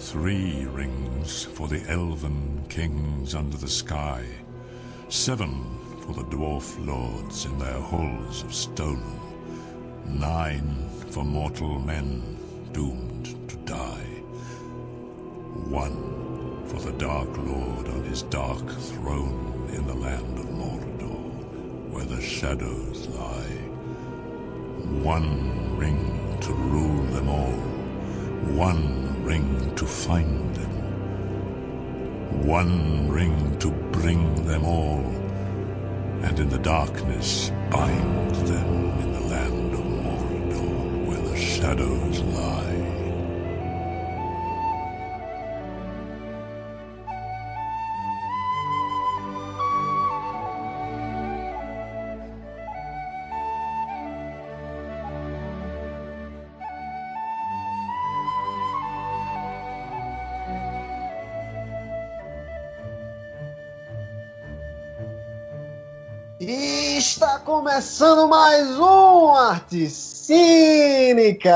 Three rings for the elven kings under the sky, seven for the dwarf lords in their halls of stone, nine for mortal men doomed to die, one for the Dark Lord on his dark throne in the land of Mordor, where the shadows lie. One ring to rule them all, one ring to find them, one ring to bring them all, and in the darkness bind them in the land of Mordor, where the shadows lie. Arte Cínica!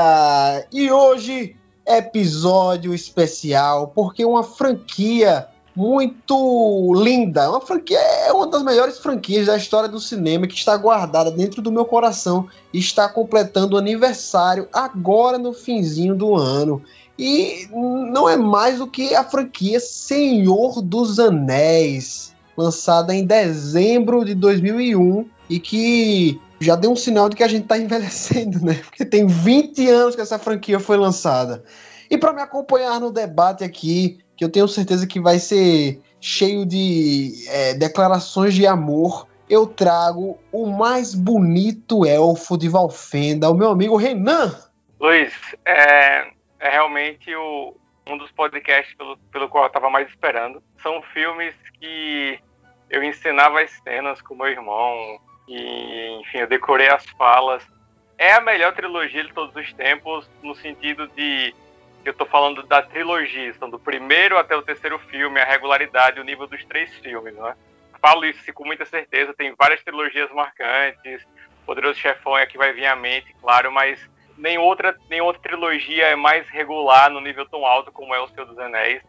E hoje, episódio especial, porque uma franquia muito linda, uma franquia, é uma das melhores franquias da história do cinema que está guardada dentro do meu coração e está completando o aniversário agora no finzinho do ano. E não é mais do que a franquia Senhor dos Anéis lançada em dezembro de 2001 e que já deu um sinal de que a gente está envelhecendo, né? Porque tem 20 anos que essa franquia foi lançada. E para me acompanhar no debate aqui, que eu tenho certeza que vai ser cheio de é, declarações de amor, eu trago o mais bonito elfo de Valfenda, o meu amigo Renan. Luiz, é, é realmente o, um dos podcasts pelo, pelo qual eu estava mais esperando. São filmes que eu ensinava as cenas com meu irmão e, enfim, eu decorei as falas. É a melhor trilogia de todos os tempos, no sentido de eu estou falando da trilogia, então do primeiro até o terceiro filme, a regularidade, o nível dos três filmes, né? Falo isso com muita certeza, tem várias trilogias marcantes, Poderoso Chefão é que vai vir à mente, claro, mas nem outra, nem outra trilogia é mais regular no nível tão alto como é o Senhor dos Anéis.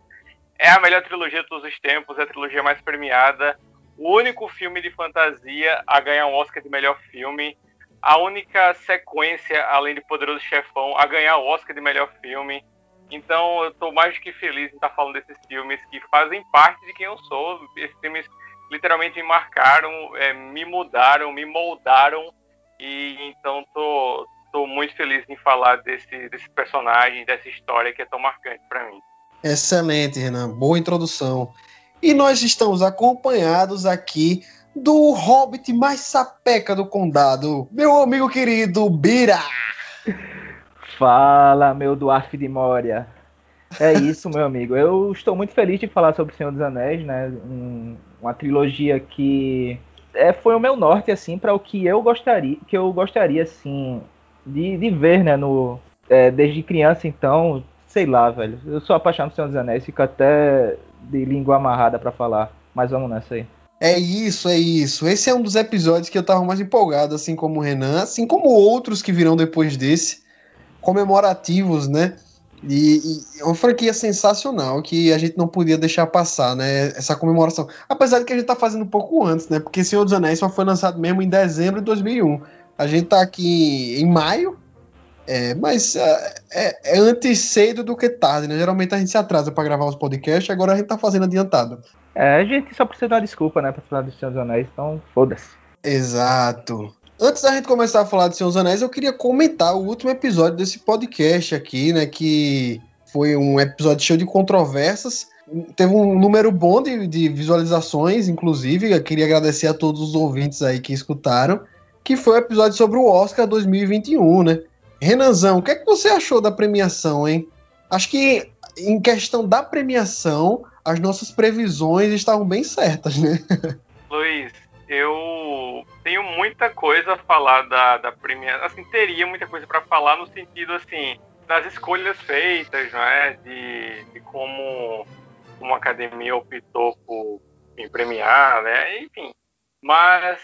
É a melhor trilogia de todos os tempos, é a trilogia mais premiada, o único filme de fantasia a ganhar um Oscar de melhor filme, a única sequência, além de Poderoso Chefão, a ganhar o Oscar de melhor filme. Então eu estou mais do que feliz em estar falando desses filmes que fazem parte de quem eu sou. Esses filmes literalmente me marcaram, é, me mudaram, me moldaram. E então tô, tô muito feliz em falar desse, desse personagem, dessa história que é tão marcante para mim. Excelente, Renan. Boa introdução. E nós estamos acompanhados aqui do hobbit mais sapeca do condado, meu amigo querido Bira. Fala, meu Duarte de Moria. É isso, meu amigo. Eu estou muito feliz de falar sobre o Senhor dos Anéis, né? Um, uma trilogia que é, foi o meu norte, assim, para o que eu gostaria, que eu gostaria, assim, de, de ver, né? No, é, desde criança, então, sei lá, velho. Eu sou apaixonado por Senhor dos Anéis, fico até de língua amarrada para falar. Mas vamos nessa aí. É isso, é isso. Esse é um dos episódios que eu tava mais empolgado, assim como o Renan, assim como outros que virão depois desse, comemorativos, né? E, e é uma franquia sensacional que a gente não podia deixar passar, né? Essa comemoração. Apesar de que a gente tá fazendo um pouco antes, né? Porque Senhor dos Anéis só foi lançado mesmo em dezembro de 2001. A gente tá aqui em maio, é, mas é, é, é, antes cedo do que tarde, né? Geralmente a gente se atrasa para gravar os podcasts, agora a gente tá fazendo adiantado. É, a gente só precisa dar desculpa, né, pra falar do Senhor dos Anéis, então foda-se. Exato. Antes da gente começar a falar do Senhor dos Anéis, eu queria comentar o último episódio desse podcast aqui, né? Que foi um episódio cheio de controvérsias. Teve um número bom de, de visualizações, inclusive. Eu queria agradecer a todos os ouvintes aí que escutaram. Que foi o episódio sobre o Oscar 2021, né? Renanzão, o que é que você achou da premiação, hein? Acho que em questão da premiação, as nossas previsões estavam bem certas, né? Luiz, eu tenho muita coisa a falar da, da premiação. Assim, teria muita coisa para falar no sentido, assim, das escolhas feitas, não é? De, de como uma academia optou por me premiar, né? Enfim. Mas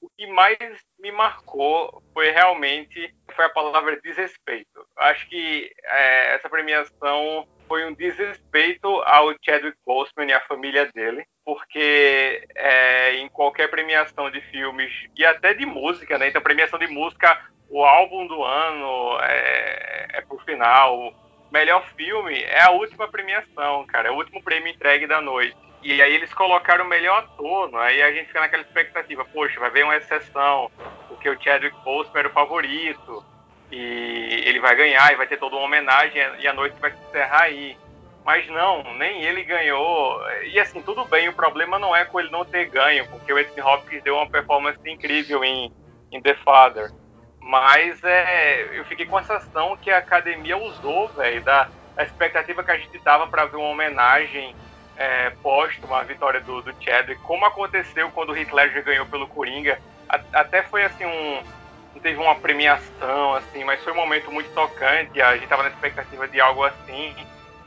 o que mais me marcou foi realmente foi a palavra desrespeito. Acho que é, essa premiação foi um desrespeito ao Chadwick Boseman e à família dele, porque é, em qualquer premiação de filmes e até de música, né? Então, premiação de música, o álbum do ano é, é pro final. Melhor filme é a última premiação, cara. É o último prêmio entregue da noite. E aí eles colocaram o melhor ator, né? aí a gente fica naquela expectativa, poxa, vai ver uma exceção, porque o Chadwick Boseman era o favorito, e ele vai ganhar, e vai ter toda uma homenagem, e a noite vai se encerrar aí. Mas não, nem ele ganhou. E assim, tudo bem, o problema não é com ele não ter ganho, porque o Anthony Hopkins deu uma performance incrível em, em The Father. Mas é, eu fiquei com a sensação que a academia usou, velho, da, expectativa que a gente dava para ver uma homenagem é, póstuma à vitória do, do Chadwick, como aconteceu quando o Heath Ledger ganhou pelo Coringa. A, até foi assim um não teve uma premiação assim, mas foi um momento muito tocante. A gente tava na expectativa de algo assim,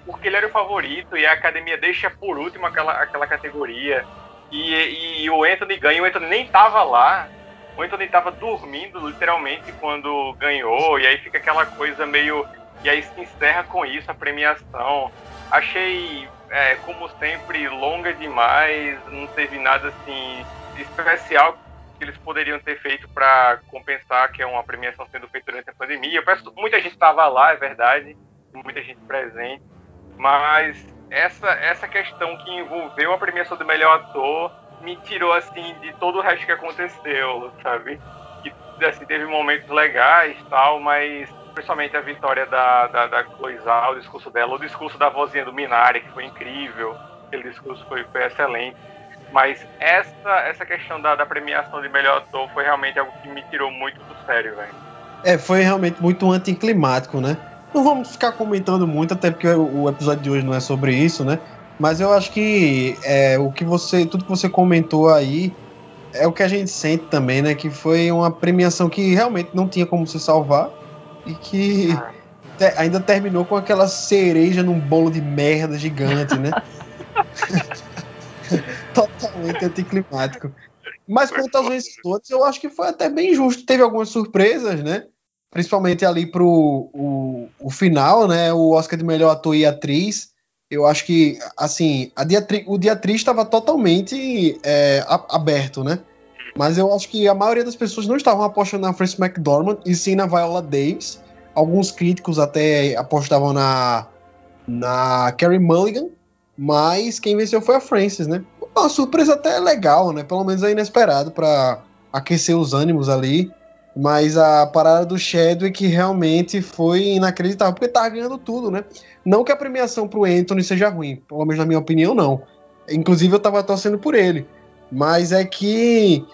porque ele era o favorito e a academia deixa por último aquela, aquela categoria. E, e, e o Anthony ganha, o Anthony nem tava lá. O Anthony tava dormindo literalmente quando ganhou, e aí fica aquela coisa meio. E aí se encerra com isso a premiação. Achei, é, como sempre, longa demais, não teve nada assim especial que eles poderiam ter feito para compensar que é uma premiação sendo feita durante a pandemia. Eu peço, muita gente estava lá, é verdade, muita gente presente, mas essa, essa questão que envolveu a premiação do melhor ator me tirou assim de todo o resto que aconteceu, sabe? E assim, teve momentos legais tal, mas principalmente a vitória da, da, da o discurso dela, o discurso da vozinha do Minari, que foi incrível, aquele discurso foi, foi excelente. Mas essa, essa questão da, da premiação de melhor ator foi realmente algo que me tirou muito do sério, velho. É, foi realmente muito anticlimático, né? Não vamos ficar comentando muito, até porque o episódio de hoje não é sobre isso, né? Mas eu acho que é, o que você, tudo que você comentou aí é o que a gente sente também, né? Que foi uma premiação que realmente não tinha como se salvar e que ah. te, ainda terminou com aquela cereja num bolo de merda gigante, né? Totalmente anticlimático. Mas quanto aos vencedores, eu acho que foi até bem justo. Teve algumas surpresas, né? Principalmente ali pro o, o final, né? O Oscar de melhor ator e atriz. Eu acho que, assim, a diatri o de atriz estava totalmente é, aberto, né? Mas eu acho que a maioria das pessoas não estavam apostando na Frances McDormand e sim na Viola Davis. Alguns críticos até apostavam na, na Carrie Mulligan, mas quem venceu foi a Francis, né? Uma surpresa até legal, né? Pelo menos é inesperado para aquecer os ânimos ali. Mas a parada do Chadwick realmente foi inacreditável, porque tá ganhando tudo, né? Não que a premiação pro Anthony seja ruim, pelo menos na minha opinião, não. Inclusive eu tava torcendo por ele. Mas é que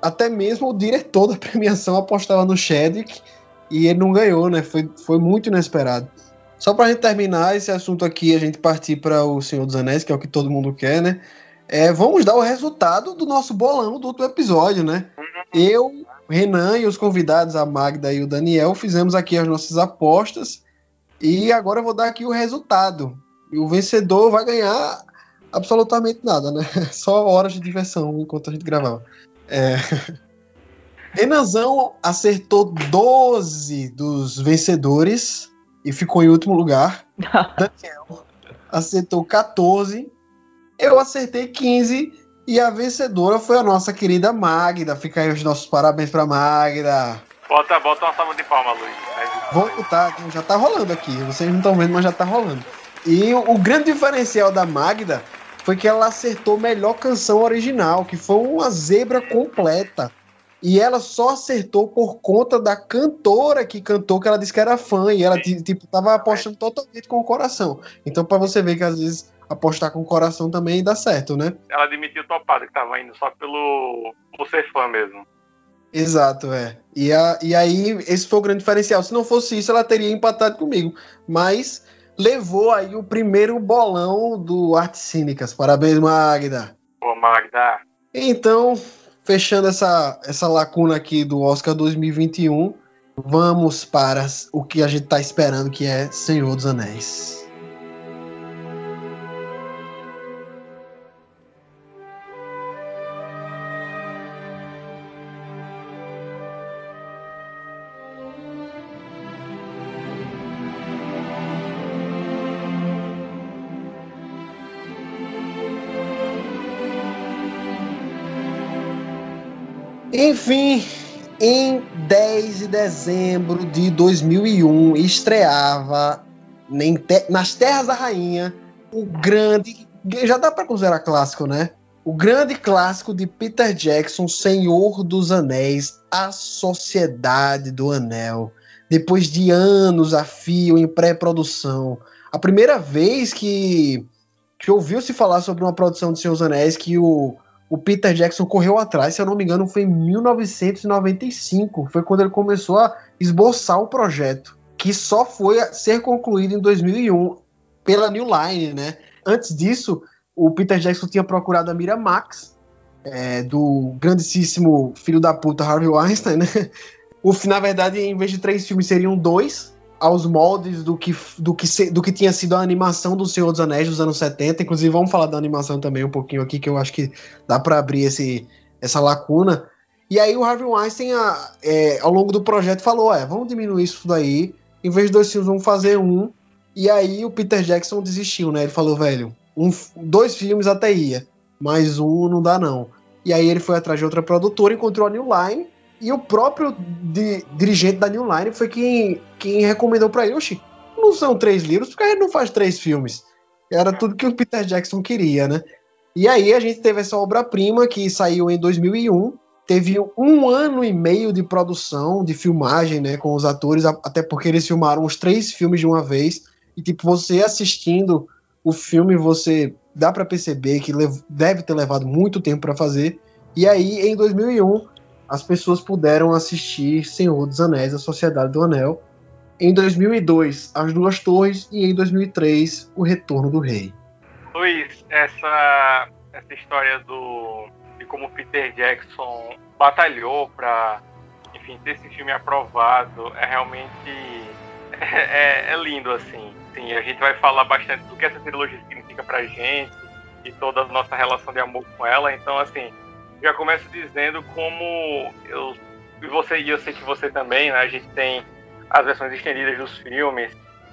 até mesmo o diretor da premiação apostava no Chadwick e ele não ganhou, né? Foi, foi muito inesperado. Só pra gente terminar esse assunto aqui, a gente partir para o Senhor dos Anéis, que é o que todo mundo quer, né? É, vamos dar o resultado do nosso bolão do outro episódio, né? Eu, Renan e os convidados, a Magda e o Daniel, fizemos aqui as nossas apostas e agora eu vou dar aqui o resultado. E o vencedor vai ganhar absolutamente nada, né? Só horas de diversão enquanto a gente gravava. É... Renanzão acertou 12 dos vencedores e ficou em último lugar. Daniel acertou 14. Eu acertei 15. E a vencedora foi a nossa querida Magda. Fica aí os nossos parabéns pra Magda. Bota, bota uma salva de palma, Luiz. Vou botar, já tá rolando aqui. Vocês não estão vendo, mas já tá rolando. E o, o grande diferencial da Magda foi que ela acertou melhor canção original, que foi uma zebra completa. E ela só acertou por conta da cantora que cantou, que ela disse que era fã, e ela, tipo, tava apostando totalmente com o coração. Então, para você ver que às vezes apostar com o coração também dá certo, né? Ela admitiu topado que tava indo só pelo por ser fã mesmo. Exato, é. E, a, e aí, esse foi o grande diferencial. Se não fosse isso, ela teria empatado comigo. Mas levou aí o primeiro bolão do Artes Cínicas. Parabéns, Magda. Pô, Magda. Então, fechando essa, essa lacuna aqui do Oscar 2021, vamos para o que a gente está esperando, que é Senhor dos Anéis. Enfim, em 10 de dezembro de 2001 estreava nas Terras da Rainha o grande, já dá para considerar clássico, né? O grande clássico de Peter Jackson, Senhor dos Anéis, A Sociedade do Anel. Depois de anos a fio em pré-produção, a primeira vez que, que ouviu-se falar sobre uma produção de Senhor dos Anéis que o o Peter Jackson correu atrás, se eu não me engano, foi em 1995. Foi quando ele começou a esboçar o projeto, que só foi ser concluído em 2001 pela New Line, né? Antes disso, o Peter Jackson tinha procurado a Miramax, é, do grandíssimo filho da puta Harvey Weinstein, né? O, na verdade, em vez de três filmes, seriam dois aos moldes do que, do, que do que tinha sido a animação do Senhor dos Anéis dos anos 70. Inclusive, vamos falar da animação também um pouquinho aqui, que eu acho que dá para abrir esse, essa lacuna. E aí o Harvey Weinstein, a, é, ao longo do projeto, falou, é, vamos diminuir isso daí, em vez de dois filmes, vamos fazer um. E aí o Peter Jackson desistiu, né? Ele falou, velho, um, dois filmes até ia, mas um não dá não. E aí ele foi atrás de outra produtora, encontrou a New Line, e o próprio di, dirigente da New Line foi quem, quem recomendou para ele, Oxi, não são três livros, porque a gente não faz três filmes? Era tudo que o Peter Jackson queria, né? E aí a gente teve essa obra-prima que saiu em 2001, teve um ano e meio de produção, de filmagem, né, com os atores, até porque eles filmaram os três filmes de uma vez, e tipo, você assistindo o filme, você dá para perceber que deve ter levado muito tempo para fazer, e aí em 2001 as pessoas puderam assistir Senhor dos Anéis, A Sociedade do Anel. Em 2002, As Duas Torres e em 2003, O Retorno do Rei. Luiz, essa, essa história do de como Peter Jackson batalhou para, enfim, ter esse filme aprovado é realmente é, é, lindo assim. Sim, a gente vai falar bastante do que essa trilogia significa para gente e toda a nossa relação de amor com ela. Então, assim, já começo dizendo como eu e você e eu sei que você também, né? A gente tem as versões estendidas dos filmes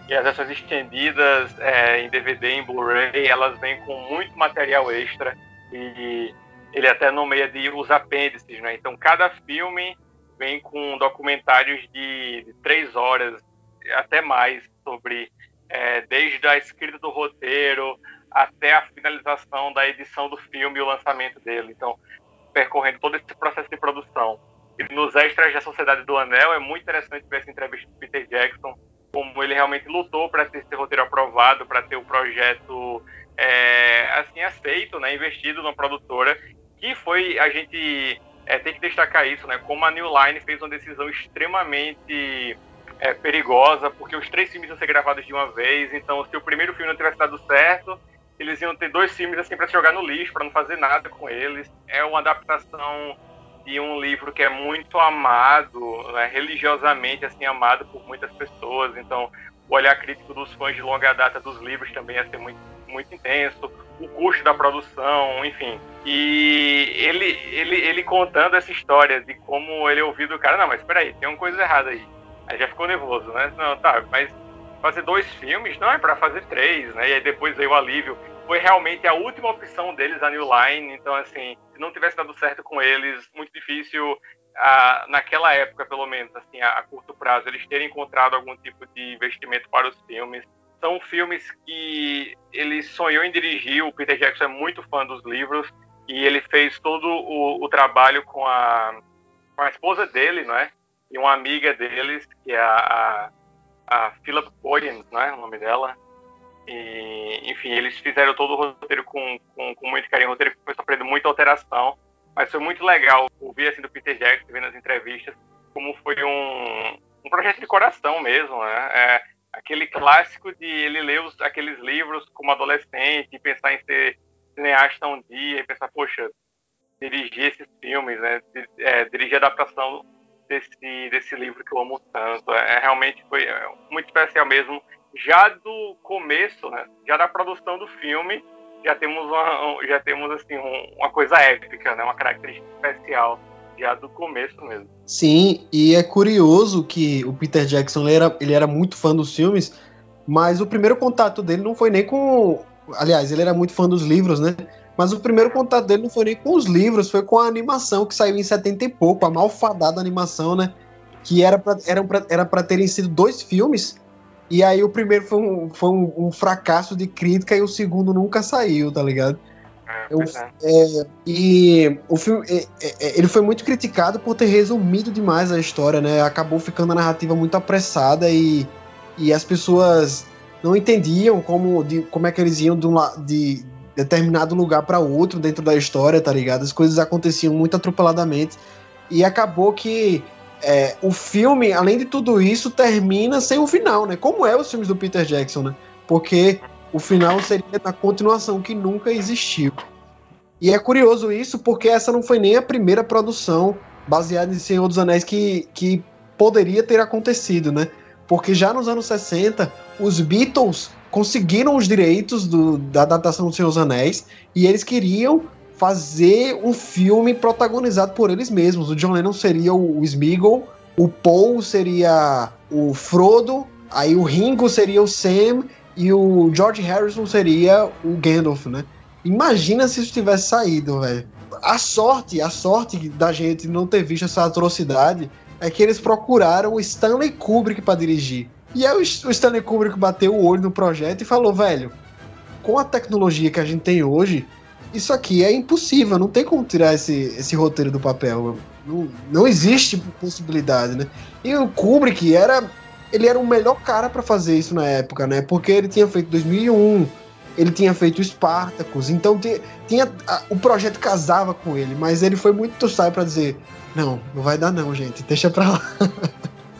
e as versões estendidas é, em DVD, em Blu-ray, elas vêm com muito material extra e ele até nomeia de os apêndices, né? Então cada filme vem com documentários de, de três horas até mais sobre é, desde a escrita do roteiro até a finalização da edição do filme e o lançamento dele. Então percorrendo todo esse processo de produção. E nos extras da Sociedade do Anel é muito interessante ver essa entrevista do Peter Jackson, como ele realmente lutou para ter esse roteiro aprovado, para ter o projeto é, assim aceito, né, investido numa produtora, que foi a gente é, tem que destacar isso, né, como a New Line fez uma decisão extremamente é, perigosa, porque os três filmes iam ser gravados de uma vez, então se o primeiro filme não tivesse dado certo, eles iam ter dois filmes assim para jogar no lixo, para não fazer nada com eles. É uma adaptação de um livro que é muito amado, né, religiosamente assim amado por muitas pessoas. Então, o olhar crítico dos fãs de longa data dos livros também ia ser muito, muito intenso. O custo da produção, enfim. E ele, ele, ele contando essa história de como ele ouviu do cara, não, mas espera aí, tem uma coisa errada aí. Aí já ficou nervoso, né? Não, tá, mas fazer dois filmes não é para fazer três, né? E aí depois veio o alívio foi realmente a última opção deles, a New Line. Então, assim, se não tivesse dado certo com eles, muito difícil, naquela época, pelo menos, assim, a, a, curto prazo, eles terem encontrado algum tipo de investimento para os filmes. São filmes que ele sonhou em dirigir. O Peter Jackson é muito fã dos livros e ele fez todo o, o trabalho com a, com a esposa dele, não é? E uma amiga deles, que é a, a, a Philip Boyens, não é? O nome dela e, enfim, eles fizeram todo o roteiro com, com, com muito carinho. O roteiro foi sofrendo muita alteração, mas foi muito legal ouvir assim do Peter Jackson, vendo as entrevistas, como foi um, um projeto de coração mesmo, né? É, aquele clássico de ele ler os, aqueles livros como adolescente e pensar em ser cineasta um dia e pensar, poxa, dirigir esses filmes, né? É, dirigir a adaptação desse, desse livro que eu amo tanto. É, realmente foi é, muito especial mesmo já do começo, né, já da produção do filme, já temos uma, já temos assim uma coisa épica, né, uma característica especial já do começo mesmo. Sim, e é curioso que o Peter Jackson ele era, ele era muito fã dos filmes, mas o primeiro contato dele não foi nem com, aliás, ele era muito fã dos livros, né? Mas o primeiro contato dele não foi nem com os livros, foi com a animação que saiu em 70 e pouco, a malfadada animação, né? Que era pra, era pra, era pra terem sido dois filmes. E aí o primeiro foi, um, foi um, um fracasso de crítica e o segundo nunca saiu, tá ligado? É, Eu- é. É, e o filme é, é, ele foi muito criticado por ter resumido demais a história, né? Acabou ficando a narrativa muito apressada e, e as pessoas não entendiam como, de, como é que eles iam de, um, de determinado lugar para outro dentro da história, tá ligado? As coisas aconteciam muito atropeladamente e acabou que é, o filme, além de tudo isso, termina sem um final, né? Como é os filmes do Peter Jackson, né? Porque o final seria na continuação que nunca existiu. E é curioso isso porque essa não foi nem a primeira produção baseada em Senhor dos Anéis que, que poderia ter acontecido, né? Porque já nos anos 60, os Beatles conseguiram os direitos do- da adaptação do Senhor dos Anéis e eles queriam fazer um filme protagonizado por eles mesmos. O John Lennon seria o, o Smeagol, o Paul seria o Frodo, aí o Ringo seria o Sam e o George Harrison seria o Gandalf, né? Imagina se isso tivesse saído, velho. A sorte, a sorte da gente não ter visto essa atrocidade é que eles procuraram o Stanley Kubrick pra dirigir. E aí o Stanley Kubrick bateu o olho no projeto e falou, velho, com a tecnologia que a gente tem hoje, isso aqui é impossível, não tem como tirar esse, esse roteiro do papel. Não, não existe possibilidade, né? E o Kubrick era. Ele era o melhor cara pra fazer isso na época, né? Porque ele tinha feito 2001, ele tinha feito Spartacus, então ti- tinha, a- o projeto casava com ele, mas ele foi muito tostai pra dizer: não, não vai dar não, gente, deixa pra lá.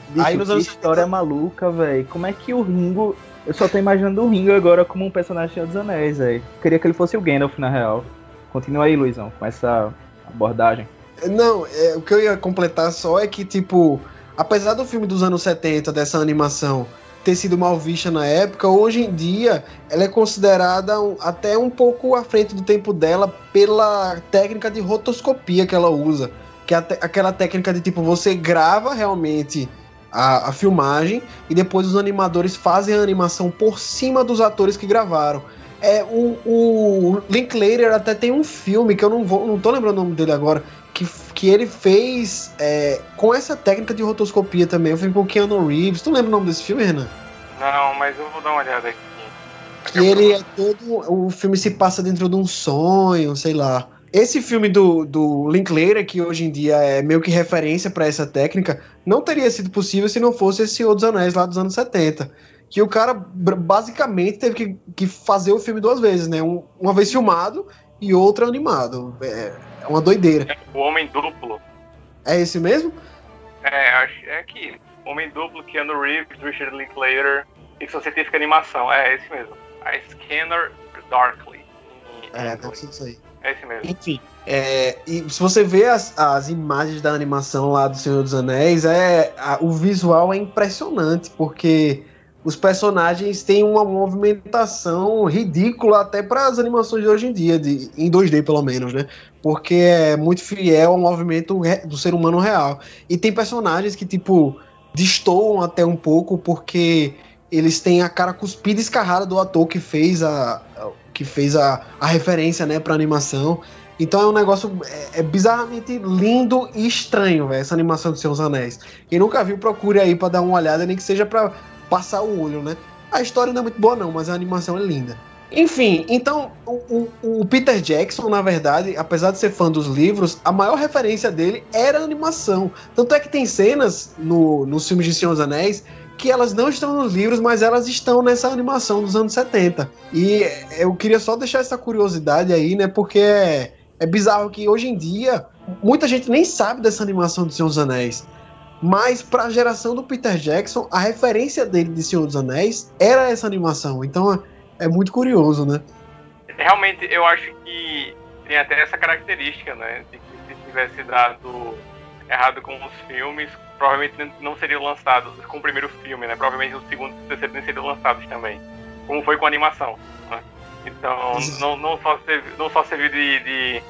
Bicho, Aí nos anos história maluca, velho. Como é que o Ringo. Eu só tô imaginando o Ringo agora como um personagem dos Anéis, velho. Queria que ele fosse o Gandalf, na real. Continua aí, Luizão, com essa abordagem. Não, é, o que eu ia completar só é que, tipo, apesar do filme dos anos 70, dessa animação, ter sido mal vista na época, hoje em dia ela é considerada um- até um pouco à frente do tempo dela pela técnica de rotoscopia que ela usa. Que é aquela técnica de, tipo, você grava realmente a, a filmagem e depois os animadores fazem a animação por cima dos atores que gravaram. É, o, o Linklater até tem um filme que eu não vou, não tô lembrando o nome dele agora, que, que ele fez é, com essa técnica de rotoscopia também. Eu filme com Keanu Reeves. Tu lembra o nome desse filme, Renan? Não, mas eu vou dar uma olhada aqui. Que ele é todo. O filme se passa dentro de um sonho, sei lá. Esse filme do, do Linklater, que hoje em dia é meio que referência para essa técnica, não teria sido possível se não fosse esse Senhor dos Anéis lá dos anos 70. Que o cara basicamente teve que, que fazer o filme duas vezes, né? Um- uma vez filmado e outra animado. É, é uma doideira. O Homem Duplo. É esse mesmo? É, acho, é aqui. Homem Duplo, Keanu Reeves, Richard Linklater, ficção científica e animação. É esse mesmo. A Scanner Darkly. É, deve inglês. ser isso aí. É esse mesmo. Enfim, é, e se você vê as, as imagens da animação lá do Senhor dos Anéis, é, a- o visual é impressionante, porque os personagens têm uma movimentação ridícula até para as animações de hoje em dia, de, em 2D pelo menos, né? Porque é muito fiel ao movimento do ser humano real. E tem personagens que, tipo, destoam até um pouco, porque eles têm a cara cuspida e escarrada do ator que fez a, que fez a, a referência, né, pra animação. Então é um negócio é, é bizarramente lindo e estranho, essa animação Senhor dos Anéis. Quem nunca viu, procure aí pra dar uma olhada, nem que seja pra passar o olho, né? A história não é muito boa não, mas a animação é linda. Enfim, então o, o- o Peter Jackson, na verdade, apesar de ser fã dos livros, a maior referência dele era a animação. Tanto é que tem cenas no, nos filmes de Senhor dos Anéis que elas não estão nos livros, mas elas estão nessa animação dos anos 70. E eu queria só deixar essa curiosidade aí, né? Porque é, é bizarro que hoje em dia muita gente nem sabe dessa animação do Senhor dos Anéis. Mas para a geração do Peter Jackson, a referência dele de Senhor dos Anéis era essa animação. Então é, é muito curioso, né? Realmente, eu acho que tem até essa característica, né? De que se tivesse dado errado com os filmes, provavelmente não seriam lançados com o primeiro filme, né? Provavelmente o segundo e o terceiro nem seriam lançados também. Como foi com a animação. Né? Então, não, não só serviu, não só serviu de, de,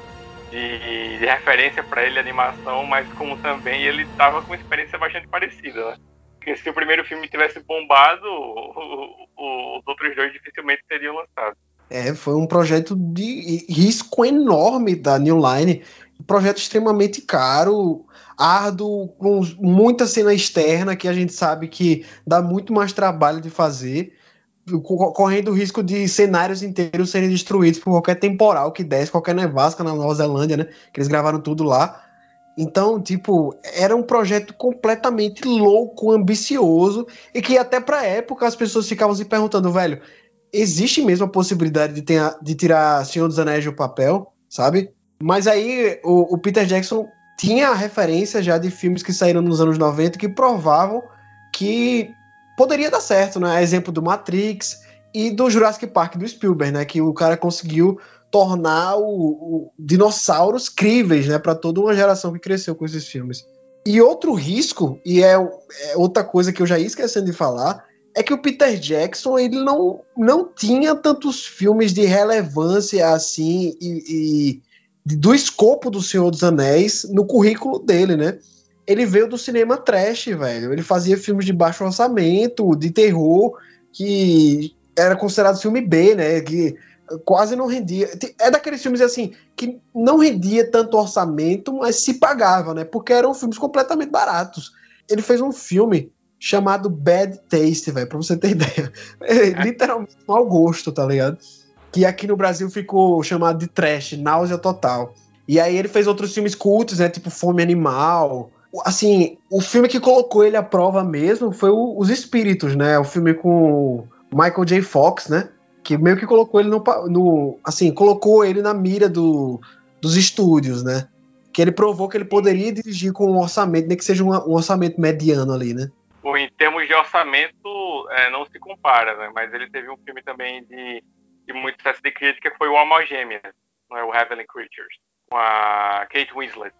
de, de referência para ele a animação, mas como também ele estava com uma experiência bastante parecida, né? Porque se o primeiro filme tivesse bombado, o- o- os outros dois dificilmente seriam lançados. É, foi um projeto de risco enorme da New Line. Um projeto extremamente caro, árduo, com muita cena externa que a gente sabe que dá muito mais trabalho de fazer, correndo o risco de cenários inteiros serem destruídos por qualquer temporal que desce, qualquer nevasca na Nova Zelândia, né? Que eles gravaram tudo lá. Então, tipo, era um projeto completamente louco, ambicioso, e que até pra época as pessoas ficavam se perguntando, velho, existe mesmo a possibilidade de, ter, de tirar Senhor dos Anéis do papel, sabe? Mas aí o, o, Peter Jackson tinha referência já de filmes que saíram nos anos 90 que provavam que poderia dar certo, né? Exemplo do Matrix e do Jurassic Park do Spielberg, né? Que o cara conseguiu tornar o, o dinossauros críveis, né, para toda uma geração que cresceu com esses filmes. E outro risco, e é, é, outra coisa que eu já ia esquecendo de falar, é que o Peter Jackson ele não, não tinha tantos filmes de relevância assim e, e do escopo do Senhor dos Anéis no currículo dele, né? Ele veio do cinema trash, velho. Ele fazia filmes de baixo orçamento, de terror, que era considerado filme B, né? Que quase não rendia. É daqueles filmes assim que não rendia tanto orçamento, mas se pagava, né? Porque eram filmes completamente baratos. Ele fez um filme chamado Bad Taste, velho, pra você ter ideia. É, literalmente mau gosto, tá ligado? Que aqui no Brasil ficou chamado de trash, náusea total. E aí ele fez outros filmes cultos, né? Tipo Fome Animal. Assim, o filme que colocou ele à prova mesmo foi o, Os Espíritos, né? O filme com Michael J. Fox, né? que meio que colocou ele no, no assim, colocou ele na mira do, dos estúdios, né? Que ele provou que ele poderia dirigir com um orçamento, nem que seja um, um orçamento mediano ali, né? em termos de orçamento, é, não se compara, né? Mas ele teve um filme também de, de muito sucesso de crítica, foi o Homogêmea, não é? o Heavenly Creatures, com a Kate Winslet.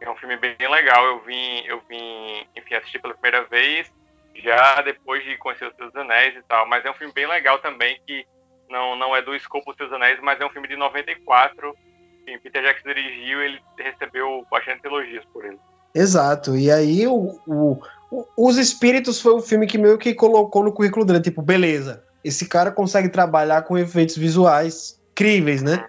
É um filme bem legal, eu vim, eu vim, enfim, assistir pela primeira vez, já depois de conhecer os Seus Anéis e tal, mas é um filme bem legal também, que não, não é do escopo dos Seus Anéis, mas é um filme de 94. que Peter Jackson dirigiu ele recebeu bastante elogios por ele. Exato, e aí o, o, o, Os Espíritos foi o filme que meio que colocou no currículo dele, tipo, beleza, esse cara consegue trabalhar com efeitos visuais incríveis, né?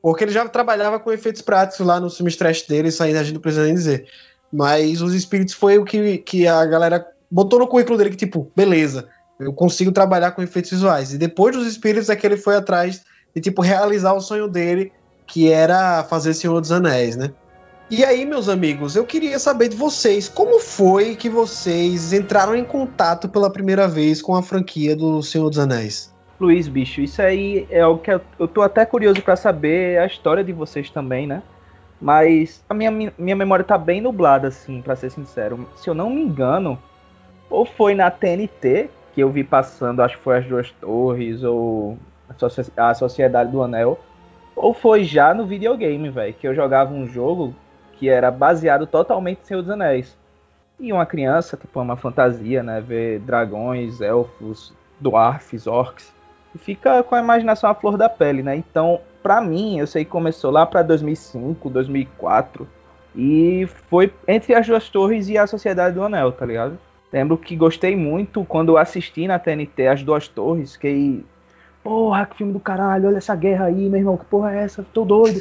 Porque ele já trabalhava com efeitos práticos lá nos filmes trash dele, isso aí a gente não precisa nem dizer. Mas Os Espíritos foi o que, que a galera botou no currículo dele que, tipo, beleza, eu consigo trabalhar com efeitos visuais. E depois dos espíritos é que ele foi atrás de tipo realizar o sonho dele, que era fazer Senhor dos Anéis, né? E aí, meus amigos, eu queria saber de vocês, como foi que vocês entraram em contato pela primeira vez com a franquia do Senhor dos Anéis? Luiz, bicho, isso aí é algo que eu tô até curioso para saber a história de vocês também, né? Mas a minha, minha memória tá bem nublada, assim, para ser sincero. Se eu não me engano, ou foi na TNT que eu vi passando, acho que foi as duas torres ou a Sociedade do Anel, ou foi já no videogame, velho, que eu jogava um jogo que era baseado totalmente em Senhor dos Anéis. E uma criança, tipo, é uma fantasia, né, ver dragões, elfos, dwarfs, orcs, e fica com a imaginação à flor da pele, né? Então, pra mim, eu sei que começou lá para 2005, 2004, e foi entre as duas torres e a Sociedade do Anel, tá ligado? Lembro que gostei muito quando assisti na TNT As Duas Torres, que porra, que filme do caralho, olha essa guerra aí, meu irmão, que porra é essa? Tô doido.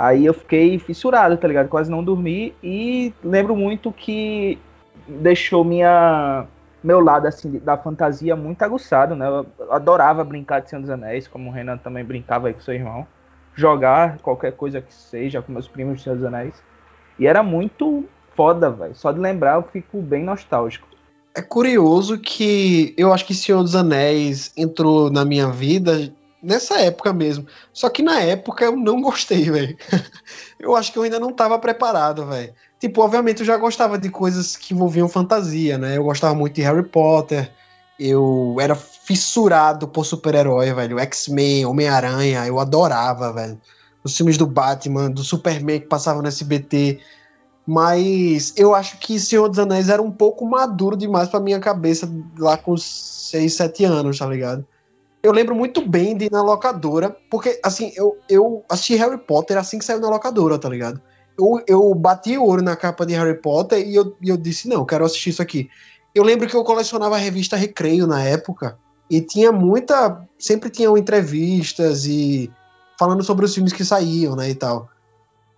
Aí eu fiquei fissurado, tá ligado? Quase não dormi e lembro muito que deixou minha meu lado assim da fantasia muito aguçado, né? Eu adorava brincar de Senhor dos Anéis, como o Renan também brincava aí com seu irmão. Jogar qualquer coisa que seja com meus primos de Senhor dos Anéis. E era muito foda, velho. Só de lembrar eu fico bem nostálgico. É curioso que eu acho que Senhor dos Anéis entrou na minha vida nessa época mesmo. Só que na época eu não gostei, velho. eu acho que eu ainda não estava preparado, velho. Tipo, obviamente eu já gostava de coisas que envolviam fantasia, né? Eu gostava muito de Harry Potter. Eu era fissurado por super-herói, velho. X-Men, Homem-Aranha, eu adorava, velho. Os filmes do Batman, do Superman que passavam no SBT. Mas eu acho que Senhor dos Anéis era um pouco maduro demais pra minha cabeça lá com 6, 7 anos, tá ligado? Eu lembro muito bem de ir na locadora, porque assim, eu, eu assisti Harry Potter assim que saiu na locadora, tá ligado? Eu, eu bati o olho na capa de Harry Potter e eu, eu disse, não, quero assistir isso aqui. Eu lembro que eu colecionava a revista Recreio na época, E tinha muita. Sempre tinham entrevistas e falando sobre os filmes que saíam, né? E tal.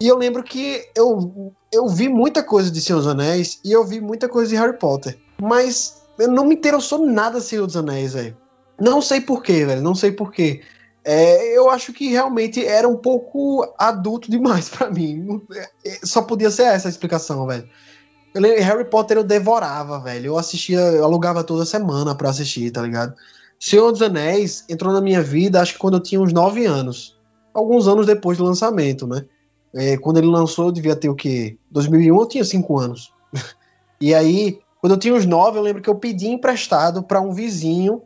E eu lembro que eu, eu vi muita coisa de Senhor dos Anéis e eu vi muita coisa de Harry Potter. Mas eu não me interessou nada Senhor dos Anéis, velho. Não sei porquê, velho. Não sei porquê. É, eu acho que realmente era um pouco adulto demais para mim. Só podia ser essa a explicação, velho. Eu Harry Potter eu devorava, velho. Eu assistia, eu alugava toda semana pra assistir, tá ligado? Senhor dos Anéis entrou na minha vida, acho que quando eu tinha uns 9 anos. Alguns anos depois do lançamento, né? É, quando ele lançou, eu devia ter o quê? 2001 eu tinha 5 anos. e aí, quando eu tinha uns 9, eu lembro que eu pedi emprestado para um vizinho.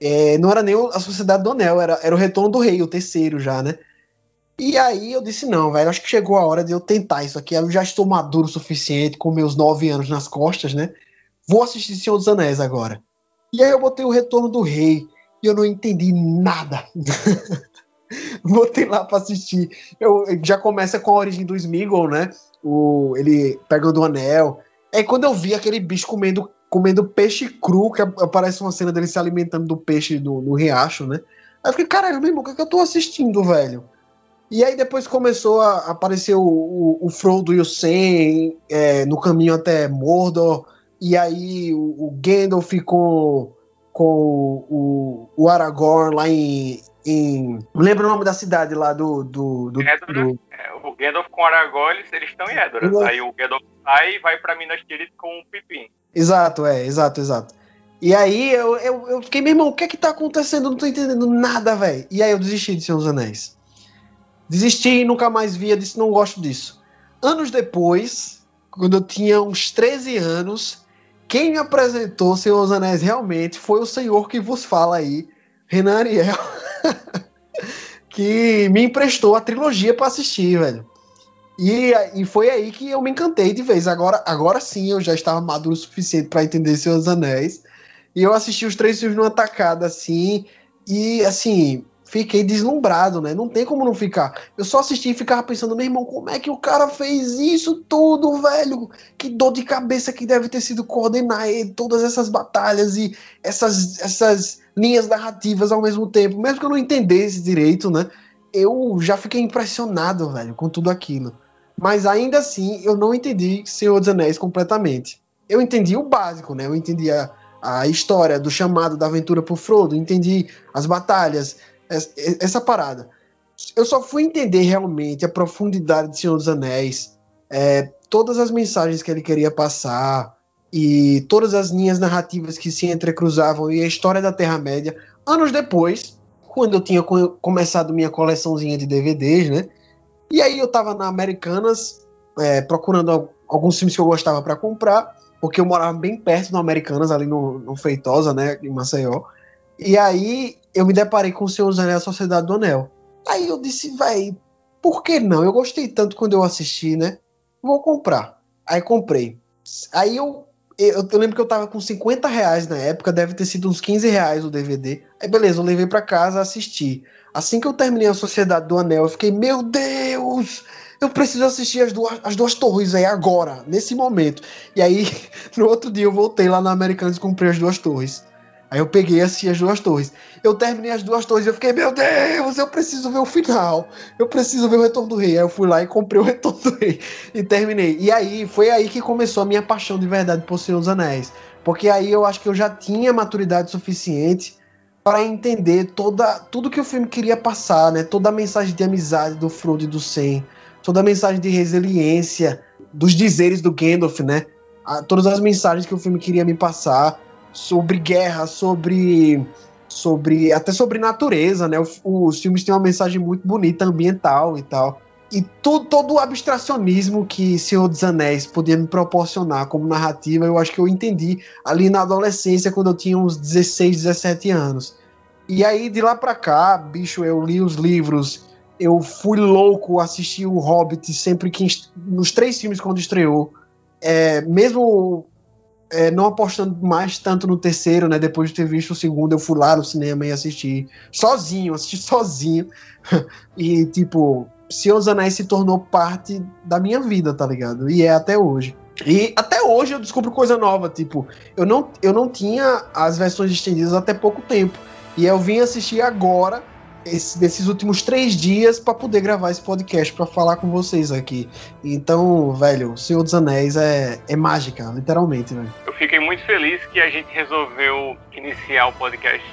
É, não era nem a Sociedade do Anel, era, era o Retorno do Rei, o terceiro já, né? E aí eu disse, não, velho, acho que chegou a hora de eu tentar isso aqui. Eu já estou maduro o suficiente, com meus 9 anos nas costas, né? Vou assistir Senhor dos Anéis agora. E aí eu botei o Retorno do Rei e eu não entendi nada. Botei lá pra assistir. Eu, já começa com a origem do Smeagol, né? O, ele pegando o anel. Aí quando eu vi aquele bicho comendo, comendo peixe cru, que aparece uma cena dele se alimentando do peixe no, no riacho, né? Aí eu fiquei, caralho, meu irmão, o que, é que eu tô assistindo, velho? E aí depois começou a aparecer o, o, o Frodo e o Sam é, no caminho até Mordor. E aí o, o Gandalf com, com o, o Aragorn lá em, em. Lembra o nome da cidade lá do. do, do, do... É, o Gandalf com o Aragorn, eles estão em Edoras. Aí o Gandalf sai e vai pra Minas Tirith com o Pipim. Exato, é, exato, exato. E aí eu, eu, eu fiquei, meu irmão, o que é que tá acontecendo? Eu não tô entendendo nada, velho. E aí eu desisti de Senhor dos Anéis. Desisti e nunca mais via, disse não gosto disso. Anos depois, quando eu tinha uns 13 anos, quem me apresentou Senhor dos Anéis realmente foi o senhor que vos fala aí, Renan Ariel. que me emprestou a trilogia para assistir, velho. E, e foi aí que eu me encantei de vez. Agora, agora sim eu já estava maduro o suficiente para entender Seus Anéis. E eu assisti os três filmes numa tacada assim. E assim, fiquei deslumbrado, né? Não tem como não ficar. Eu só assisti e ficava pensando, meu irmão, como é que o cara fez isso tudo, velho? Que dor de cabeça que deve ter sido coordenar todas essas batalhas e essas, essas linhas narrativas ao mesmo tempo. Mesmo que eu não entendesse direito, né? Eu já fiquei impressionado, velho, com tudo aquilo. Mas ainda assim, eu não entendi Senhor dos Anéis completamente. Eu entendi o básico, né? Eu entendi a, a história do chamado da aventura por Frodo, entendi as batalhas, essa parada. Eu só fui entender realmente a profundidade de Senhor dos Anéis, é, todas as mensagens que ele queria passar e todas as linhas narrativas que se entrecruzavam e a história da Terra-média anos depois, quando eu tinha começado minha coleçãozinha de DVDs, né? E aí eu tava na Americanas é, procurando alguns filmes que eu gostava para comprar, porque eu morava bem perto do Americanas, ali no, no Feitosa, né, em Maceió. E aí eu me deparei com o Senhor dos Anéis, a Sociedade do Anel. Aí eu disse, vai, por que não? Eu gostei tanto quando eu assisti, né? Vou comprar. Aí comprei. Aí eu, eu, eu, lembro que eu tava com 50 reais na época, deve ter sido uns 15 reais o DVD. Aí beleza, eu levei para casa, assisti. Assim que eu terminei a Sociedade do Anel, eu fiquei, meu Deus! Eu preciso assistir as duas, as duas torres aí agora, nesse momento. E aí, no outro dia, eu voltei lá na Americanas e comprei as duas torres. Aí eu peguei assim as duas torres. Eu terminei as duas torres e eu fiquei, meu Deus, eu preciso ver o final. Eu preciso ver o Retorno do Rei. Aí eu fui lá e comprei o Retorno do Rei e terminei. E aí foi aí que começou a minha paixão de verdade por Senhor dos Anéis. Porque aí eu acho que eu já tinha maturidade suficiente para entender toda tudo que o filme queria passar, né? Toda a mensagem de amizade do Frodo e do Sam, toda a mensagem de resiliência, dos dizeres do Gandalf, né? todas as mensagens que o filme queria me passar sobre guerra, sobre sobre até sobre natureza, né? Os, filmes têm uma mensagem muito bonita ambiental e tal. E tudo, todo o abstracionismo que Senhor dos Anéis podia me proporcionar como narrativa, eu acho que eu entendi ali na adolescência, quando eu tinha uns 16, 17 anos. E aí, de lá pra cá, bicho, eu li os livros, eu fui louco assistir o Hobbit sempre que. nos três filmes quando estreou. É, mesmo é, não apostando mais tanto no terceiro, né? Depois de ter visto o segundo, eu fui lá no cinema e assisti sozinho, assisti sozinho. e, tipo, Senhor dos Anéis se tornou parte da minha vida, tá ligado? E é até hoje. E até hoje eu descubro coisa nova, tipo, eu não, eu não tinha as versões estendidas até pouco tempo. E eu vim assistir agora, esse, desses últimos três dias, para poder gravar esse podcast, para falar com vocês aqui. Então, velho, Senhor dos Anéis é, é mágica, literalmente, velho. Eu fiquei muito feliz que a gente resolveu iniciar o podcast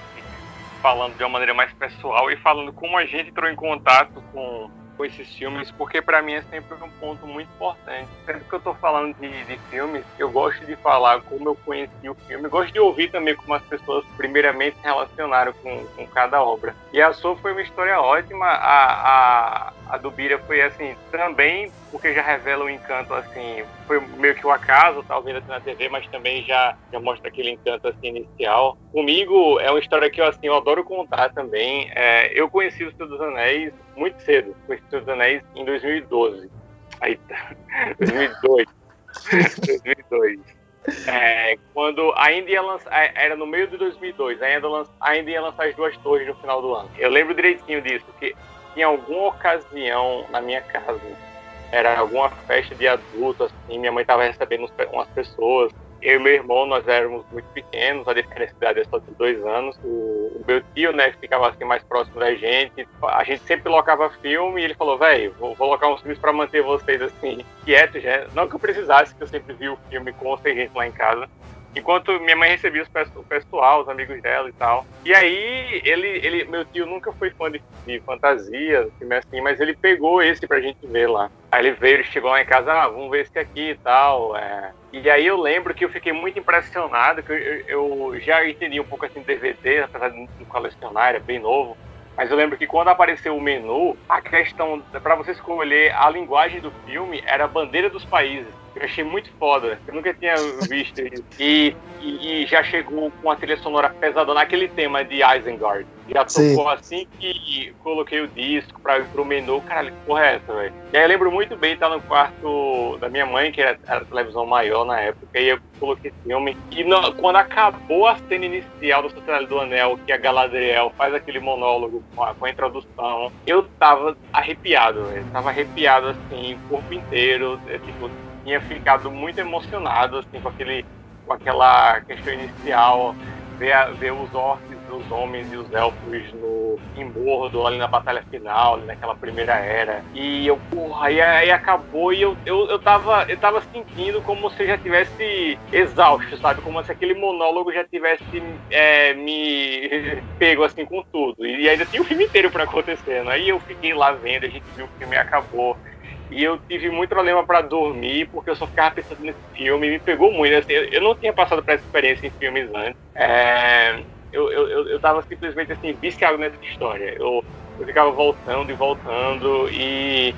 falando de uma maneira mais pessoal e falando como a gente entrou em contato com com esses filmes, porque para mim é sempre um ponto muito importante. Sempre que eu tô falando de, de, filmes, eu gosto de falar como eu conheci o filme, gosto de ouvir também como as pessoas primeiramente se relacionaram com, com cada obra. E a sua foi uma história ótima, a, a, a do Bira foi assim, também porque já revela um encanto assim, foi meio que o um acaso, talvez assim na TV, mas também já, já mostra aquele encanto assim inicial. Comigo é uma história que eu assim, eu adoro contar também. É, eu conheci o Senhor dos Anéis muito cedo, conheci o Senhor dos Anéis em 2012. Aí tá. 2002. 2002. É, quando ainda ia lançar, é, era no meio de 2002, ainda, lança, ainda ia lançar as duas torres no final do ano. Eu lembro direitinho disso, porque em alguma ocasião na minha casa era alguma festa de adulto, assim, minha mãe estava recebendo umas pessoas. Eu e meu irmão, nós éramos muito pequenos, a diferença de idade é só de dois anos. O, meu tio, né, ficava assim mais próximo da gente. A gente sempre locava filme e ele falou, velho, vou, vou colocar uns filmes para manter vocês assim, quietos, já. Não que eu precisasse, que eu sempre vi o filme com ou sem gente lá em casa. Enquanto minha mãe recebia o pessoal, os amigos dela e tal. E aí, ele, ele meu tio nunca foi fã de, de fantasia, assim, mas ele pegou esse pra gente ver lá. Aí ele veio, ele chegou lá em casa, ah, vamos ver esse aqui e tal. É. E aí eu lembro que eu fiquei muito impressionado, que eu, eu, eu já entendi um pouco assim DVD, apesar de não colecionar, era bem novo. Mas eu lembro que quando apareceu o menu, a questão para você escolher a linguagem do filme era a bandeira dos países. Eu achei muito foda. Eu nunca tinha visto isso. E, e, e já chegou com a trilha sonora pesada naquele tema de Isengard. Já tocou Sim. assim que coloquei o disco para ir pro menu. Caralho, que porra é essa, velho? E aí eu lembro muito bem estar no quarto da minha mãe, que era, era a televisão maior na época, e eu coloquei esse filme. E no, quando acabou a cena inicial do Sociedade do Anel, que a Galadriel faz aquele monólogo com a, com a introdução, eu tava arrepiado, velho. Tava arrepiado assim, o corpo inteiro. É, tipo, tinha ficado muito emocionado assim com aquele com aquela questão inicial ver, ver os orcs, os homens e os elfos no em ali na batalha final, naquela primeira era. E eu, porra, aí, aí acabou e eu, eu, eu, tava, eu tava sentindo como se já tivesse exausto, sabe? Como se aquele monólogo já tivesse é, me pego assim com tudo. E ainda tinha o filme inteiro para acontecendo. Aí eu fiquei lá vendo, a gente viu o filme e acabou. E eu tive muito problema para dormir, porque eu só ficava pensando nesse filme, me pegou muito. Assim, eu não tinha passado por essa experiência em filmes antes. É, eu, eu, eu tava simplesmente assim, viciado nessa história. Eu, eu ficava voltando e voltando, e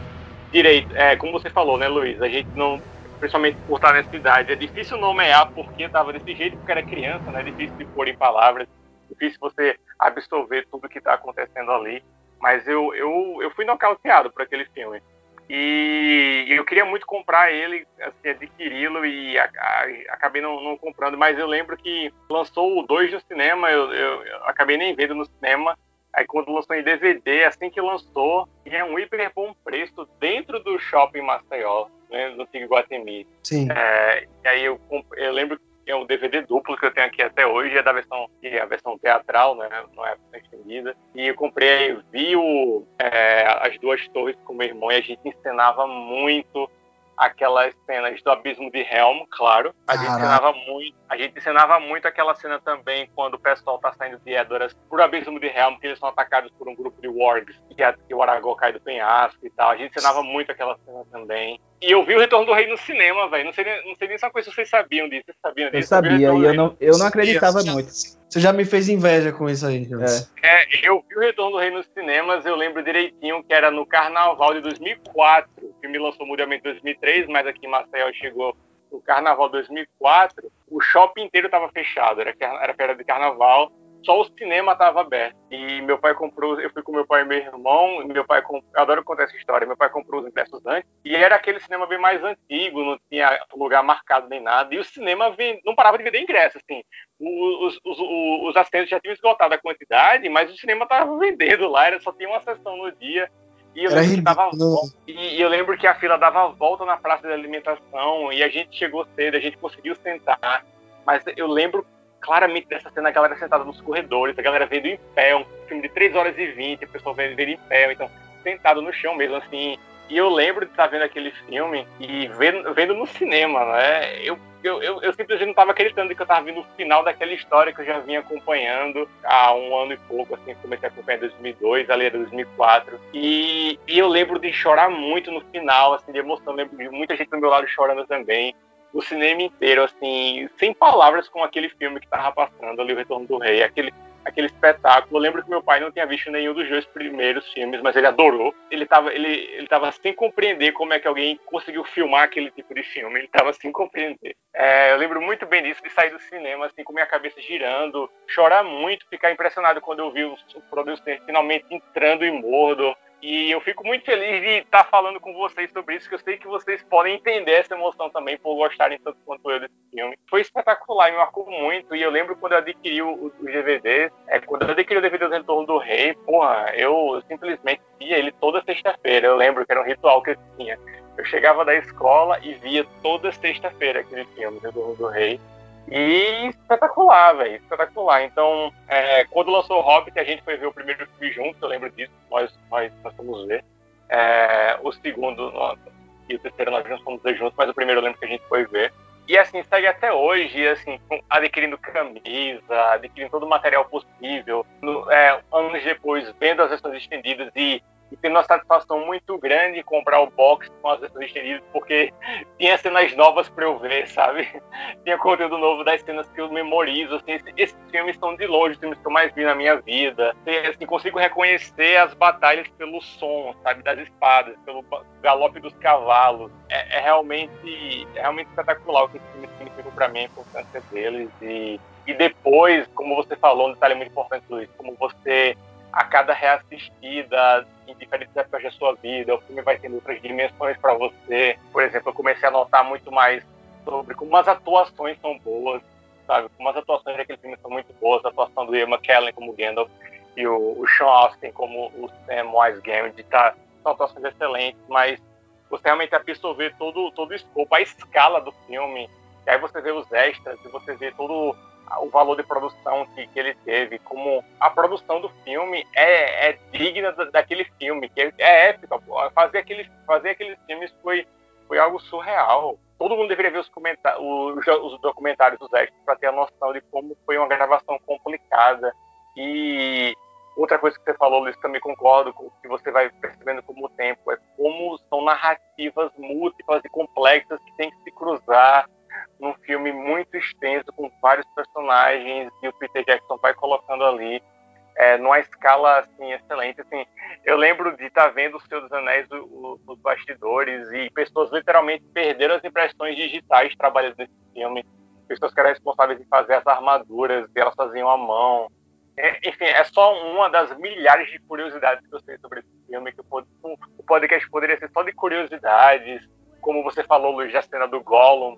direito, é, como você falou, né, Luiz? A gente não, principalmente por estar nessa idade, é difícil nomear porque estava desse jeito, porque era criança, né? É difícil de pôr em palavras, difícil você absorver tudo que está acontecendo ali. Mas eu, eu, eu fui nocauteado por aquele filme. E eu queria muito comprar ele, assim, adquiri-lo e a, a, acabei não, não, comprando. Mas eu lembro que lançou o 2 no cinema, eu, eu, eu, acabei nem vendo no cinema. Aí quando lançou em DVD, assim que lançou, tinha um hiper bom preço dentro do shopping Maceió, né, no Guatemi. Sim. É, e aí eu, eu lembro é um DVD duplo que eu tenho aqui até hoje, é da versão, é a versão teatral, né? Não é a versão estendida. E eu comprei, vi o, é, as duas torres com meu irmão e a gente encenava muito aquelas cenas do abismo de Helm, claro. A gente ensinava muito, a gente ensinava muito aquela cena também quando o pessoal tá saindo de Edoras pro abismo de Helm, que eles são atacados por um grupo de wargs, que, a, que o Aragorn cai do penhasco e tal. A gente ensinava muito aquela cena também. E eu vi o Retorno do Rei no cinema, velho. Não sei, não sei nem se é uma coisa que vocês sabiam disso. Vocês sabiam disso? Eu sabia, e eu não, eu não acreditava muito. Você já me fez inveja com isso aí, é. é. eu vi o Retorno do Rei nos cinemas, eu lembro direitinho que era no Carnaval de 2004. O filme lançou mundialmente em 2003, mas aqui em Maceió chegou no Carnaval 2004. O shopping inteiro estava fechado, era, era férias de Carnaval só o cinema estava aberto. E meu pai comprou, eu fui com meu pai e meu irmão, e meu pai, eu adoro contar essa história, meu pai comprou os ingressos antes, e era aquele cinema bem mais antigo, não tinha lugar marcado nem nada, e o cinema vem, não parava de vender ingressos, assim. Os, os, os, os assentos já tinham esgotado a quantidade, mas o cinema estava vendendo lá, era, só tinha uma sessão no dia, E eu, lembro que dava, e eu lembro que a fila dava volta na praça de alimentação e a gente chegou cedo, a gente conseguiu sentar. Mas eu lembro claramente dessa cena, a galera sentada nos corredores, a galera vendo em pé, um filme de 3 horas e 20, a pessoa vendo, vendo em pé, então sentado no chão mesmo, assim. E eu lembro de estar vendo aquele filme e vendo, vendo no cinema, né? Eu, eu, eu, eu simplesmente não estava acreditando que eu estava vendo o final daquela história que eu já vinha acompanhando há um ano e pouco, assim, comecei a acompanhar em 2002, ali era 2004. E, e eu lembro de chorar muito no final, assim, de emoção. Lembro de muita gente do meu lado chorando também o cinema inteiro, assim, sem palavras com aquele filme que tava passando ali, O Retorno do Rei, aquele, aquele espetáculo. Eu lembro que meu pai não tinha visto nenhum dos dois primeiros filmes, mas ele adorou. Ele tava, ele, ele tava sem compreender como é que alguém conseguiu filmar aquele tipo de filme. Ele tava sem compreender. É, eu lembro muito bem disso, de sair do cinema, assim, com minha cabeça girando, chorar muito, ficar impressionado quando eu vi o, o producer finalmente entrando em Mordor, e eu fico muito feliz de estar falando com vocês sobre isso, que eu sei que vocês podem entender essa emoção também por gostarem tanto quanto eu desse filme. Foi espetacular, me marcou muito. E eu lembro quando eu adquiri os DVDs, é, quando eu adquiri o DVD do Retorno do Rei, porra, eu simplesmente via ele toda sexta-feira. Eu lembro que era um ritual que eu tinha. Eu chegava da escola e via toda sexta-feira aquele filme, Retorno do Rei. E espetacular, velho, espetacular. Então, é, quando lançou o Hobbit, a gente foi ver o primeiro filme junto, eu lembro disso, nós, nós, nós fomos ver. É, o segundo e o terceiro nós não fomos ver juntos, mas o primeiro eu lembro que a gente foi ver. E assim, segue até hoje, assim, adquirindo camisa, adquirindo todo o material possível. No, é, anos depois, vendo as versões estendidas e e tendo uma satisfação muito grande comprar o box com as estendidas, porque tinha cenas novas para eu ver, sabe? Tinha conteúdo novo das cenas que eu memorizo, assim, esses, esses filmes são de longe os filmes que eu mais vi na minha vida. E, assim, consigo reconhecer as batalhas pelo som, sabe, das espadas, pelo galope dos cavalos. É, é realmente, é realmente espetacular o que esse filme significa para mim, a importância deles e e depois, como você falou, um detalhe muito importante, Luiz, como você a cada reassistida em diferentes épocas da sua vida, o filme vai tendo outras dimensões para você. Por exemplo, eu comecei a notar muito mais sobre como as atuações são boas, sabe? Como as atuações daquele filme são muito boas, a atuação do Ian McKellen como Gandalf e o, o Sean Austin como o Sam Wise Gamgee, tá, são atuações excelentes, mas você realmente absorver todo, todo o escopo, a escala do filme, e aí você vê os extras, e você vê todo o valor de produção que, que ele teve, como a produção do filme é, é digna daquele filme, que é, é épica. Fazer, aquele, fazer aqueles filmes foi, foi algo surreal. Todo mundo deveria ver os, os, os documentários dos extras para ter a noção de como foi uma gravação complicada. E outra coisa que você falou, Luiz, também concordo com que você vai percebendo com o tempo, é como são narrativas múltiplas e complexas que tem que se cruzar num filme muito extenso, com vários personagens, e o Peter Jackson vai colocando ali é, numa escala assim, excelente. Assim, eu lembro de estar tá vendo o Senhor dos Anéis, os bastidores, e pessoas literalmente perderam as impressões digitais trabalhando nesse filme. Pessoas que eram responsáveis em fazer as armaduras, e elas faziam à mão. É, enfim, é só uma das milhares de curiosidades que eu sei sobre esse filme, que o, o podcast poderia ser só de curiosidades, como você falou, Luiz, da cena do Gollum,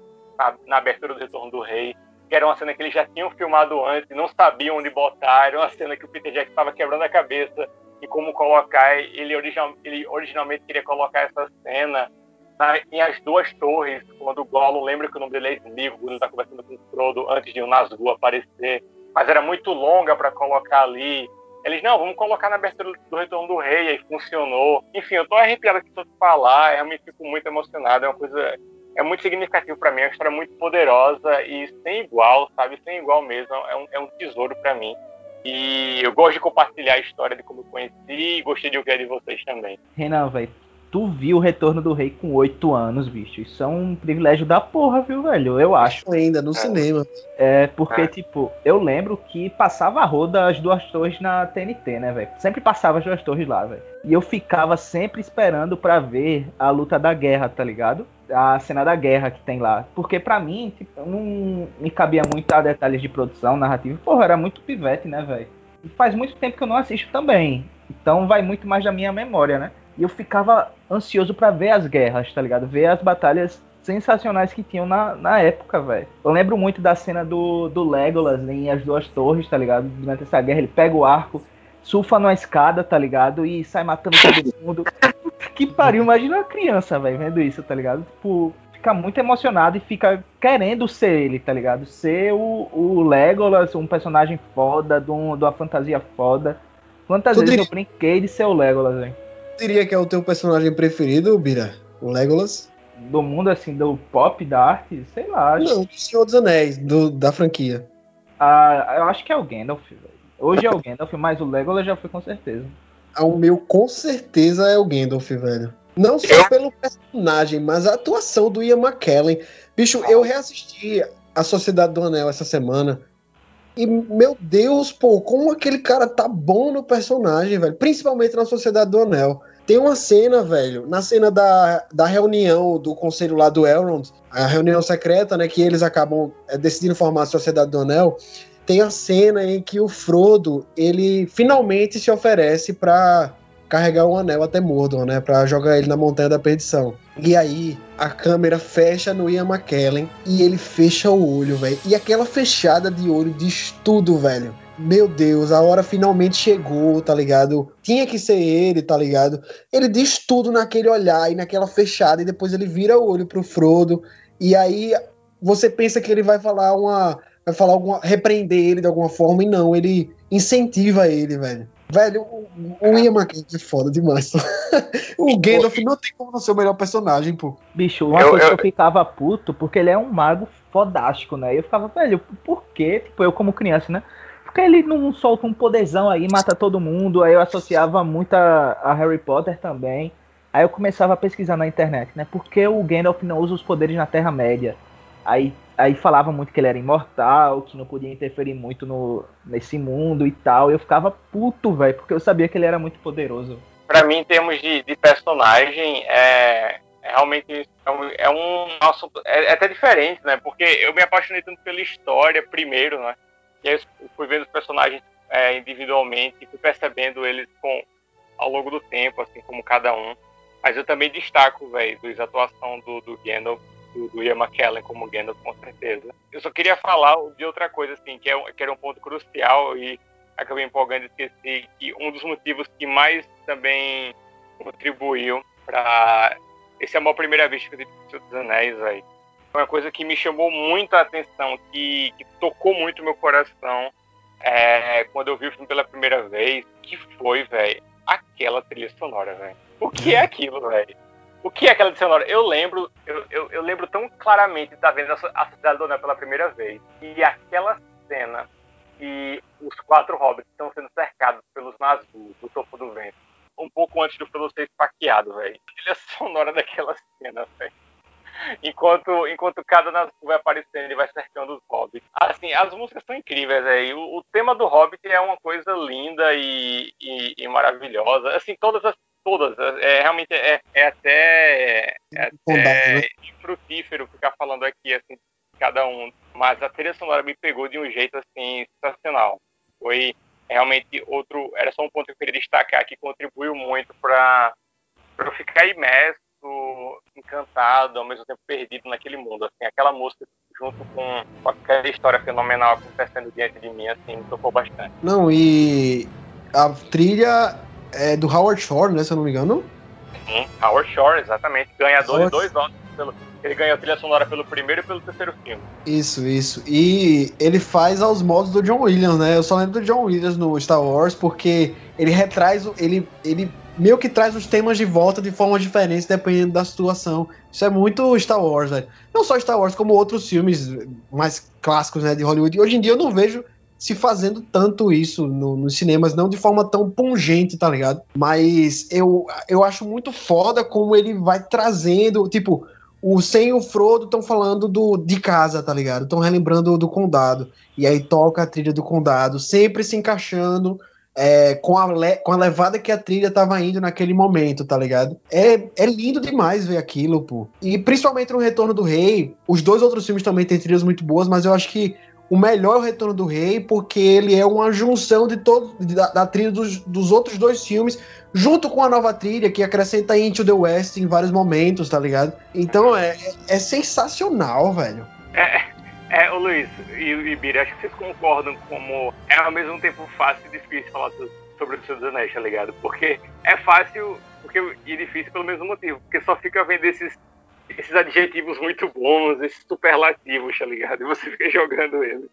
na, abertura do Retorno do Rei, que era uma cena que eles já tinham filmado antes, não sabiam onde botar, era uma cena que o Peter Jackson estava quebrando a cabeça e como colocar. Ele, original, ele originalmente queria colocar essa cena na, em As Duas Torres, quando o Gollum, lembra que o nome dele é Smeagol, ele está conversando com o Frodo antes de o Nazgûl aparecer, mas era muito longa para colocar ali. Eles, não, vamos colocar na abertura do Retorno do Rei, aí funcionou. Enfim, eu tô arrepiado aqui só de falar, eu realmente fico muito emocionado, é uma coisa é muito significativo para mim, é uma história muito poderosa e sem igual, sabe? Sem igual mesmo, é um, é um tesouro para mim. E eu gosto de compartilhar a história de como eu conheci e gostei de ouvir a de vocês também. Renan, velho, tu viu o Retorno do Rei com oito anos, bicho. Isso é um privilégio da porra, viu, velho? Eu acho. Ainda no é. cinema. É, porque, é. tipo, eu lembro que passava a roda as duas torres na TNT, né, velho? Sempre passava as duas torres lá, velho. E eu ficava sempre esperando para ver a luta da guerra, tá ligado? A cena da guerra que tem lá. Porque para mim, tipo, não me cabia muito a detalhes de produção, narrativa. Porra, era muito pivete, né, velho? E faz muito tempo que eu não assisto também. Então vai muito mais da minha memória, né? E eu ficava ansioso para ver as guerras, tá ligado? Ver as batalhas sensacionais que tinham na, na época, velho. Eu lembro muito da cena do, do Legolas em As Duas Torres, tá ligado? Durante essa guerra, ele pega o arco, surfa numa escada, tá ligado? E sai matando todo mundo. Que pariu, imagina uma criança, velho, vendo isso, tá ligado? Tipo, fica muito emocionado e fica querendo ser ele, tá ligado? Ser o, o Legolas, um personagem foda, de, um, de uma fantasia foda. Quantas Tu vezes diria- eu brinquei de ser o Legolas, velho? Diria que é o teu personagem preferido, Bira? O Legolas? Do mundo, assim, do pop, da arte, sei lá. Não, do Senhor dos Anéis, do, da franquia. Ah, eu acho que é o Gandalf, velho. Hoje é o Gandalf, mas o Legolas já foi com certeza. Ah, O meu, com certeza, é o Gandalf, velho. Não só pelo personagem, mas a atuação do Ian McKellen. Bicho, eu reassisti A Sociedade do Anel essa semana. E, meu Deus, pô, como aquele cara tá bom no personagem, velho. Principalmente na Sociedade do Anel. Tem uma cena, velho, na cena da, da reunião do conselho lá do Elrond, a reunião secreta, né, que eles acabam é, decidindo formar a Sociedade do Anel. Tem a cena em que o Frodo, ele finalmente se oferece pra carregar o anel até Mordor, né, Pra jogar ele na Montanha da Perdição. E aí a câmera fecha no Ian McKellen e ele fecha o olho, velho. E aquela fechada de olho diz tudo, velho. Meu Deus, a hora finalmente chegou, tá ligado? Tinha que ser ele, tá ligado? Ele diz tudo naquele olhar e naquela fechada, e depois ele vira o olho pro Frodo, e aí você pensa que ele vai falar uma. Vai falar alguma. repreender ele de alguma forma, e não, ele incentiva ele, velho. Velho, o, o Ian McKellen é foda demais. o Gandalf não tem como não ser o melhor personagem, pô. Bicho, uma Eu- coisa eu- que eu ficava puto, porque ele é um mago fodástico, né? E eu ficava, velho, por quê? Tipo, eu como criança, né? Porque ele não solta um poderzão aí, mata todo mundo. Aí eu associava muito a, a Harry Potter também. Aí eu começava a pesquisar na internet, né? Por que o Gandalf não usa os poderes na Terra-média? Aí, aí falava muito que ele era imortal, que não podia interferir muito no, nesse mundo e tal. E eu ficava puto, velho, porque eu sabia que ele era muito poderoso. Pra mim, em termos de, de personagem, é, é realmente é um, é um assunto é, é até diferente, né? Porque eu me apaixonei tanto pela história primeiro, né? E aí eu fui vendo os personagens é, individualmente fui percebendo eles com, ao longo do tempo, assim como cada um. Mas eu também destaco, velho, a atuação do, do Gandalf, do, Ian McKellen como Gandalf, com certeza. Eu só queria falar de outra coisa, assim, que, é, que era um ponto crucial e acabei empolgando e esqueci que um dos motivos que mais também contribuiu para esse amor à primeira vista que eu tive Senhor dos Anéis, velho. Foi uma coisa que me chamou muito a atenção, que, que tocou muito meu coração é, quando eu vi o filme pela primeira vez, que foi, velho, aquela trilha sonora, velho. O que é aquilo, velho? O que é aquela trilha sonora? Eu lembro, eu, eu, eu lembro tão claramente de estar vendo a, Cidade do Anel pela primeira vez. E aquela cena que os quatro hobbits estão sendo cercados pelos Nazgûl do topo do vento. Um pouco antes do Frodo ser esfaqueado, velho. A trilha sonora daquela cena, velho. Enquanto, enquanto cada Nazgûl vai aparecendo e vai cercando os hobbits. Assim, as músicas são incríveis, velho. O, o tema do Hobbit é uma coisa linda e, e, e maravilhosa. Assim, todas as. Todas. É, realmente é, é até. É Condado, até né? frutífero ficar falando aqui, assim, cada um. Mas a trilha sonora me pegou de um jeito, assim, sensacional. Foi realmente outro. Era só um ponto que eu queria destacar que contribuiu muito para eu ficar imerso, encantado, ao mesmo tempo perdido naquele mundo. Assim, aquela música junto com, com aquela história fenomenal acontecendo diante de mim, assim, me tocou bastante. Não, e a trilha é do Howard Shore, né? Se eu não me engano. Sim, Howard Shore, exatamente, ganhador Howard- de dois Oscars. Pelo, ele ganhou a trilha sonora pelo primeiro e pelo terceiro filme. Isso, isso. E ele faz aos modos do John Williams, né? Eu só lembro do John Williams no Star Wars porque ele retraz, ele, ele meio que traz os temas de volta de formas diferentes dependendo da situação. Isso é muito Star Wars, velho. Não só Star Wars, como outros filmes mais clássicos, né, de Hollywood. E hoje em dia eu não vejo se fazendo tanto isso no- nos cinemas, não de forma tão pungente, tá ligado? Mas eu, eu acho muito foda como ele vai trazendo, tipo, o Sam e o Frodo estão falando do, de casa, tá ligado? Estão relembrando do condado. E aí toca a trilha do condado, sempre se encaixando é, com, a le- com a levada que a trilha tava indo naquele momento, tá ligado? É, é lindo demais ver aquilo, pô. E principalmente no Retorno do Rei, os dois outros filmes também têm trilhas muito boas, mas eu acho que o melhor é o Retorno do Rei, porque ele é uma junção de todo, da, da trilha dos, dos outros dois filmes, junto com a nova trilha que acrescenta Into the West em vários momentos, tá ligado? Então é, é, é sensacional, velho. É, ô Luiz e, e Bira, acho que vocês concordam como é ao mesmo tempo fácil e difícil falar so- sobre o Senhor dos Anéis, tá ligado? Porque é fácil porque, e difícil pelo mesmo motivo, porque só fica vendo esses, esses adjetivos muito bons, esses superlativos, tá ligado? E você fica jogando eles.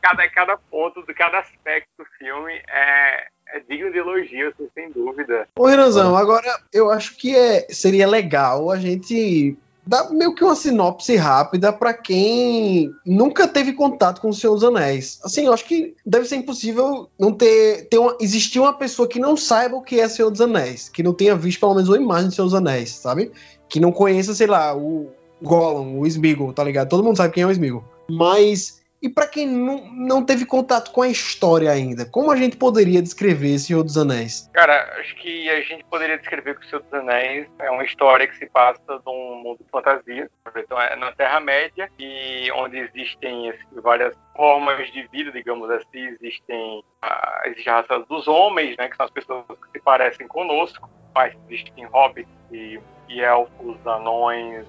Cada, cada ponto, cada aspecto do filme é, é digno de elogio, assim, sem dúvida. Ô, Renanzão, agora eu acho que é, seria legal a gente dar meio que uma sinopse rápida para quem nunca teve contato com o Senhor dos Anéis. Assim, eu acho que deve ser impossível não ter, ter uma, existir uma pessoa que não saiba o que é Senhor dos Anéis, que não tenha visto pelo menos uma imagem de Senhor dos Anéis, sabe? Que não conheça, sei lá, o Gollum, o Smeagol, tá ligado? Todo mundo sabe quem é o Smeagol. Mas e para quem não, não teve contato com a história ainda, como a gente poderia descrever Senhor dos Anéis? Cara, acho que a gente poderia descrever que o Senhor dos Anéis é uma história que se passa num mundo de fantasia. Então é na Terra-média, e onde existem assim, várias formas de vida, digamos assim. Existem a, existe a raça dos homens, né, que são as pessoas que se parecem conosco, mas existem hobbits e, e elfos, anões,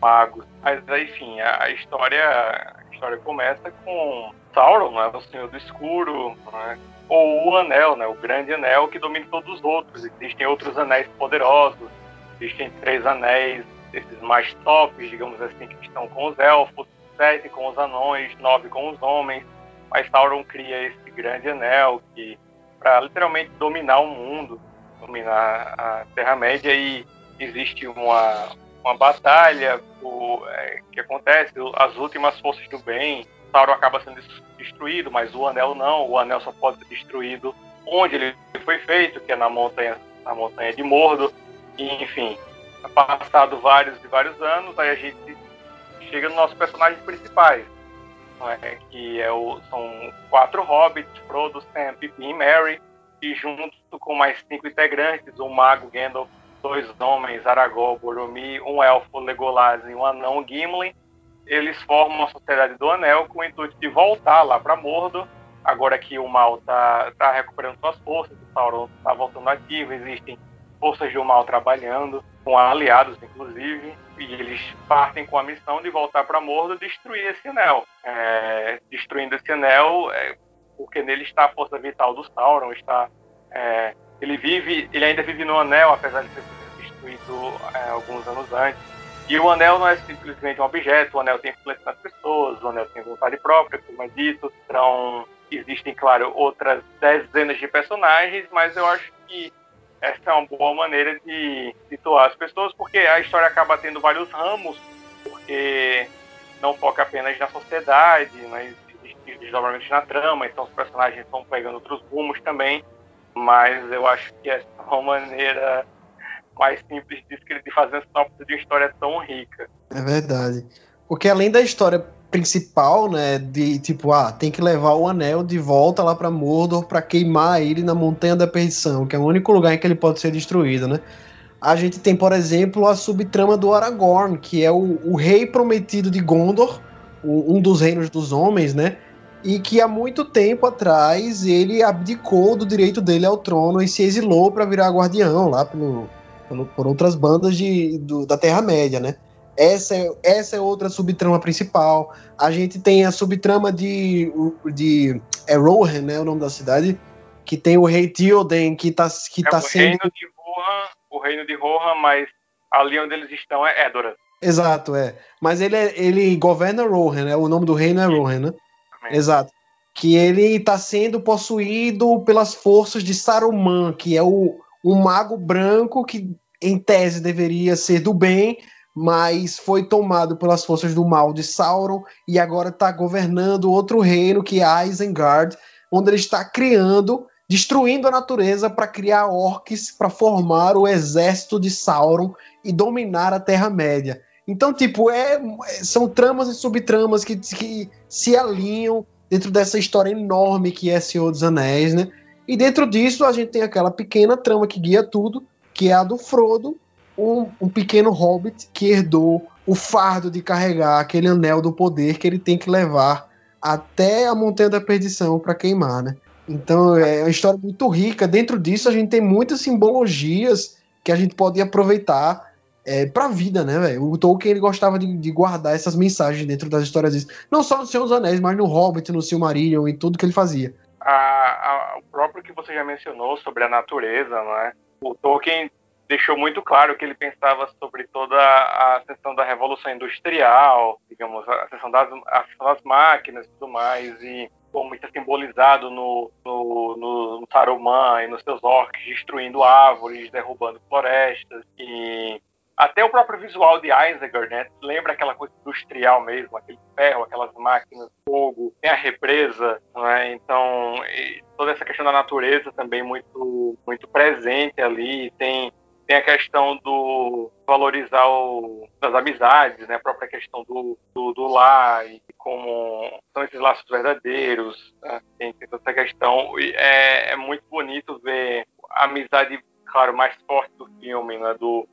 magos. Mas, enfim, a, a história história começa com Sauron, né, o Senhor do Escuro, né, ou o Anel, né, o Grande Anel que domina todos os outros. Existem outros anéis poderosos, existem três anéis, esses mais tops, digamos assim, que estão com os elfos, sete com os anões, nove com os homens. Mas Sauron cria esse Grande Anel que para literalmente dominar o mundo, dominar a Terra-média e existe uma, uma batalha o, é, que acontece, as últimas forças do bem, Sauron acaba sendo destruído, mas o anel não, o anel só pode ser destruído onde ele foi feito, que é na montanha, na montanha de Mordo, e enfim, passado vários e vários anos, aí a gente chega nos nossos personagens principais, é? que é o, são quatro hobbits, Frodo, Sam, Pippin e Merry, e junto com mais cinco integrantes, o mago Gandalf, dois homens, Aragorn, Boromir, um elfo, Legolas e um anão, Gimli, eles formam a Sociedade do Anel com o intuito de voltar lá para Mordor, agora que o mal está tá recuperando suas forças, o Sauron está voltando ativo, existem forças do mal trabalhando, com aliados inclusive, e eles partem com a missão de voltar para Mordor destruir esse anel. É, destruindo esse anel, é, porque nele está a força vital do Sauron, está é, ele vive, ele ainda vive no anel, apesar de ter sido destruído é, alguns anos antes. E o anel não é simplesmente um objeto, o anel tem influência nas pessoas, o anel tem vontade própria, como é dito. Então, existem, claro, outras dezenas de personagens, mas eu acho que essa é uma boa maneira de situar as pessoas, porque a história acaba tendo vários ramos, porque não foca apenas na sociedade, mas existe desdobramento na trama, então os personagens estão pegando outros rumos também mas eu acho que essa é uma maneira mais simples de, fazer a sinopse de uma história tão rica. É verdade. Porque além da história principal, né, de tipo, ah, tem que levar o anel de volta lá para Mordor para queimar ele na Montanha da Perdição, que é o único lugar em que ele pode ser destruído, né? A gente tem, por exemplo, a subtrama do Aragorn, que é o, o rei prometido de Gondor, o, um dos reinos dos homens, né? E que há muito tempo atrás ele abdicou do direito dele ao trono e se exilou para virar guardião lá pelo, pelo, por outras bandas de, do, da Terra-média, né? Essa é, essa é outra subtrama principal. A gente tem a subtrama de, de é Rohan, né, o nome da cidade, que tem o rei Théoden que tá, que é tá o sendo... Reino de Rohan, o reino de Rohan, mas ali onde eles estão é Edoras. Exato, é. Mas ele, é, ele governa Rohan, né? O nome do reino é Rohan, né? Exato. Que ele está sendo possuído pelas forças de Saruman, que é o, o mago branco que, em tese, deveria ser do bem, mas foi tomado pelas forças do mal de Sauron e agora está governando outro reino, que é Isengard, onde ele está criando, destruindo a natureza para criar orcs, para formar o exército de Sauron e dominar a Terra-média. Então, tipo, é, são tramas e subtramas que, que se alinham dentro dessa história enorme que é Senhor dos Anéis, né? E dentro disso a gente tem aquela pequena trama que guia tudo, que é a do Frodo, um, um pequeno hobbit que herdou o fardo de carregar aquele anel do poder que ele tem que levar até a Montanha da Perdição para queimar, né? Então é uma história muito rica. Dentro disso a gente tem muitas simbologias que a gente pode aproveitar é, pra vida, né, velho? O Tolkien ele gostava de, de, guardar essas mensagens dentro das histórias. Não só no Senhor dos Anéis, mas no Hobbit, no Silmarillion e tudo que ele fazia. A, a, o próprio que você já mencionou sobre a natureza, não é? o Tolkien deixou muito claro que ele pensava sobre toda a ascensão da revolução industrial, digamos, a ascensão das, a das máquinas e tudo mais, e como isso é simbolizado no, no, no, no Saruman e nos seus orcs, destruindo árvores, derrubando florestas, e até o próprio visual de Isengard, né? Lembra aquela coisa industrial mesmo, aquele ferro, aquelas máquinas, fogo, tem a represa, né? Então, toda essa questão da natureza também muito, muito presente ali. Tem, tem a questão do valorizar o, das amizades, né? A própria questão do, do, do lar e como são esses laços verdadeiros. Né? Tem, tem toda essa questão. E é, é muito bonito ver a amizade, claro, mais forte do filme, né? Do,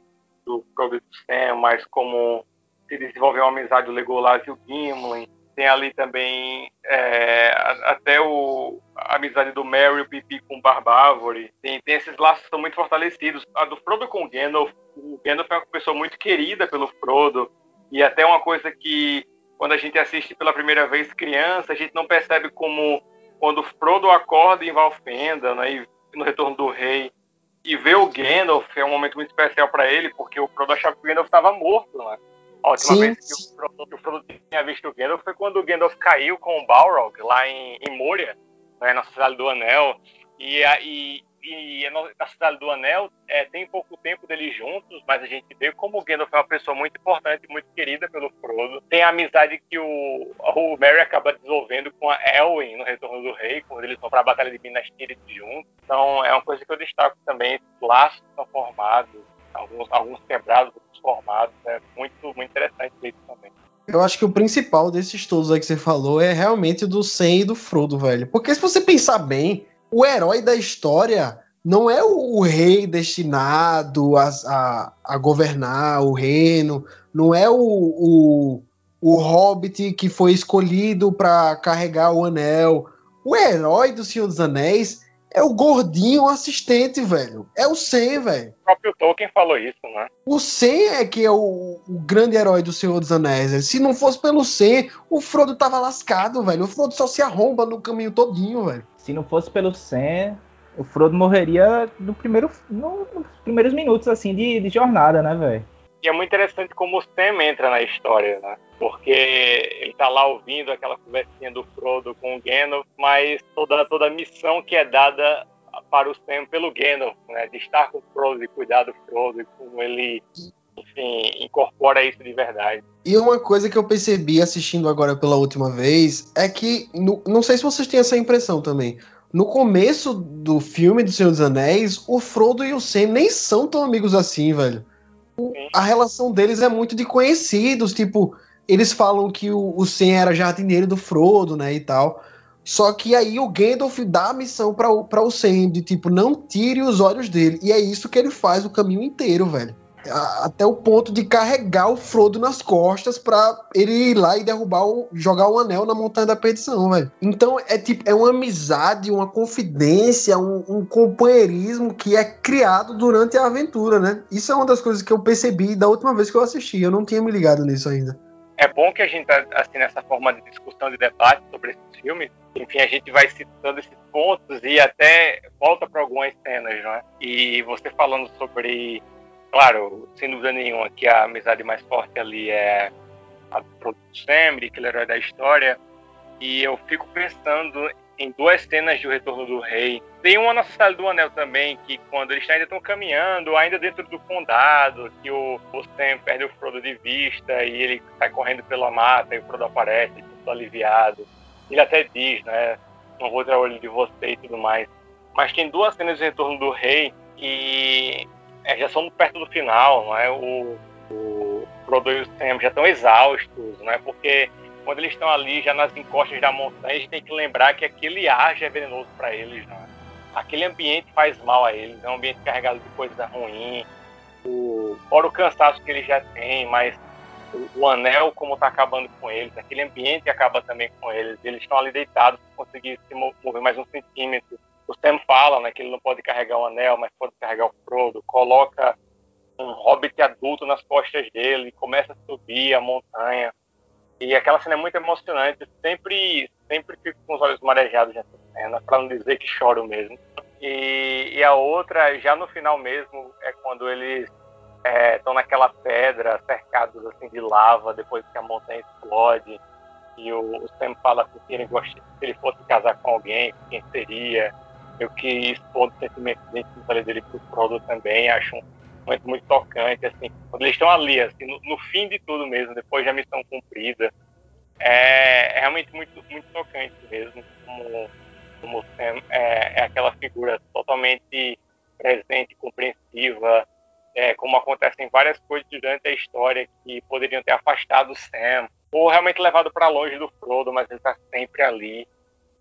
do Frodo Sam, mas como se desenvolveu uma amizade do Legolas e o Gimli. Tem ali também é, até o, a amizade do Merry o Pipi com o Barbárvore. Tem, tem esses laços que são muito fortalecidos. A do Frodo com o Gandalf, o Gandalf é uma pessoa muito querida pelo Frodo. E até uma coisa que, quando a gente assiste pela primeira vez criança, a gente não percebe como quando o Frodo acorda em Valfenda, né, e no Retorno do Rei, e ver o Gandalf é um momento muito especial para ele, porque o Frodo achava que o Gandalf estava morto, né? A última sim, vez que o, Frodo, que o, Frodo, tinha visto o Gandalf foi quando o Gandalf caiu com o Balrog lá em, em Moria, né, na Cidade do Anel. E, e, e na Cidade do Anel é, tem pouco tempo deles juntos, mas a gente vê como o Gandalf é uma pessoa muito importante, muito querida pelo Frodo. Tem a amizade que o, o Merry acaba desenvolvendo com a Elwin no Retorno do Rei, quando eles vão para a Batalha de Minas Tirith juntos. Então é uma coisa que eu destaco também, esses laços que são formados, alguns, alguns quebrados, outros formados, é muito, muito interessante isso também. Eu acho que o principal desses todos aí que você falou é realmente do Sam e do Frodo, velho. Porque se você pensar bem, o herói da história não é o, o rei destinado a, a, a, governar o reino, não é o, o, o hobbit que foi escolhido para carregar o anel. O herói do Senhor dos Anéis é o gordinho assistente, velho. É o Sam, velho. O próprio Tolkien falou isso, né? O Sam é que é o, o, grande herói do Senhor dos Anéis. Se não fosse pelo Sam, o Frodo tava lascado, velho. O Frodo só se arromba no caminho todinho, velho. Se não fosse pelo Sam, o Frodo morreria no primeiro, no, nos primeiros minutos assim de, de jornada, né, velho? E é muito interessante como o Sam entra na história, né? Porque ele tá lá ouvindo aquela conversinha do Frodo com o Gandalf, mas toda, toda a missão que é dada para o Sam pelo Gandalf, né? De estar com o Frodo, de cuidar do Frodo, e como ele, enfim, incorpora isso de verdade. E uma coisa que eu percebi assistindo agora pela última vez é que, no, não sei se vocês têm essa impressão também, no começo do filme do Senhor dos Anéis, o Frodo e o Sam nem são tão amigos assim, velho. A relação deles é muito de conhecidos, tipo, eles falam que o, o Sam era jardineiro do Frodo, né, e tal. Só que aí o Gandalf dá a missão para o Sam, de tipo, não tire os olhos dele. E é isso que ele faz o caminho inteiro, velho até o ponto de carregar o Frodo nas costas para ele ir lá e derrubar o, jogar o anel na montanha da perdição, velho. Então é tipo é uma amizade, uma confidência, um, um, companheirismo que é criado durante a aventura, né? Isso é uma das coisas que eu percebi da última vez que eu assisti. Eu não tinha me ligado nisso ainda. É bom que a gente assim nessa forma de discussão de debate sobre esses filmes, enfim, a gente vai citando esses pontos e até volta para algumas cenas, não é? E você falando sobre claro, sem dúvida nenhuma, que a amizade mais forte ali é a do Sam, que ele herói da história. E eu fico pensando em duas cenas de O Retorno do Rei. Tem uma na Cidade do Anel também, que quando eles ainda estão caminhando, ainda dentro do condado, que o, o Sam perde o Frodo de vista e ele sai correndo pela mata e o Frodo aparece, todo aliviado. Ele até diz, né, não vou tirar olho de você e tudo mais. Mas tem duas cenas de Retorno do Rei e é, já somos perto do final, não é? O, o Frodo e o Sam já estão exaustos, não é? Porque quando eles estão ali já nas encostas da montanha, a gente tem que lembrar que aquele ar já é venenoso para eles, não é? Aquele ambiente faz mal a eles, é um ambiente carregado de coisa ruim, o, fora o cansaço que eles já têm, mas o, o anel como está acabando com eles, aquele ambiente acaba também com eles, eles estão ali deitados, conseguir se mover mais um centímetro, o Sam fala né, que ele não pode carregar o anel, mas pode carregar o Frodo, coloca um hobbit adulto nas costas dele, começa a subir a montanha. E aquela cena é muito emocionante, sempre, sempre fico com os olhos marejados nessa cena, para não dizer que choro mesmo. E, e a outra, já no final mesmo, é quando eles estão é, naquela pedra, cercados assim de lava, depois que a montanha explode. E o, o Sam fala que ele, se ele fosse casar com alguém, quem seria? Eu que expondo sentimentos dentro dele pro Frodo também, acho um momento muito tocante, assim, quando eles estão ali, assim, no, no, fim de tudo mesmo, depois da missão cumprida, é, é realmente muito, muito tocante mesmo, como, como Sam é, é aquela figura totalmente presente, compreensiva, é, como acontecem várias coisas durante a história que poderiam ter afastado o Sam, ou realmente levado para longe do Frodo, mas ele está sempre ali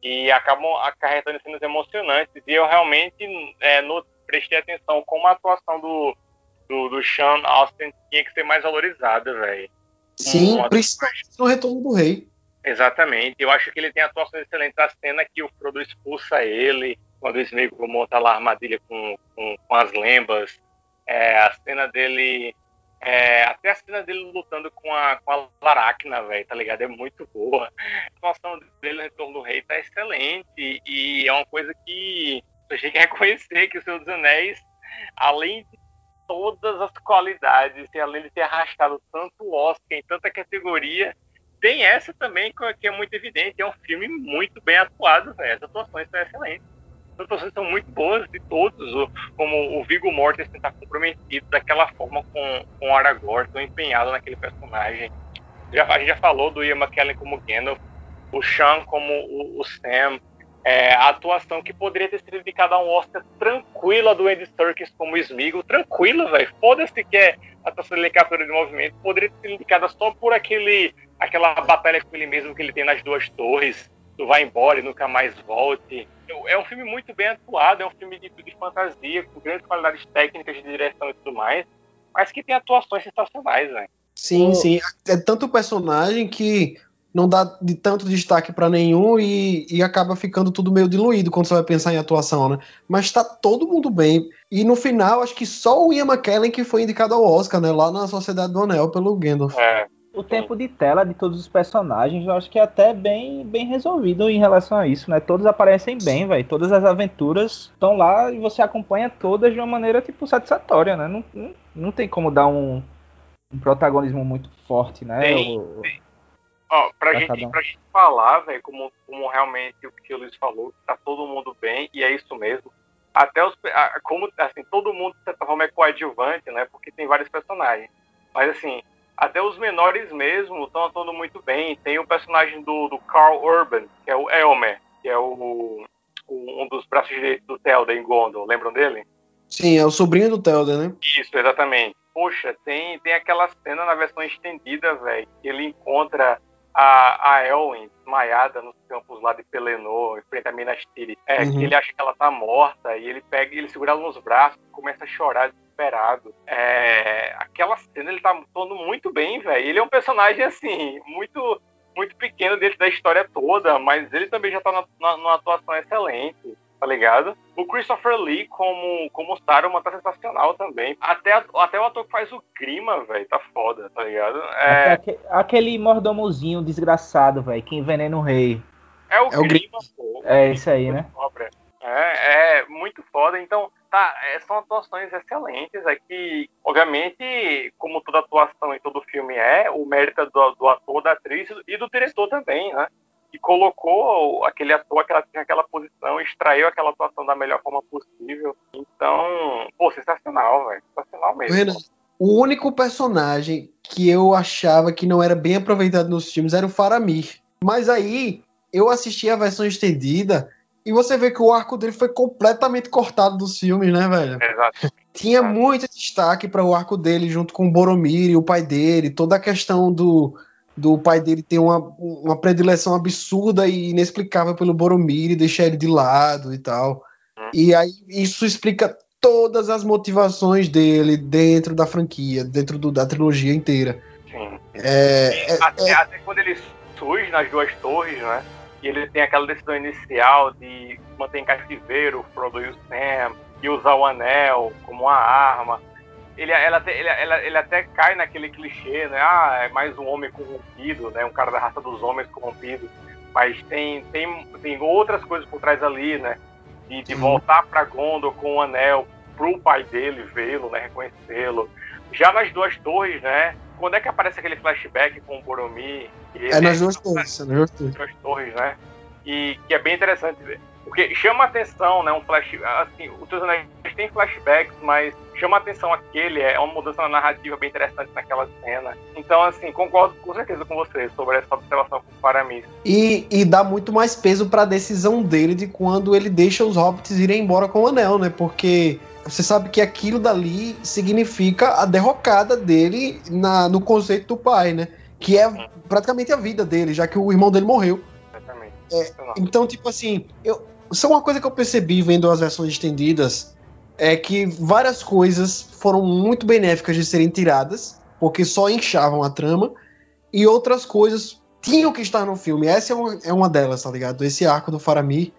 e acabam acarretando cenas emocionantes. E eu realmente é, no, prestei atenção como a atuação do, do, do Sean Austin tinha que ser mais valorizada, velho. Sim, um, principalmente no Retorno do Rei. Exatamente. Eu acho que ele tem atuações excelentes. A cena que o Frodo expulsa ele, quando o Smeagol monta lá a armadilha com, com, com as lembas. É, a cena dele é, até a cena dele lutando com a, com a Laracna, velho, tá ligado? É muito boa. A situação dele no Retorno do Rei tá excelente. E é uma coisa que a gente que reconhecer que o Senhor dos Anéis, além de todas as qualidades, e além de ter arrastado tanto Oscar em tanta categoria, tem essa também que é muito evidente. É um filme muito bem atuado, velho. As atuações são excelentes as atuações são muito boas de todos, como o Viggo Mortensen está comprometido daquela forma com, com o Aragorn, tão empenhado naquele personagem. Já, a gente já falou do Ian McKellen como Gandalf, o Sean como o, o Sam, é, a atuação que poderia ter sido dedicada a um Oscar tranquila do Andy Serkis como Smeagol, tranquila, velho. Foda-se que é atuação de captura de movimento, poderia ter sido indicada só por aquele, aquela batalha com ele mesmo que ele tem nas duas torres, do vai embora e nunca mais volte é um filme muito bem atuado, é um filme de, de fantasia, com grandes qualidades técnicas de direção e tudo mais, mas que tem atuações sensacionais, né? Sim, sim. É tanto personagem que não dá de tanto destaque para nenhum e, e acaba ficando tudo meio diluído quando você vai pensar em atuação, né? Mas tá todo mundo bem. E no final, acho que só o Ian McKellen que foi indicado ao Oscar, né? Lá na Sociedade do Anel, pelo Gandalf. É, o tempo de tela de todos os personagens, eu acho que é até bem, bem resolvido em relação a isso, né? Todos aparecem bem, velho. Todas as aventuras estão lá e você acompanha todas de uma maneira, tipo, satisfatória, né? Não, não, não tem como dar um, um protagonismo muito forte, né? Tem, o, tem. Ó, pra, gente, um. pra gente falar, velho, como, como realmente o que o Luiz falou, tá todo mundo bem, e é isso mesmo. Até os. Como, assim, todo mundo, de certa forma, é coadjuvante, né? Porque tem vários personagens. Mas, assim, até os menores mesmo estão atuando muito bem. Tem o personagem do, do Carl Urban, que é o Elmer, que é o, o um dos braços direitos do Telda em Gondor. Lembram dele? Sim, é o sobrinho do Telda, né? Isso, exatamente. Poxa, tem, tem aquela cena na versão estendida, velho, que ele encontra a, a Elwyn desmaiada nos campos lá de Pelennor, em frente a Minas Tirith. É, uhum. que ele acha que ela tá morta e ele pega ele segura ela nos braços e começa a chorar desesperado. É, aquela cena ele tá atuando muito bem, velho. Ele é um personagem, assim, muito muito pequeno dentro da história toda, mas ele também já tá na, na, numa atuação excelente, tá ligado? O Christopher Lee como, como Saruman tá sensacional também. Até, até o ator que faz o Grima, velho, tá foda, tá ligado? É... Aquele, aquele mordomozinho desgraçado, velho, que envenena o rei. É o é Grima, o... pô. É isso aí, né? É, é muito foda. Então, tá, é, são atuações excelentes. É que, obviamente, como toda atuação em todo filme é, o mérito do, do ator, da atriz e do diretor também, né? Que colocou aquele ator aquela, naquela posição, extraiu aquela atuação da melhor forma possível. Então, pô, sensacional, velho. Sensacional mesmo. O único personagem que eu achava que não era bem aproveitado nos filmes era o Faramir. Mas aí, eu assisti a versão estendida e você vê que o arco dele foi completamente cortado dos filmes, né, velho? Exato. Tinha muito destaque para o arco dele junto com o Boromir e o pai dele, toda a questão do, do pai dele ter uma, uma predileção absurda e inexplicável pelo Boromir e deixar ele de lado e tal. Hum. E aí isso explica todas as motivações dele dentro da franquia, dentro do, da trilogia inteira. Sim. É, é, até, é... até quando ele surge nas duas torres, né? E ele tem aquela decisão inicial de manter em cativeiro o Frodo e o Sam e usar o anel como uma arma. Ele, ela, ele, ela, ele até cai naquele clichê, né? Ah, é mais um homem corrompido, né? Um cara da raça dos homens corrompido. Mas tem, tem, tem outras coisas por trás ali, né? de, de voltar para Gondor com o anel pro pai dele vê-lo, né, reconhecê-lo. Já nas duas torres, né, quando é que aparece aquele flashback com o Boromir? É nas duas torres, é nas duas torres. né? E que é bem interessante ver. Porque chama atenção, né? Um flash. Assim, o Teus Anéis tem flashbacks, mas chama atenção aquele, é uma mudança na narrativa bem interessante naquela cena. Então, assim, concordo com certeza com você sobre essa observação com o Paramis. E, e dá muito mais peso para a decisão dele de quando ele deixa os hobbits irem embora com o anel, né? Porque você sabe que aquilo dali significa a derrocada dele na, no conceito do pai, né? Que é praticamente a vida dele, já que o irmão dele morreu. Exatamente. É, então, tipo assim, eu, isso é uma coisa que eu percebi vendo as versões estendidas, é que várias coisas foram muito benéficas de serem tiradas, porque só inchavam a trama, e outras coisas tinham que estar no filme. Essa é uma, é uma delas, tá ligado? Esse arco do Faramir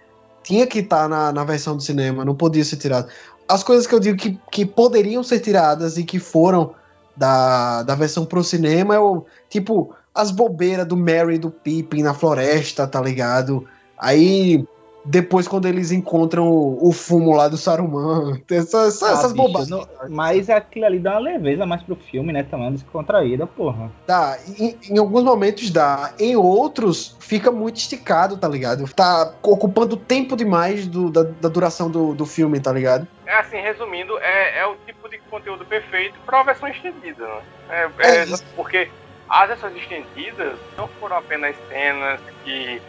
tinha que estar na, na versão do cinema, não podia ser tirado. As coisas que eu digo que, que poderiam ser tiradas e que foram da, da versão pro cinema é o tipo as bobeiras do Mary e do Pippin na floresta, tá ligado? Aí depois quando eles encontram o, o fumo lá do Saruman. Essas, ah, essas bobagens. Não, mas aquilo ali dá uma leveza mais pro filme, né? Também descontraída, porra. Dá. Em, em, alguns momentos dá. Em outros, fica muito esticado, tá ligado? Tá ocupando tempo demais do, da, da, duração do, do filme, tá ligado? É assim, resumindo, é, é o tipo conteúdo perfeito para uma versão estendida, né? É, é, é porque as versões estendidas não foram apenas cenas que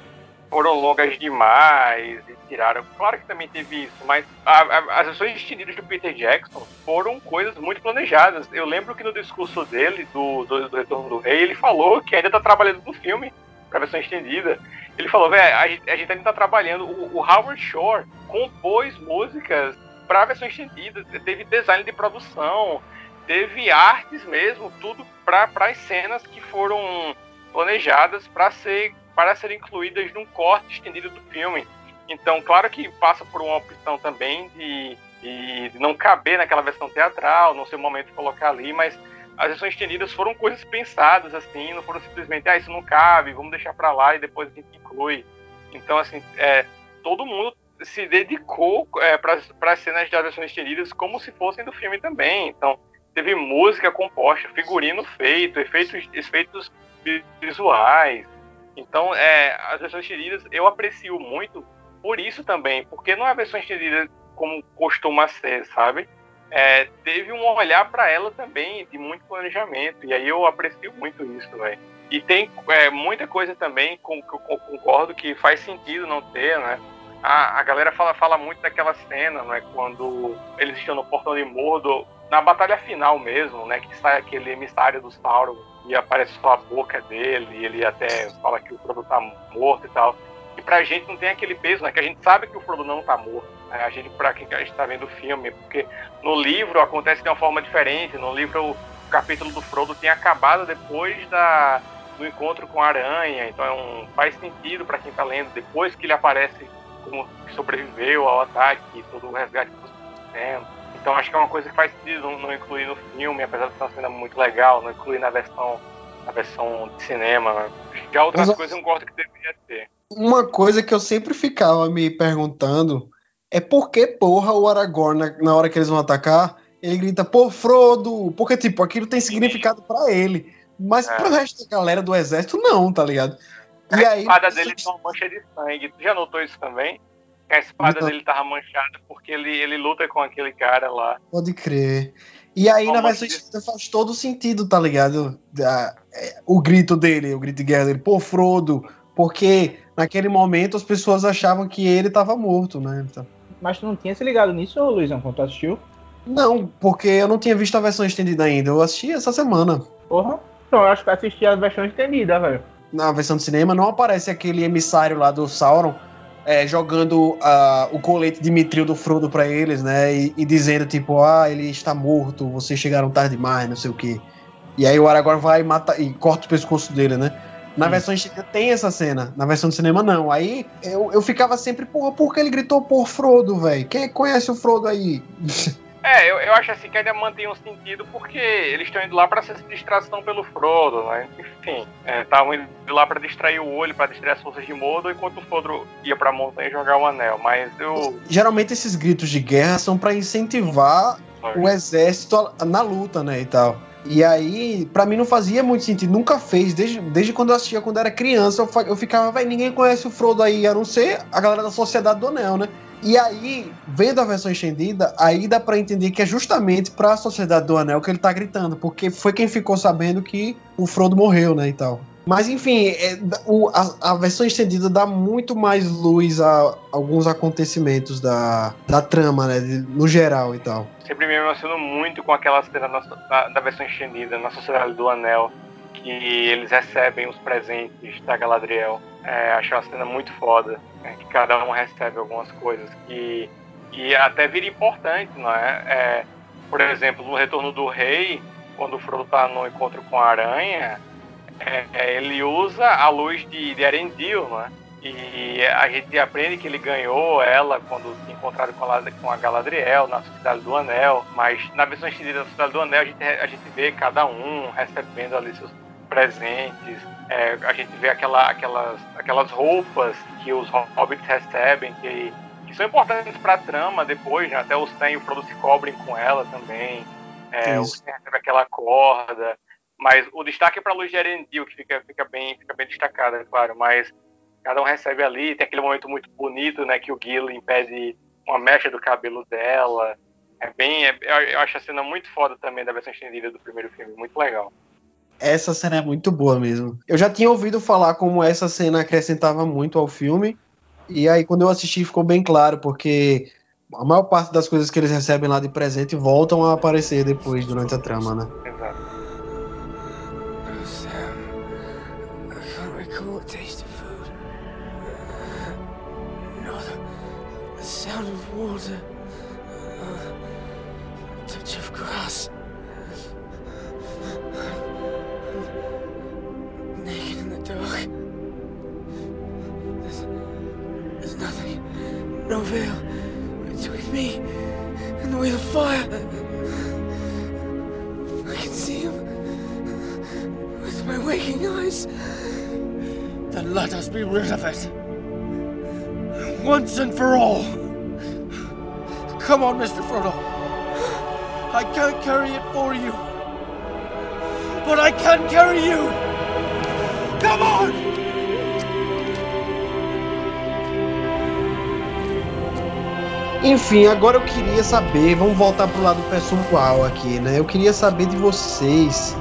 foram longas demais e tiraram. Claro que também teve isso, mas a, a, as ações estendidas do Peter Jackson foram coisas muito planejadas. Eu lembro que no discurso dele, do, do, do Retorno do Rei, ele falou que ainda está trabalhando no filme, para a versão estendida. Ele falou, velho, a, a, gente ainda está trabalhando. O, o, Howard Shore compôs músicas para a versão estendida, teve design de produção, teve artes mesmo, tudo para as cenas que foram planejadas para ser para serem incluídas num corte estendido do filme. Então, claro que passa por uma opção também de, de não caber naquela versão teatral, não ser o momento de colocar ali, mas as versões estendidas foram coisas pensadas, assim, não foram simplesmente, ah, isso não cabe, vamos deixar para lá e depois a gente inclui. Então, assim, é, todo mundo se dedicou é, para as cenas das versões estendidas como se fossem do filme também. Então, teve música composta, figurino feito, efeitos, efeitos visuais, então, é, as versões estendidas eu aprecio muito por isso também, porque não é a versão estendida como costuma ser, sabe? É, teve um olhar para ela também de muito planejamento, e aí eu aprecio muito isso, velho. E tem é, muita coisa também com que eu concordo que faz sentido não ter, né? A, a galera fala, fala muito daquela cena, né? Quando eles estão no portão de Mordor, na batalha final mesmo, né? Que sai aquele emissário do Sauron e aparece só a boca dele, e ele até fala que o Frodo tá morto e tal. E pra gente não tem aquele peso, né? Que a gente sabe que o Frodo não tá morto. Né? A gente, pra quem a gente tá vendo o filme, porque no livro acontece de uma forma diferente. No livro, o capítulo do Frodo tem acabado depois da, do encontro com a aranha. Então é um, faz sentido para quem tá lendo, depois que ele aparece como que sobreviveu ao ataque e todo o resgate do sistema. Então acho que é uma coisa que faz sentido não, não incluir no filme, apesar de ser uma cena muito legal, não incluir na versão, na versão de cinema. Já outras Mas, coisas eu concordo que deveria ter. Uma coisa que eu sempre ficava me perguntando é por que, porra, o Aragorn, na, na hora que eles vão atacar, ele grita, pô, Frodo, porque, tipo, aquilo tem significado para ele. Mas é. pro resto da galera do exército, não, tá ligado? E a aí, espada dele tem uma mancha de sangue. Tu já notou isso também? a espada dele tava manchada porque ele, ele luta com aquele cara lá. Pode crer. E aí, na versão de... faz todo sentido, tá ligado? É, o grito dele, o grito de guerra dele, pô, Frodo, porque naquele momento as pessoas achavam que ele tava morto, né? Então... Mas tu não tinha se ligado nisso, Luizão, quando tu assistiu? Não, porque eu não tinha visto a versão estendida ainda. Eu assisti essa semana. Porra. Então, eu acho que assisti a versão estendida, velho. Na versão de cinema não aparece aquele emissário lá do Sauron é, jogando uh, o colete de mitril do Frodo para eles, né? E, e, dizendo, tipo, ah, ele está morto, vocês chegaram tarde demais, não sei o quê. E aí o Aragorn vai e mata e corta o pescoço dele, né? Na hum. versão tem essa cena, na versão do cinema não. Aí eu, eu ficava sempre, porra, por que ele gritou por Frodo, velho? Quem conhece o Frodo aí? É, eu, eu acho assim que ainda mantém um sentido porque eles estão indo lá para ser distração pelo Frodo, né? Enfim, estavam é, indo lá para distrair o olho, para distrair as forças de Mordor, enquanto o Frodo ia pra montanha jogar o anel. Mas eu. Geralmente esses gritos de guerra são para incentivar o exército na luta, né? E tal. E aí, para mim não fazia muito sentido, nunca fez, desde, desde quando eu assistia, quando era criança, eu, eu ficava, vai, ninguém conhece o Frodo aí, a não ser a galera da Sociedade do Anel, né? E aí, vendo a versão estendida, aí dá para entender que é justamente para a Sociedade do Anel que ele tá gritando, porque foi quem ficou sabendo que o Frodo morreu, né, e tal. Mas enfim, é, o, a, a, versão estendida dá muito mais luz a alguns acontecimentos da, da trama, né, de, no geral e tal. Sempre me emociono muito com aquela cena da, da versão estendida na Sociedade do Anel, que eles recebem os presentes da Galadriel. É, uma cena muito foda é, que cada um recebe algumas coisas que, que até vira importante, não é? é? Por exemplo, no Retorno do Rei, quando o Frodo está no encontro com a aranha, é, é, ele usa a luz de, de Erendil, não é? E a gente aprende que ele ganhou ela quando se encontraram com a, com a Galadriel na Sociedade do Anel, mas na versão estendida da Sociedade do Anel a gente, a gente vê cada um recebendo ali seus presentes, é, a gente vê aquela, aquelas, aquelas roupas que os hobbits recebem, que, que são importantes para a trama depois, né? até os Sam e o Frodo se cobrem com ela também. É, o Sam recebe aquela corda. Mas o destaque é para luz de Erendil, que fica, fica, bem, fica bem destacada, é claro. Mas cada um recebe ali. Tem aquele momento muito bonito, né? Que o Gil impede uma mecha do cabelo dela. É bem. É, eu acho a cena muito foda também da versão estendida do primeiro filme. Muito legal essa cena é muito boa mesmo. Eu já tinha ouvido falar como essa cena acrescentava muito ao filme, e aí quando eu assisti ficou bem claro, porque a maior parte das coisas que eles recebem lá de presente voltam a aparecer depois, durante a trama, né? Exato. Enfim, agora eu queria saber, vamos voltar pro lado pessoal aqui, né? Eu queria saber de vocês.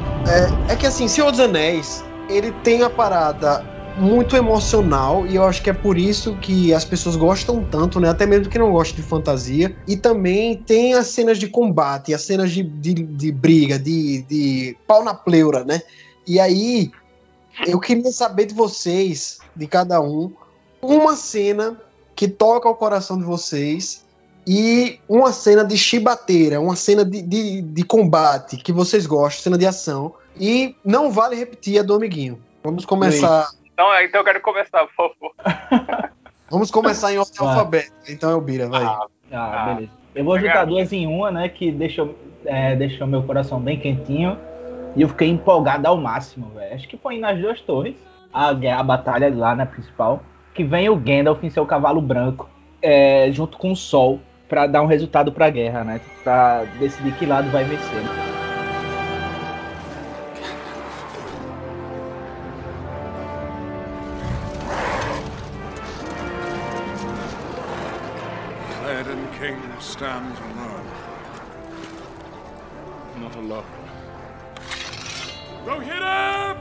É, é que assim, Senhor dos Anéis, ele tem a parada muito emocional e eu acho que é por isso que as pessoas gostam tanto, né? Até mesmo que não gostam de fantasia. E também tem as cenas de combate, as cenas de, de, de briga, de, de pau na pleura, né? E aí, eu queria saber de vocês, de cada um, uma cena que toca o coração de vocês e uma cena de chibateira, uma cena de, de, de, combate que vocês gostam, cena de ação. E não vale repetir a do amiguinho. Vamos começar. Então, então eu quero começar, por favor. Vamos começar em ordem ah. alfabética. Então, Elbira, vai. Ah, ah, beleza. Eu vou juntar duas em uma, né? Que deixou, é, deixou meu coração bem quentinho. E eu fiquei empolgado ao máximo, velho. Acho que foi nas duas torres. A, a batalha lá na principal. Que vem o Gandalf em seu cavalo branco. É, junto com o Sol para dar um resultado para a guerra, né? Para decidir que lado vai vencer. Clegane King stands alone. Not alone. Go hit him!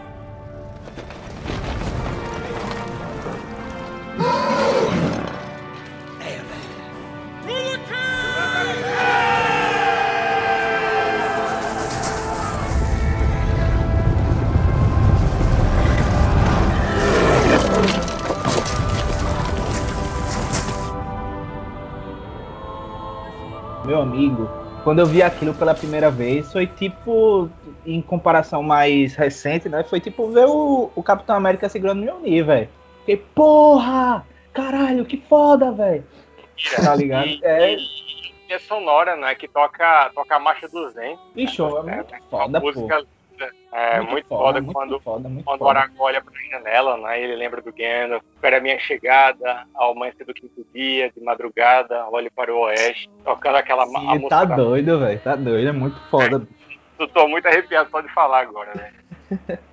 meu amigo, quando eu vi aquilo pela primeira vez, foi tipo, em comparação mais recente, né? Foi tipo ver o, o Capitão América segurando Mjolnir, velho. Fiquei, porra! Caralho, que foda, velho! Tá ligado? É, trilha sonora, né? Que toca, toca a marcha do Zen. Bicho, é muito foda, uma música. É muito, foda, muito quando, foda, muito quando o foda. Aragorn olha pra janela, né? Ele lembra do Gandalf. Espera a minha chegada, ao amanhecer do quinto dia, de madrugada, olhe para o oeste, tocando aquela ma- a Sim, música. tá doido, velho. Tá doido, é muito foda. Eu tô muito arrepiado só de falar agora, né?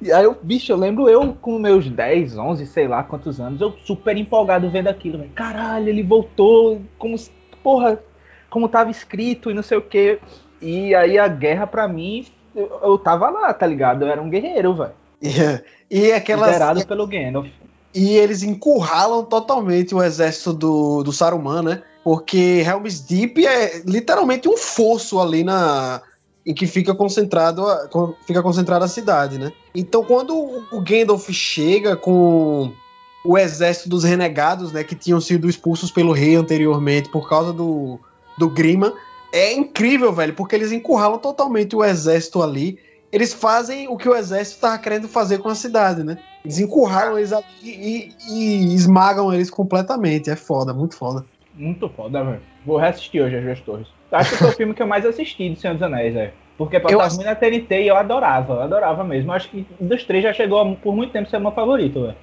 E aí, eu, bicho, eu lembro eu com meus 10, 11, sei lá quantos anos, eu super empolgado vendo aquilo, velho. Caralho, ele voltou, como, porra, como tava escrito e não sei o quê. E aí a guerra, pra mim, eu, eu tava lá, tá ligado? Eu era um guerreiro, velho. E, e aquelas. Liderado pelo Gandalf. E eles encurralam totalmente o exército do, do Saruman, né? Porque Helm's Deep é literalmente um fosso ali na em que fica concentrado a, fica concentrada a cidade, né? Então quando o Gandalf chega com o exército dos renegados, né, que tinham sido expulsos pelo rei anteriormente por causa do do Grima, é incrível, velho, porque eles encurralam totalmente o exército ali. Eles fazem o que o exército tava querendo fazer com a cidade, né? Eles encurralam eles ali e, e esmagam eles completamente. É foda, muito foda. Muito foda, velho. Vou reassistir hoje as duas torres. Acho que foi o filme que eu mais assisti de Senhor dos Anéis, velho. Porque Eu passava ass- muito na TNT e eu adorava, eu adorava mesmo. Acho que dos três já chegou por muito tempo a ser meu favorito, velho.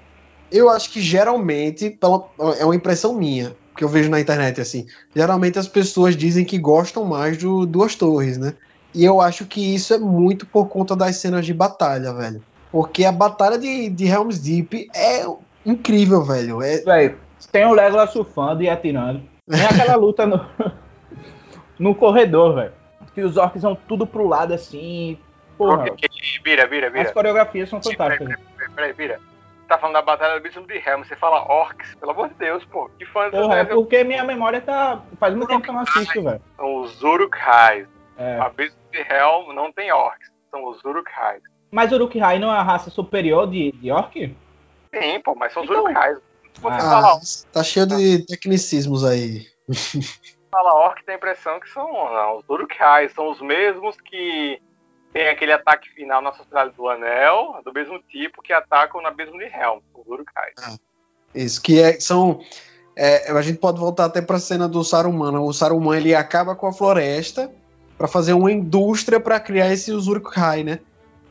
Eu acho que geralmente, pela- é uma impressão minha, que eu vejo na internet assim. Geralmente as pessoas dizem que gostam mais do Duas Torres, né? E eu acho que isso é muito por conta das cenas de batalha, velho. Porque a batalha de, de Helm's Deep é incrível, velho. É, Velho, tem o Legolas surfando e atirando. Nem aquela luta no, no corredor, velho. Que os orcs vão tudo pro lado assim. Porra, Vira, vira, as vira. coreografias são fantásticas. peraí, peraí, peraí, vira. Tá falando da batalha do Abismo de Helm, você fala orcs, pelo amor de Deus, pô. Que fã Porra, é porque minha memória tá. Faz muito tempo que eu não assisto, velho. São os Uruk-hais. É. O Abismo de Helm não tem orcs, são os Uruk-hais. Mas Uruk-hai não é a raça superior de, de orc? Sim, pô, mas são os Então- Uruk-hais. Ah. tá cheio de tecnicismos aí. fala orc, tem a impressão que são não, os Uruk-hais. São os mesmos que tem aquele ataque final na Sociedade do Anel, do mesmo tipo que atacam no Abismo de Helm, os Uruk-hais. Isso, que é- são. é, a gente pode voltar até pra cena do Saruman. O Saruman ele acaba com a floresta pra fazer uma indústria pra criar esses Uruk-hai, né?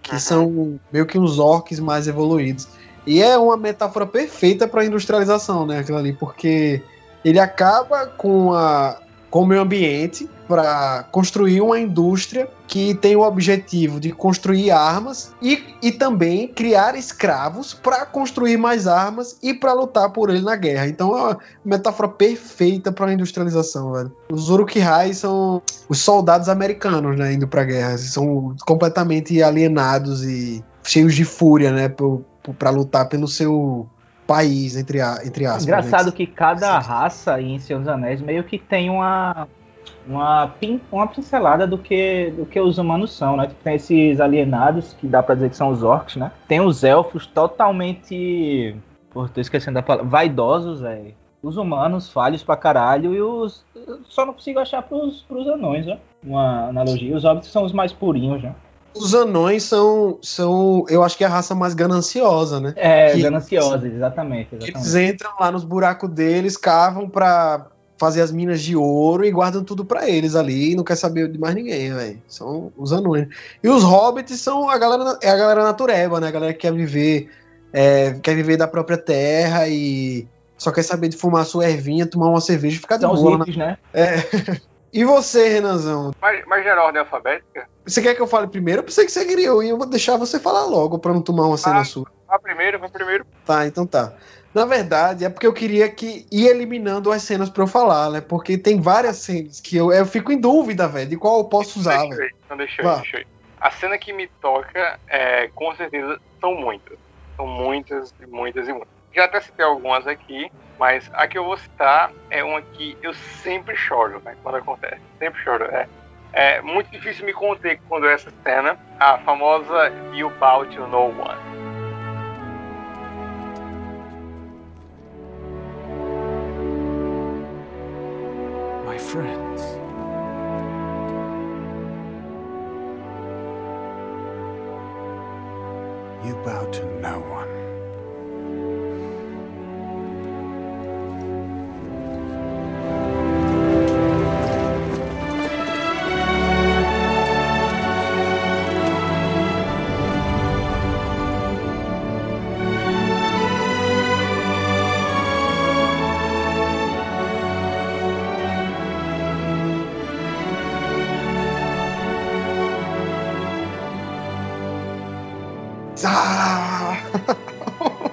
Que Uhum. são meio que uns orcs mais evoluídos. E é uma metáfora perfeita pra industrialização, né? Aquilo ali, porque ele acaba com, a, com o meio ambiente para construir uma indústria que tem o objetivo de construir armas e, e também criar escravos para construir mais armas e para lutar por ele na guerra. Então é uma metáfora perfeita para a industrialização, velho. Os Uruk-hai são os soldados americanos, né, indo para guerra. São completamente alienados e cheios de fúria, né, para lutar pelo seu país, entre, a, entre aspas. Engraçado né? que cada raça em Senhor dos Anéis meio que tem uma uma, pin, uma pincelada do que, do que os humanos são, né? Tipo, Tem esses alienados, que dá pra dizer que são os orcs, né? Tem os elfos totalmente. Pô, tô esquecendo da palavra. Vaidosos, velho. Os humanos falhos pra caralho e os. Só não consigo achar pros, pros anões, né? Uma analogia. Os hobbits são os mais purinhos, né? Os anões são, são, eu acho que é a raça mais gananciosa, né? É, Que- gananciosos, exatamente. exatamente. Eles entram lá nos buracos deles, cavam pra fazer as minas de ouro e guardam tudo pra eles ali e não quer saber de mais ninguém, velho. São os anões. E os hobbits são a galera, é a galera natureba, né? A galera que quer viver, é, quer viver da própria terra e só quer saber de fumar sua ervinha, tomar uma cerveja e ficar de São os boa. né? hippies, né? E você, Renanzão? Mas, era ordem alfabética? Você quer que eu fale primeiro? Eu pensei que você queria eu, e eu vou deixar você falar logo pra não tomar uma cena Ah. sua. Vai primeiro, vai primeiro. Tá, então tá. Na verdade, é porque eu queria que ir eliminando as cenas pra eu falar, né? Porque tem várias cenas que eu, eu fico em dúvida, velho, de qual eu posso usar, Deixa eu velho. ir, Então deixa Vá. eu ir, deixa eu. A cena que me toca, é, com certeza, são muitas. São muitas, e muitas e muitas. Já até citei algumas aqui, mas a que eu vou citar é uma que eu sempre choro, né, quando acontece. Sempre choro. É, é muito difícil me conter quando é essa cena, a famosa You Bow to No One. My friends. You bow to no one.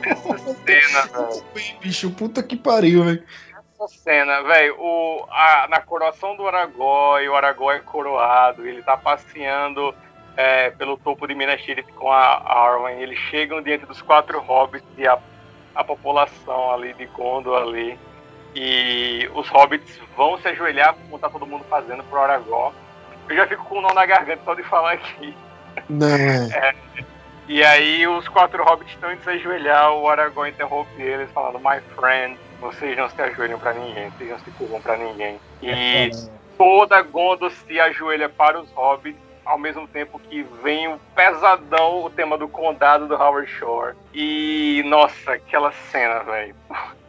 Essa cena, velho. Bicho, puta que pariu, velho. Essa cena, velho, na coroação do Aragorn, o Aragorn é coroado, ele tá passeando é, pelo topo de Minas Tirith com a Arwen, eles chegam diante dos quatro hobbits e a, a população ali de Gondor ali, e os hobbits vão se ajoelhar como tá todo mundo fazendo pro Aragorn. Eu já fico com o nó na garganta só de falar aqui. Não, é. E aí os quatro hobbits estão indo se ajoelhar, o Aragorn interrompe eles falando, my friend, vocês não se ajoelham pra ninguém, vocês não se curvam pra ninguém. E toda Gondor se ajoelha para os hobbits, ao mesmo tempo que vem o pesadão, o tema do condado do Howard Shore. E, nossa, aquela cena, velho.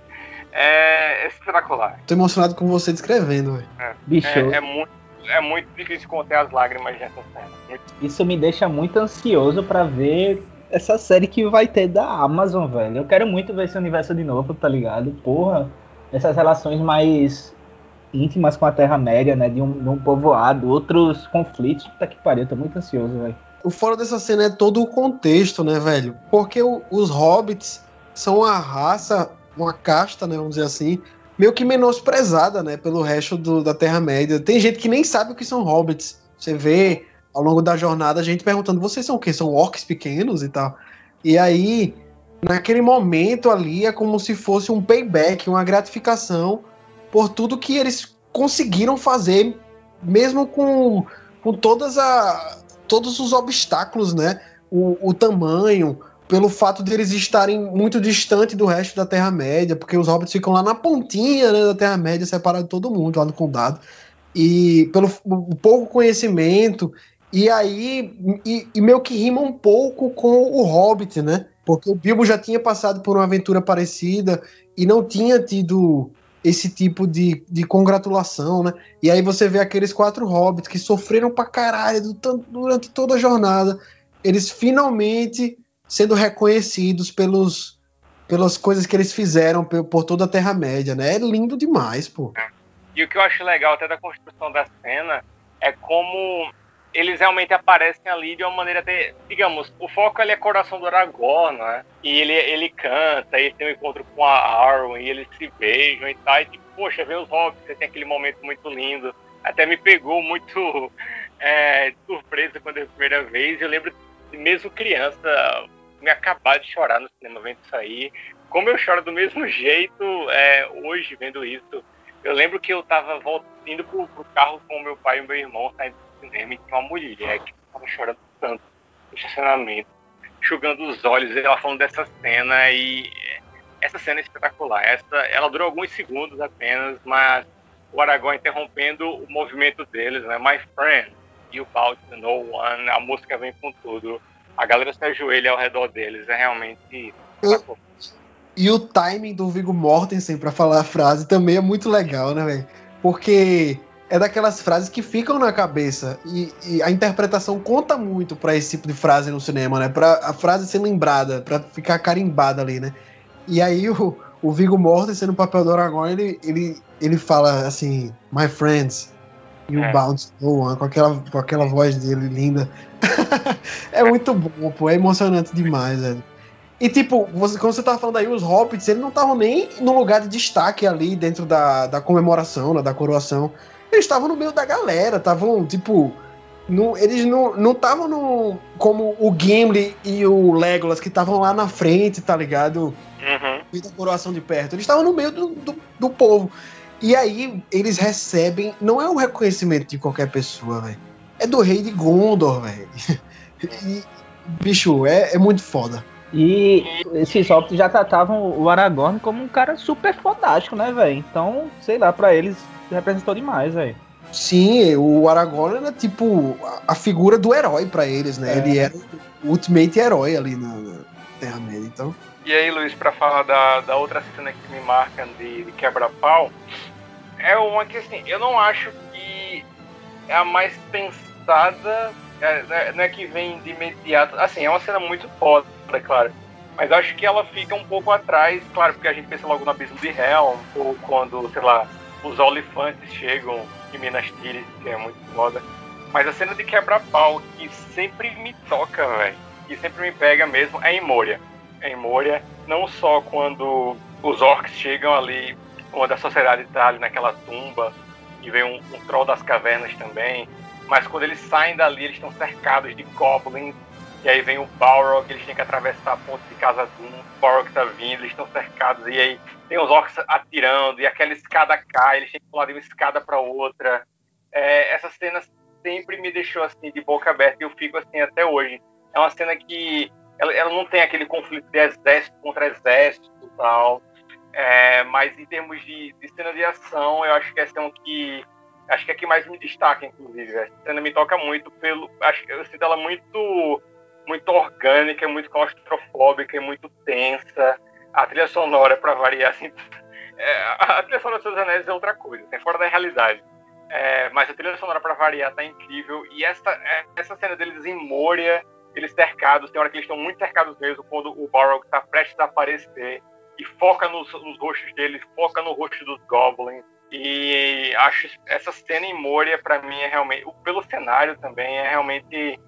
É espetacular. Tô emocionado com você descrevendo, velho. Bicho, É, é muito, é muito difícil conter as lágrimas nessa cena. Muito isso me deixa muito ansioso pra ver essa série que vai ter da Amazon, velho. Eu quero muito ver esse universo de novo, tá ligado? Porra, essas relações mais íntimas com a Terra-média, né? De um, de um povoado, outros conflitos. Puta que pariu, eu tô muito ansioso, velho. O fora dessa cena é todo o contexto, né, velho? Porque o- os hobbits são uma raça, uma casta, né, vamos dizer assim, meio que menosprezada, né, pelo resto do- da Terra-média. Tem gente que nem sabe o que são hobbits. Você vê ao longo da jornada a gente perguntando: vocês são o quê? São orcs pequenos e tal. E aí, naquele momento ali, é como se fosse um payback, uma gratificação por tudo que eles conseguiram fazer, mesmo com, com todas a, todos os obstáculos, né? O, o tamanho, pelo fato de eles estarem muito distante do resto da Terra-média, porque os hobbits ficam lá na pontinha né, da Terra-média, separado de todo mundo, lá no condado. E pelo pouco conhecimento, e aí, e, e meio que rima um pouco com o Hobbit, né? Porque o Bilbo já tinha passado por uma aventura parecida e não tinha tido esse tipo de, de congratulação, né? E aí você vê aqueles quatro hobbits que sofreram pra caralho do durante toda a jornada, eles finalmente sendo reconhecidos pelos pelas coisas que eles fizeram pe- por toda a Terra-média, né? É lindo demais, pô. E o que eu acho legal até da construção da cena é como eles realmente aparecem ali de uma maneira até, digamos, o foco ali é coração do Aragorn, né? E ele, ele canta, ele tem um encontro com a Arwen, e eles se beijam e tal, e tipo, poxa, vê os hobbits, você tem aquele momento muito lindo. Até me pegou muito é, surpresa quando eu a primeira vez. Eu lembro, mesmo criança, me acabar de chorar no cinema vendo isso aí. Como eu choro do mesmo jeito é, hoje vendo isso. Eu lembro que eu tava indo pro, pro carro com meu pai e meu irmão saindo do cinema e tinha uma mulher que tava chorando tanto no estacionamento, enxugando os olhos, ela falando dessa cena e essa cena é espetacular. Essa, ela durou alguns segundos apenas, mas o Aragorn interrompendo o movimento deles, né? My friend, you bow to no one, a música vem com tudo. A galera se ajoelha ao redor deles, é realmente Eu- E o timing do Viggo Mortensen pra falar a frase também é muito legal, né, velho? Porque é daquelas frases que ficam na cabeça e, e a interpretação conta muito pra esse tipo de frase no cinema, né? Pra a frase ser lembrada, pra ficar carimbada ali, né? E aí o, o Viggo Mortensen no papel do Aragorn, ele, ele, ele fala assim, my friends, É. bound to no one, com aquela, com aquela voz dele linda. é muito bom, pô, é emocionante demais, velho. E tipo, você, quando você tava falando aí, os hobbits, eles não estavam nem no lugar de destaque ali dentro da, da comemoração, né, da coroação. Eles estavam no meio da galera, estavam, tipo. No, eles não estavam no. Como o Gimli e o Legolas, que estavam lá na frente, tá ligado? Uhum. da coroação de perto. Eles estavam no meio do, do, do povo. E aí eles recebem. Não é um reconhecimento de qualquer pessoa, velho. É do rei de Gondor, velho. E, bicho, é, é muito foda. E esses hobbits já tratavam o Aragorn como um cara super fodástico, né, velho? Então, sei lá, pra eles representou demais, velho. Sim, o Aragorn era tipo a, figura do herói pra eles, né? É. Ele era o ultimate herói ali na, na Terra-média. Então, E aí, Luiz, pra falar da, da outra cena que me marca de, de quebra-pau, é uma que assim, eu não acho que é a mais pensada, é, não é- não é que vem de imediato. Assim, é uma cena muito foda, claro. Mas acho que ela fica um pouco atrás, claro, porque a gente pensa logo no abismo de Helm, ou quando, sei lá, os olifantes chegam em Minas Tirith, que é muito foda. Mas a cena de quebra-pau que sempre me toca, velho, que sempre me pega mesmo, é em Moria. em Moria, não só quando os orcs chegam ali, quando a sociedade está ali naquela tumba, e vem um, um troll das cavernas também, mas quando eles saem dali, eles estão cercados de goblins, e aí vem o Balrog, eles têm que atravessar a ponte de Casa Doom, o Balrog tá vindo, eles estão cercados, e aí tem os orcs atirando, e aquela escada cai, eles têm que pular de uma escada para outra. É, essa cena sempre me deixou assim, de boca aberta, e eu fico assim até hoje. É uma cena que ela, ela não tem aquele conflito de exército contra exército e tal, é, mas em termos de, de, cena de ação, eu acho que essa é um que acho que é que mais me destaca, inclusive. Essa cena me toca muito pelo, acho que eu sinto ela muito muito orgânica, muito claustrofóbica e muito tensa. A trilha sonora, para variar, assim, é, a trilha sonora dos Anéis é outra coisa, é fora da realidade. É, mas a trilha sonora, para variar, tá incrível. E essa, é, essa cena deles em Moria, eles cercados, tem hora que eles estão muito cercados mesmo, quando o Balrog está prestes a aparecer e foca nos, nos rostos deles, foca no rosto dos Goblins. E acho essa cena em Moria, para mim, é realmente. Pelo cenário também, é realmente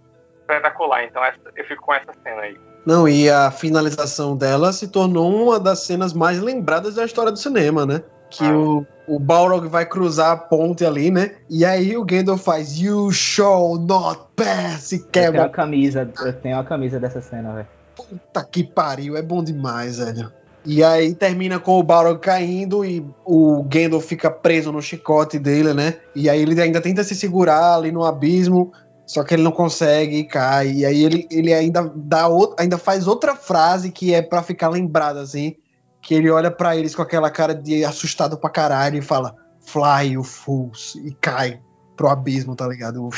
espetacular. Então essa, eu fico com essa cena aí. Não, e a finalização dela se tornou uma das cenas mais lembradas da história do cinema, né? Que ah. o, o Balrog vai cruzar a ponte ali, né? E aí o Gandalf faz You shall not pass e quebra. Eu tenho a camisa, eu tenho a camisa dessa cena, velho. Puta que pariu, é bom demais, velho. E aí termina com o Balrog caindo e o Gandalf fica preso no chicote dele, né? E aí ele ainda tenta se segurar ali no abismo, só que ele não consegue e cai. E aí ele, ele ainda dá outro, ainda faz outra frase que é para ficar lembrado assim, que ele olha para eles com aquela cara de assustado pra caralho e fala: "Fly, you fools" e cai pro abismo, tá ligado?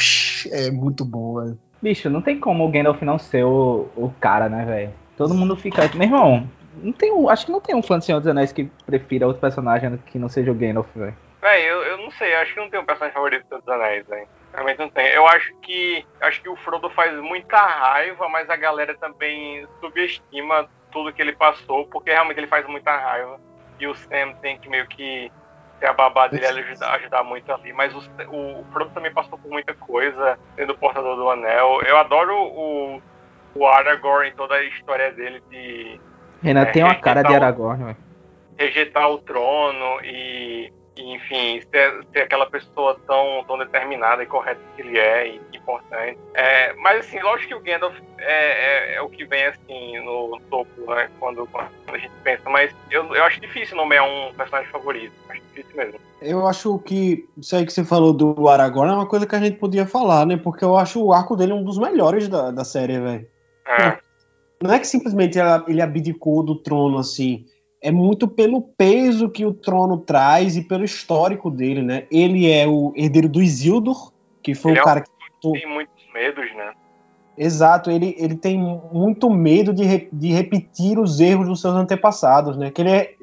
É muito bom. Bicho, não tem como o Gandalf não ser o, o cara, né, velho? Todo mundo fica. Meu irmão, não tem um, acho que não tem um fã de Senhor dos Anéis que prefira outro personagem que não seja o Gandalf, velho. Véi, eu, eu não sei, acho que não tem um personagem favorito do Senhor dos Anéis, velho. Realmente não tem. Eu acho que acho que o Frodo faz muita raiva, mas a galera também subestima tudo que ele passou, porque realmente ele faz muita raiva. E o Sam tem que meio que ter a babá dele ajudar, ajudar muito ali. Mas o, o, o Frodo também passou por muita coisa, sendo o portador do anel. Eu adoro o, o Aragorn toda a história dele de. Renan é, tem uma cara de Aragorn, velho. Rejeitar o trono e enfim, ser, ser, aquela pessoa tão, tão determinada e correta que ele é e importante. É, mas assim, lógico que o Gandalf é, é, é, o que vem assim no topo, né, quando, quando a gente pensa, mas eu, eu acho difícil nomear um personagem favorito, acho difícil mesmo. Eu acho que isso aí que você falou do Aragorn é uma coisa que a gente podia falar, né, porque eu acho o arco dele um dos melhores da, da série, velho. É. Não é que simplesmente ele abdicou do trono assim é muito pelo peso que o trono traz e pelo histórico dele, né? Ele é o herdeiro do Isildur, que foi ele o cara é um que tem muitos medos, né? Exato, ele, ele tem muito medo de, re, de repetir os erros dos seus antepassados, né? Que ele é,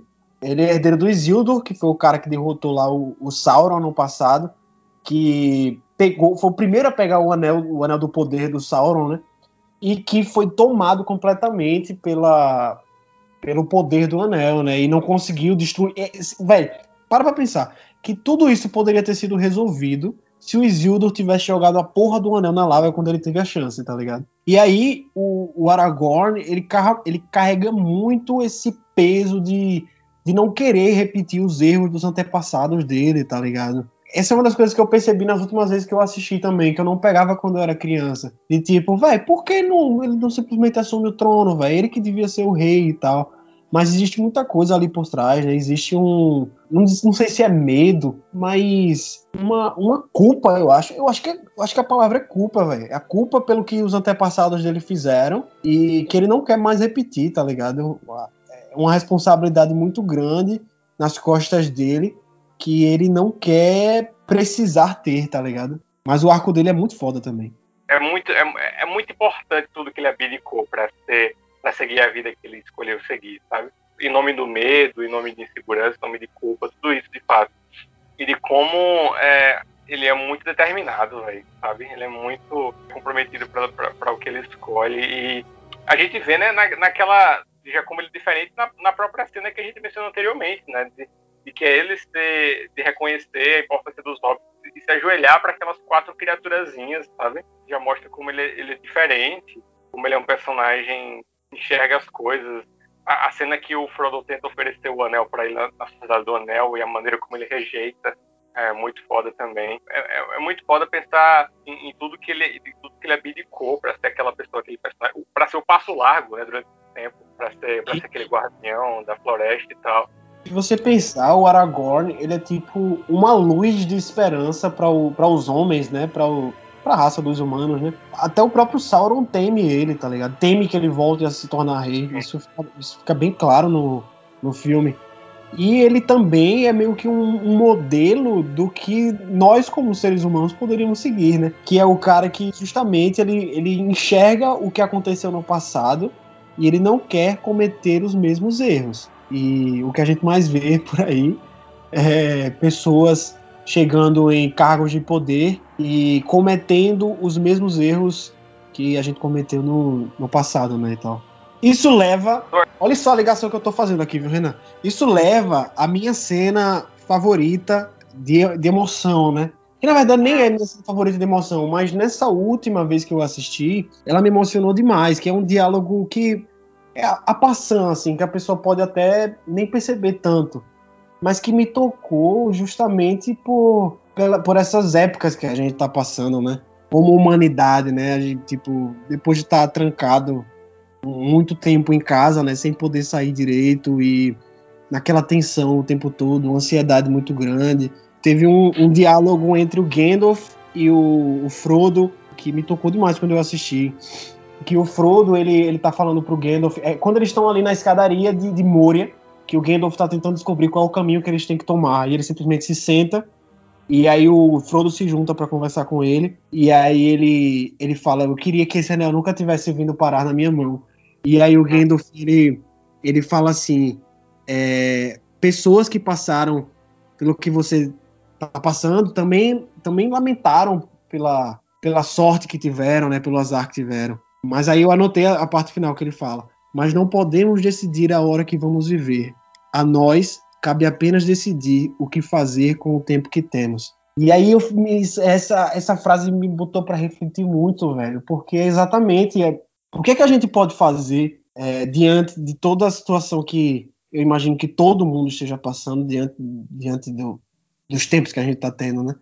ele é herdeiro do Isildur, que foi o cara que derrotou lá o, o Sauron no passado, que pegou, foi o primeiro a pegar o anel, o anel do poder do Sauron, né? E que foi tomado completamente pela, pelo poder do anel, né? E não conseguiu destruir. É, velho, para pra pensar que tudo isso poderia ter sido resolvido se o Isildur tivesse jogado a porra do anel na lava quando ele teve a chance, tá ligado? E aí o, o Aragorn, ele, carrega, ele carrega muito esse peso de, de não querer repetir os erros dos antepassados dele, tá ligado? Essa é uma das coisas que eu percebi nas últimas vezes que eu assisti também, que eu não pegava quando eu era criança. De tipo, velho, por que não, ele não simplesmente assume o trono, velho? Ele que devia ser o rei e tal. Mas existe muita coisa ali por trás, né? Existe um. Não, não sei se é medo, mas uma, uma culpa, eu acho. Eu acho que, eu acho que a palavra é culpa, velho. A culpa pelo que os antepassados dele fizeram e que ele não quer mais repetir, tá ligado? É uma responsabilidade muito grande nas costas dele que ele não quer precisar ter, tá ligado? Mas o arco dele é muito foda também. É muito, é, é muito importante tudo que ele abdicou para ser para seguir a vida que ele escolheu seguir, sabe? Em nome do medo, em nome de insegurança, em nome de culpa, tudo isso de fato. E de como é, ele é muito determinado, véio, sabe? Ele é muito comprometido para o que ele escolhe. E a gente vê, né, na, naquela. Já como ele é diferente na, na, própria cena que a gente mencionou anteriormente, né? De, de que é ele se, de reconhecer a importância dos hobbits e se ajoelhar para aquelas quatro criaturazinhas, sabe? Já mostra como ele, ele é diferente, como ele é um personagem enxerga as coisas. A, a cena que o Frodo tenta oferecer o anel para ele na, na Sociedade do Anel e a maneira como ele rejeita é muito foda também. É, é, é muito foda pensar em, em, tudo que ele, tudo que ele abdicou para ser aquela pessoa, aquele personagem, para ser o passo largo, né, durante o tempo, para ser, pra ser aquele guardião da floresta e tal. Se você pensar, o Aragorn, ele é tipo uma luz de esperança para os homens, né, para a raça dos humanos, né? Até o próprio Sauron teme ele, tá ligado? Teme que ele volte a se tornar rei. Isso fica, isso fica bem claro no, no filme. E ele também é meio que um, modelo do que nós, como seres humanos, poderíamos seguir, né? Que é o cara que justamente ele, ele enxerga o que aconteceu no passado e ele não quer cometer os mesmos erros. E o que a gente mais vê por aí é pessoas chegando em cargos de poder e cometendo os mesmos erros que a gente cometeu no, no passado, né, e tal. Isso leva. Olha só a ligação que eu tô fazendo aqui, viu, Renan? Isso leva a minha cena favorita de, de emoção, né? Que na verdade nem é minha cena favorita de emoção, mas nessa última vez que eu assisti, ela me emocionou demais, que é um diálogo que é a, a passão, assim, que a pessoa pode até nem perceber tanto, mas que me tocou justamente por, pela, por essas épocas que a gente tá passando, né? Como humanidade, né? A gente, tipo, depois de estar tá trancado muito tempo em casa, né, sem poder sair direito e naquela tensão o tempo todo, uma ansiedade muito grande. Teve um, um diálogo entre o Gandalf e o, o, Frodo que me tocou demais quando eu assisti. Que o Frodo ele, ele tá falando pro Gandalf, é, quando eles estão ali na escadaria de, de Moria, que o Gandalf tá tentando descobrir qual é o caminho que eles têm que tomar, e ele simplesmente se senta e aí o Frodo se junta para conversar com ele. E aí ele, ele fala: Eu queria que esse anel nunca tivesse vindo parar na minha mão. E aí o Gandalf, ele, ele fala assim, é, pessoas que passaram pelo que você tá passando também, também lamentaram pela, pela sorte que tiveram, né, pelo azar que tiveram. Mas aí eu anotei a, a parte final que ele fala. Mas não podemos decidir a hora que vamos viver. A nós cabe apenas decidir o que fazer com o tempo que temos. E aí eu, essa, essa frase me botou para refletir muito, velho, porque exatamente é, o que, é que a gente pode fazer é, diante de toda a situação que eu imagino que todo mundo esteja passando diante, diante do, dos tempos que a gente está tendo, né?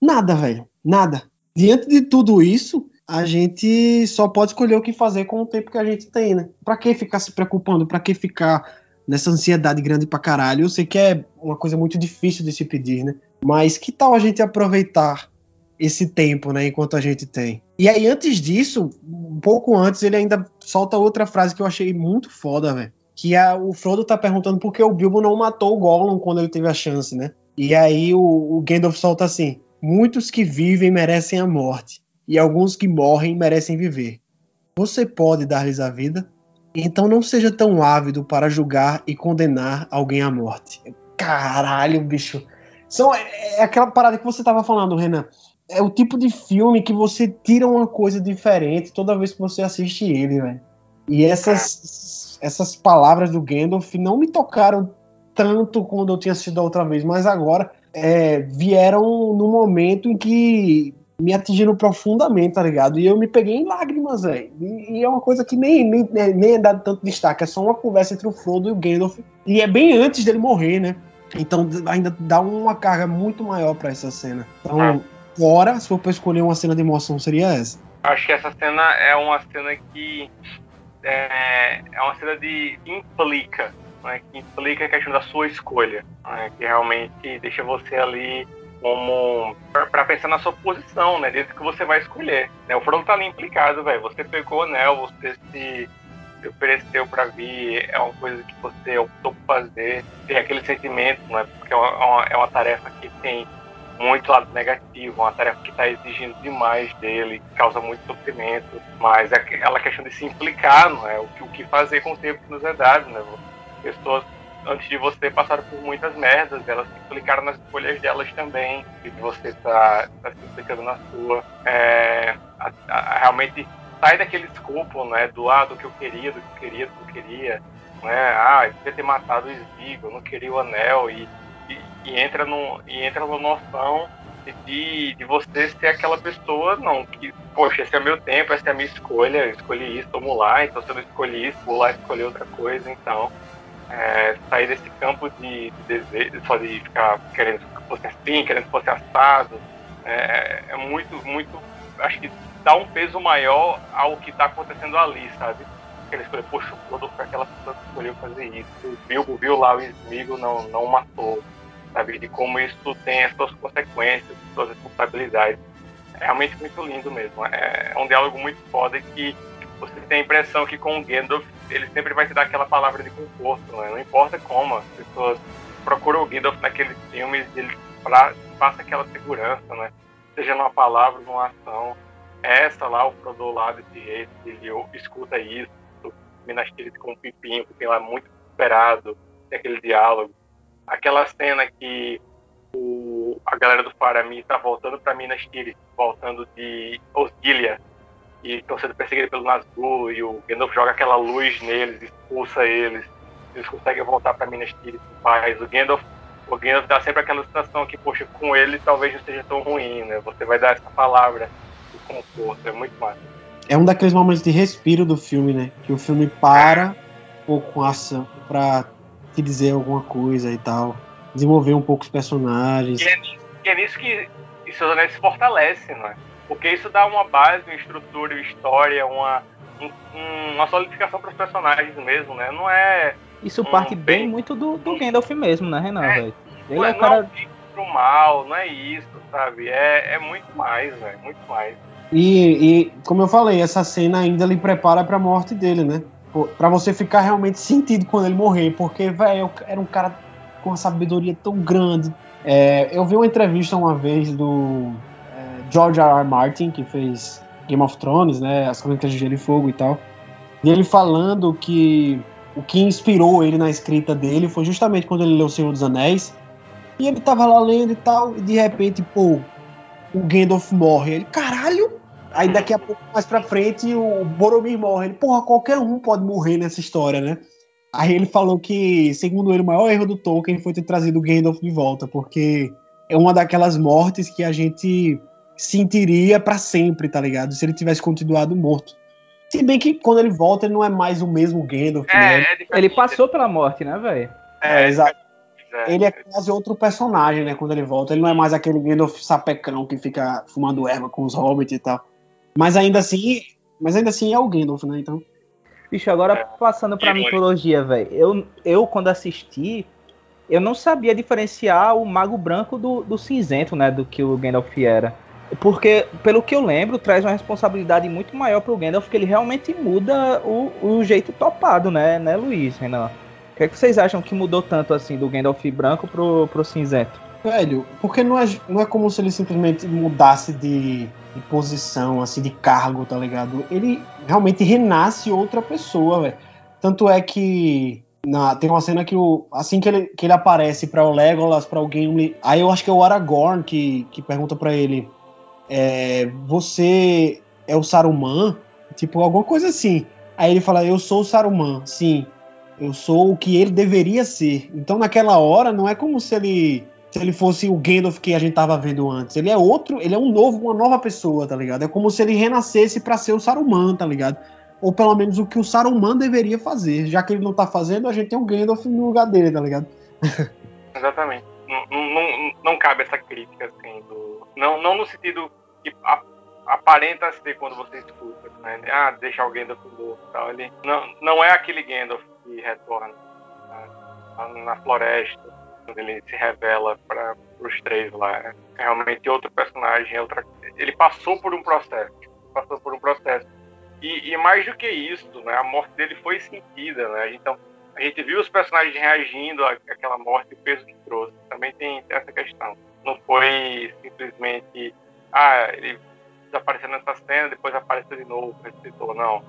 Nada, velho, nada. Diante de tudo isso, a gente só pode escolher o que fazer com o tempo que a gente tem, né? Pra que ficar se preocupando? Pra que ficar nessa ansiedade grande pra caralho? Eu sei que é uma coisa muito difícil de se pedir, né? Mas que tal a gente aproveitar esse tempo, né, enquanto a gente tem. E aí, antes disso, um pouco antes, ele ainda solta outra frase que eu achei muito foda, velho. Que é, o Frodo tá perguntando por que o Bilbo não matou o Gollum quando ele teve a chance, né? E aí o, o Gandalf solta assim: Muitos que vivem merecem a morte, e alguns que morrem merecem viver. Você pode dar-lhes a vida? Então não seja tão ávido para julgar e condenar alguém à morte. Caralho, bicho. São, é, é aquela parada que você tava falando, Renan é o tipo de filme que você tira uma coisa diferente toda vez que você assiste ele, velho. E essas, essas palavras do Gandalf não me tocaram tanto quando eu tinha assistido a outra vez, mas agora é, vieram no momento em que me atingiram profundamente, tá ligado? E eu me peguei em lágrimas, velho. E, e, é uma coisa que nem, nem, nem é dado tanto destaque, é só uma conversa entre o Frodo e o Gandalf. E é bem antes dele morrer, né? Então ainda dá uma carga muito maior para essa cena. Então. Ah Agora, se for pra escolher uma cena de emoção, seria essa. Acho que essa cena é uma cena que. É, é uma cena de implica, né, que implica a questão da sua escolha, né, que realmente deixa você ali como para pensar na sua posição, né, dentro que você vai escolher. Né, o Frodo tá ali implicado, velho. Você pegou o anel, você se, ofereceu para vir, é uma coisa que você optou por fazer, tem aquele sentimento, né, porque é uma, é uma tarefa que tem muito lado negativo, uma tarefa que está exigindo demais dele, causa muito sofrimento, mas é aquela questão de se implicar, não é? O que, o que fazer com o tempo que nos é dado, né? Pessoas antes de você passaram por muitas merdas, elas se implicaram nas escolhas delas também, e você está tá se implicando na sua. É, a, a, realmente sai daquele escopo, né? Do lado que eu queria, do que eu queria, do que eu queria. Né? Ah, eu devia ter matado o Svigo, eu não queria o anel, e e, entra no, e entra numa noção de, de você ser aquela pessoa, não, que, poxa, esse é meu tempo, essa é a minha escolha, eu escolhi isso, vamos lá, então se eu não escolhi isso, vou lá escolher outra coisa, então é, sair desse campo de, de desejo, só de ficar querendo que fosse assim, querendo que fosse assado, é, é muito, muito, acho que dá um peso maior ao que está acontecendo ali, sabe? Ele escolheu, poxa, o Frodo foi aquela pessoa que escolheu fazer isso, o Bilbo viu lá o Smigo, não, não matou, sabe? De como isso tem as suas consequências, as suas responsabilidades. É realmente muito lindo mesmo. É, é um diálogo muito foda que você tem a impressão que com o Gandalf ele sempre vai te dar aquela palavra de conforto, né? não importa como as pessoas procuram o Gandalf naqueles filmes, ele passa aquela segurança, né? seja numa palavra, numa ação. Essa lá, o Frodo lá desse jeito, ele escuta isso, Minas Tirith com o Pipinho, Pipinho lá muito esperado, tem aquele diálogo. Aquela cena que o, a galera do Faramir tá voltando para Minas Tirith, voltando de Osgiliath, e estão sendo perseguidos pelo Nazgûl e o Gandalf joga aquela luz neles, expulsa eles, eles conseguem voltar para Minas Tirith em paz. O Gandalf, o Gandalf dá sempre aquela sensação que, poxa, com ele talvez não seja tão ruim, né? Você vai dar essa palavra de conforto, é muito massa. É um daqueles momentos de respiro do filme, né? Que o filme para um pouco com a ação pra te dizer alguma coisa e tal. Desenvolver um pouco os personagens. E é, e é nisso que isso se fortalece, não é? Porque isso dá uma base, uma estrutura, uma história, uma, um, uma solidificação para os personagens mesmo, né? Não é. Isso parte um, bem, bem, muito do, do Gandalf mesmo, né, Renan? É, Ele é, é o cara. Não pro mal, não é isso, sabe? É, é muito mais, velho, muito mais. E, e, como eu falei, essa cena ainda lhe prepara para a morte dele, né? Para você ficar realmente sentido quando ele morrer, porque, velho, era um cara com uma sabedoria tão grande. É, eu vi uma entrevista uma vez do George R. R. Martin, que fez Game of Thrones, né, as Crônicas de Gelo e Fogo e tal, e ele falando que o que inspirou ele na escrita dele foi justamente quando ele leu O Senhor dos Anéis, e ele tava lá lendo e tal, e de repente, pô, o Gandalf morre. Ele, caralho! Aí daqui a pouco, mais pra frente, o Boromir morre. Ele, porra, qualquer um pode morrer nessa história, né? Aí ele falou que, segundo ele, o maior erro do Tolkien foi ter trazido o Gandalf de volta, porque é uma daquelas mortes que a gente sentiria para sempre, tá ligado? Se ele tivesse continuado morto. Se bem que quando ele volta, ele não é mais o mesmo Gandalf, é, né? É ele passou pela morte, né, velho? É, é, exato. É. Ele é quase outro personagem, né, quando ele volta. Ele não é mais aquele Gandalf sapecão que fica fumando erva com os hobbits e tal. Mas ainda assim, mas ainda assim é o Gandalf, né, então... Bicho, agora é. passando pra mitologia, velho. Eu, eu, quando assisti, eu não sabia diferenciar o Mago Branco do, do cinzento, né, do que o Gandalf era. Porque, pelo que eu lembro, traz uma responsabilidade muito maior pro Gandalf, que ele realmente muda o, o jeito topado, né, né, Luiz, Renan? O que, é que vocês acham que mudou tanto assim do Gandalf branco pro, pro cinzento? Velho, porque não é, não é como se ele simplesmente mudasse de, de posição, assim, de cargo, tá ligado? Ele realmente renasce outra pessoa, velho. Tanto é que na, tem uma cena que o, assim que ele, que ele aparece para o Legolas, para o Gimli, aí eu acho que é o Aragorn que, que pergunta para ele é, você é o Saruman? Tipo, alguma coisa assim. Aí ele fala, eu sou o Saruman, sim. Eu sou o que ele deveria ser. Então naquela hora não é como se ele se ele fosse o Gandalf que a gente tava vendo antes. Ele é outro, ele é um novo, uma nova pessoa, tá ligado? É como se ele renascesse para ser o Saruman, tá ligado? Ou pelo menos o que o Saruman deveria fazer. Já que ele não tá fazendo, a gente tem o Gandalf no lugar dele, tá ligado? Exatamente. Não, não, não cabe essa crítica, assim, do... Não, não no sentido que aparenta ser quando você escuta, né? Ah, deixa o Gandalf morto tal. Ele não, não é aquele Gandalf que retorna né? na floresta, quando ele se revela para os três lá. É realmente outro personagem, é outra... ele passou por um processo, passou por um processo. E, e, mais do que isso, né, a morte dele foi sentida, né? Então a gente viu os personagens reagindo àquela morte e o peso que trouxe. Também tem essa questão. Não foi simplesmente ah, ele desapareceu nessa cena, depois apareceu de novo, ressuscitou. Não.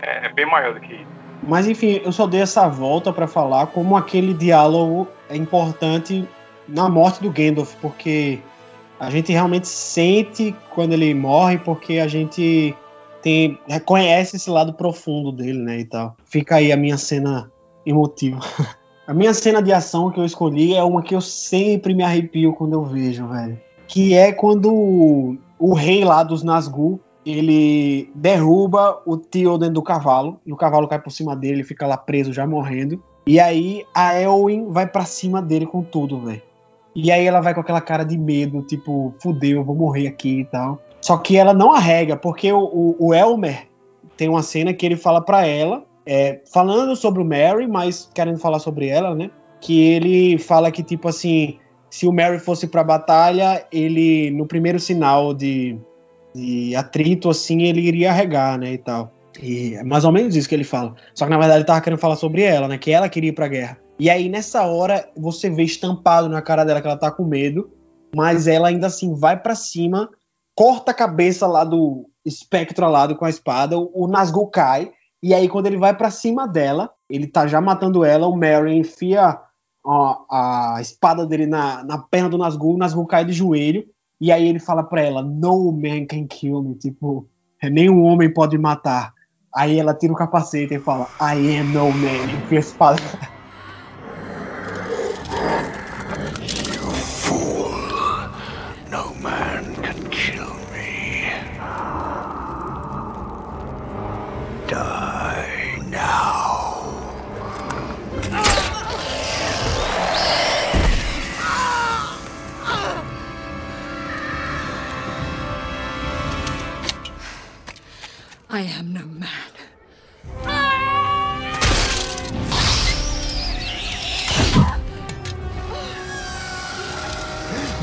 É, é, bem maior do que isso. Mas enfim, eu só dei essa volta para falar como aquele diálogo é importante na morte do Gandalf, porque a gente realmente sente quando ele morre, porque a gente tem reconhece esse lado profundo dele, né, e tal. Fica aí a minha cena emotiva. a minha cena de ação que eu escolhi é uma que eu sempre me arrepio quando eu vejo, velho que é quando o, o rei lá dos Nazgûl, ele derruba o tio dentro do cavalo, e o cavalo cai por cima dele, ele fica lá preso, já morrendo. E aí a Elwin vai para cima dele com tudo, velho. E aí ela vai com aquela cara de medo, tipo, fudeu, eu vou morrer aqui e tal. Só que ela não arrega, porque o, o, o Elmer tem uma cena que ele fala para ela, é, falando sobre o Mary, mas querendo falar sobre ela, né? Que ele fala que, tipo assim, se o Mary fosse pra batalha, ele, no primeiro sinal de, de atrito, assim, ele iria arregar, né? E tal. E é mais ou menos isso que ele fala. Só que na verdade ele tava querendo falar sobre ela, né? Que ela queria ir pra guerra. E aí nessa hora você vê estampado na cara dela que ela tá com medo, mas ela ainda assim vai para cima, corta a cabeça lá do espectro alado com a espada, o Nazgûl cai, e aí quando ele vai para cima dela, ele tá já matando ela, o Merry enfia ó, a espada dele na, na perna do Nazgûl, o Nazgûl cai de joelho, e aí ele fala pra ela, no man can kill me, tipo, nenhum homem pode matar. Aí ela tira o capacete e fala, I am no man, enfia a espada. I am no man.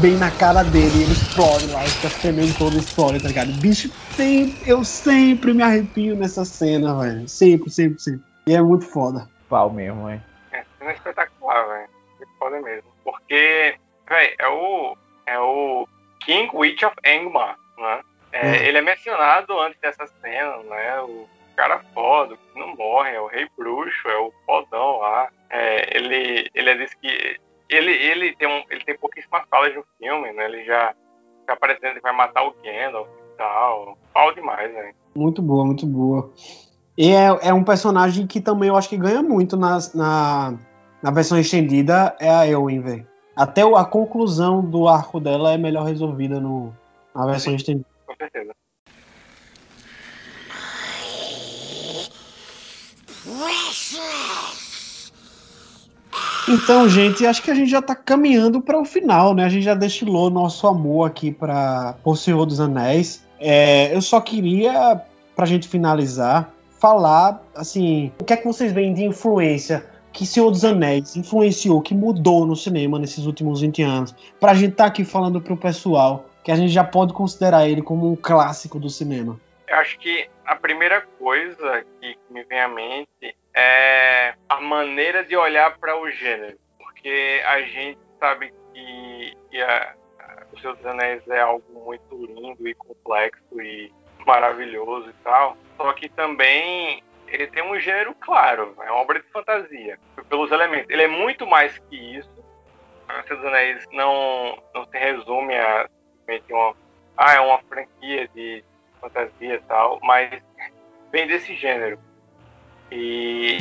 bem na cara dele, ele explode lá, fica tremendo todo, explode, tá ligado? Bicho, sempre, eu sempre me arrepio nessa cena, velho. Sempre, sempre, sempre. E é muito foda. Pau mesmo, hein? É, cena espetacular, velho. Que foda mesmo. Porque, velho, é o. É o King Witch of Angmar, né? É, Hum. Ele é mencionado antes dessa cena, né? O cara foda, que não morre, é o rei bruxo, é o fodão lá. É, ele, ele disse que. Ele, ele, tem um, ele tem pouquíssimas falas no filme, né? Ele já fica parecendo que vai matar o Gandalf e tal. Pau demais, velho. Muito boa, muito boa. E é, é um personagem que também eu acho que ganha muito nas- na, na versão estendida, é a Eowyn, velho. Até a conclusão do arco dela é melhor resolvida no, na versão estendida. Com certeza. Então, gente, acho que a gente já tá caminhando para o final, né? A gente já destilou nosso amor aqui para O Senhor dos Anéis. É, eu só queria, pra gente finalizar, falar, assim, o que é que vocês veem de influência que Senhor dos Anéis influenciou, que mudou no cinema nesses últimos 20 anos. Pra gente estar aqui falando pro pessoal que a gente já pode considerar ele como um clássico do cinema. Eu acho que a primeira coisa que me vem à mente é a maneira de olhar para o gênero. Porque a gente sabe que, que a, O Senhor dos Anéis é algo muito lindo e complexo e maravilhoso e tal. Só que também ele tem um gênero claro, é uma obra de fantasia, pelos elementos. Ele é muito mais que isso. O Senhor dos Anéis não, não se resume a simplesmente uma, ah, é uma franquia de fantasia e tal, mas vem desse gênero. E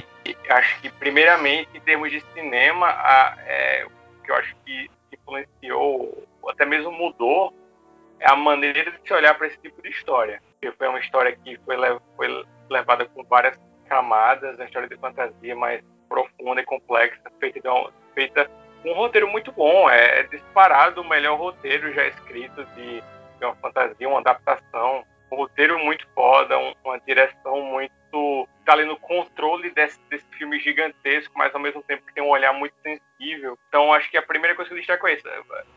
acho que, primeiramente, em termos de cinema, a, é, o que eu acho que influenciou, ou até mesmo mudou, é a maneira de se olhar para esse tipo de história. Porque foi uma história que foi, foi levada com várias camadas, uma história de fantasia mais profunda e complexa, feita, de uma- feita um roteiro muito bom. É, é disparado o melhor roteiro já escrito de, de uma fantasia, uma adaptação. Um roteiro muito foda, um- uma direção muito. tá ali no controle desse, desse filme gigantesco, mas ao mesmo tempo que tem um olhar muito sensível. Então acho que a primeira coisa que eu destaco é isso: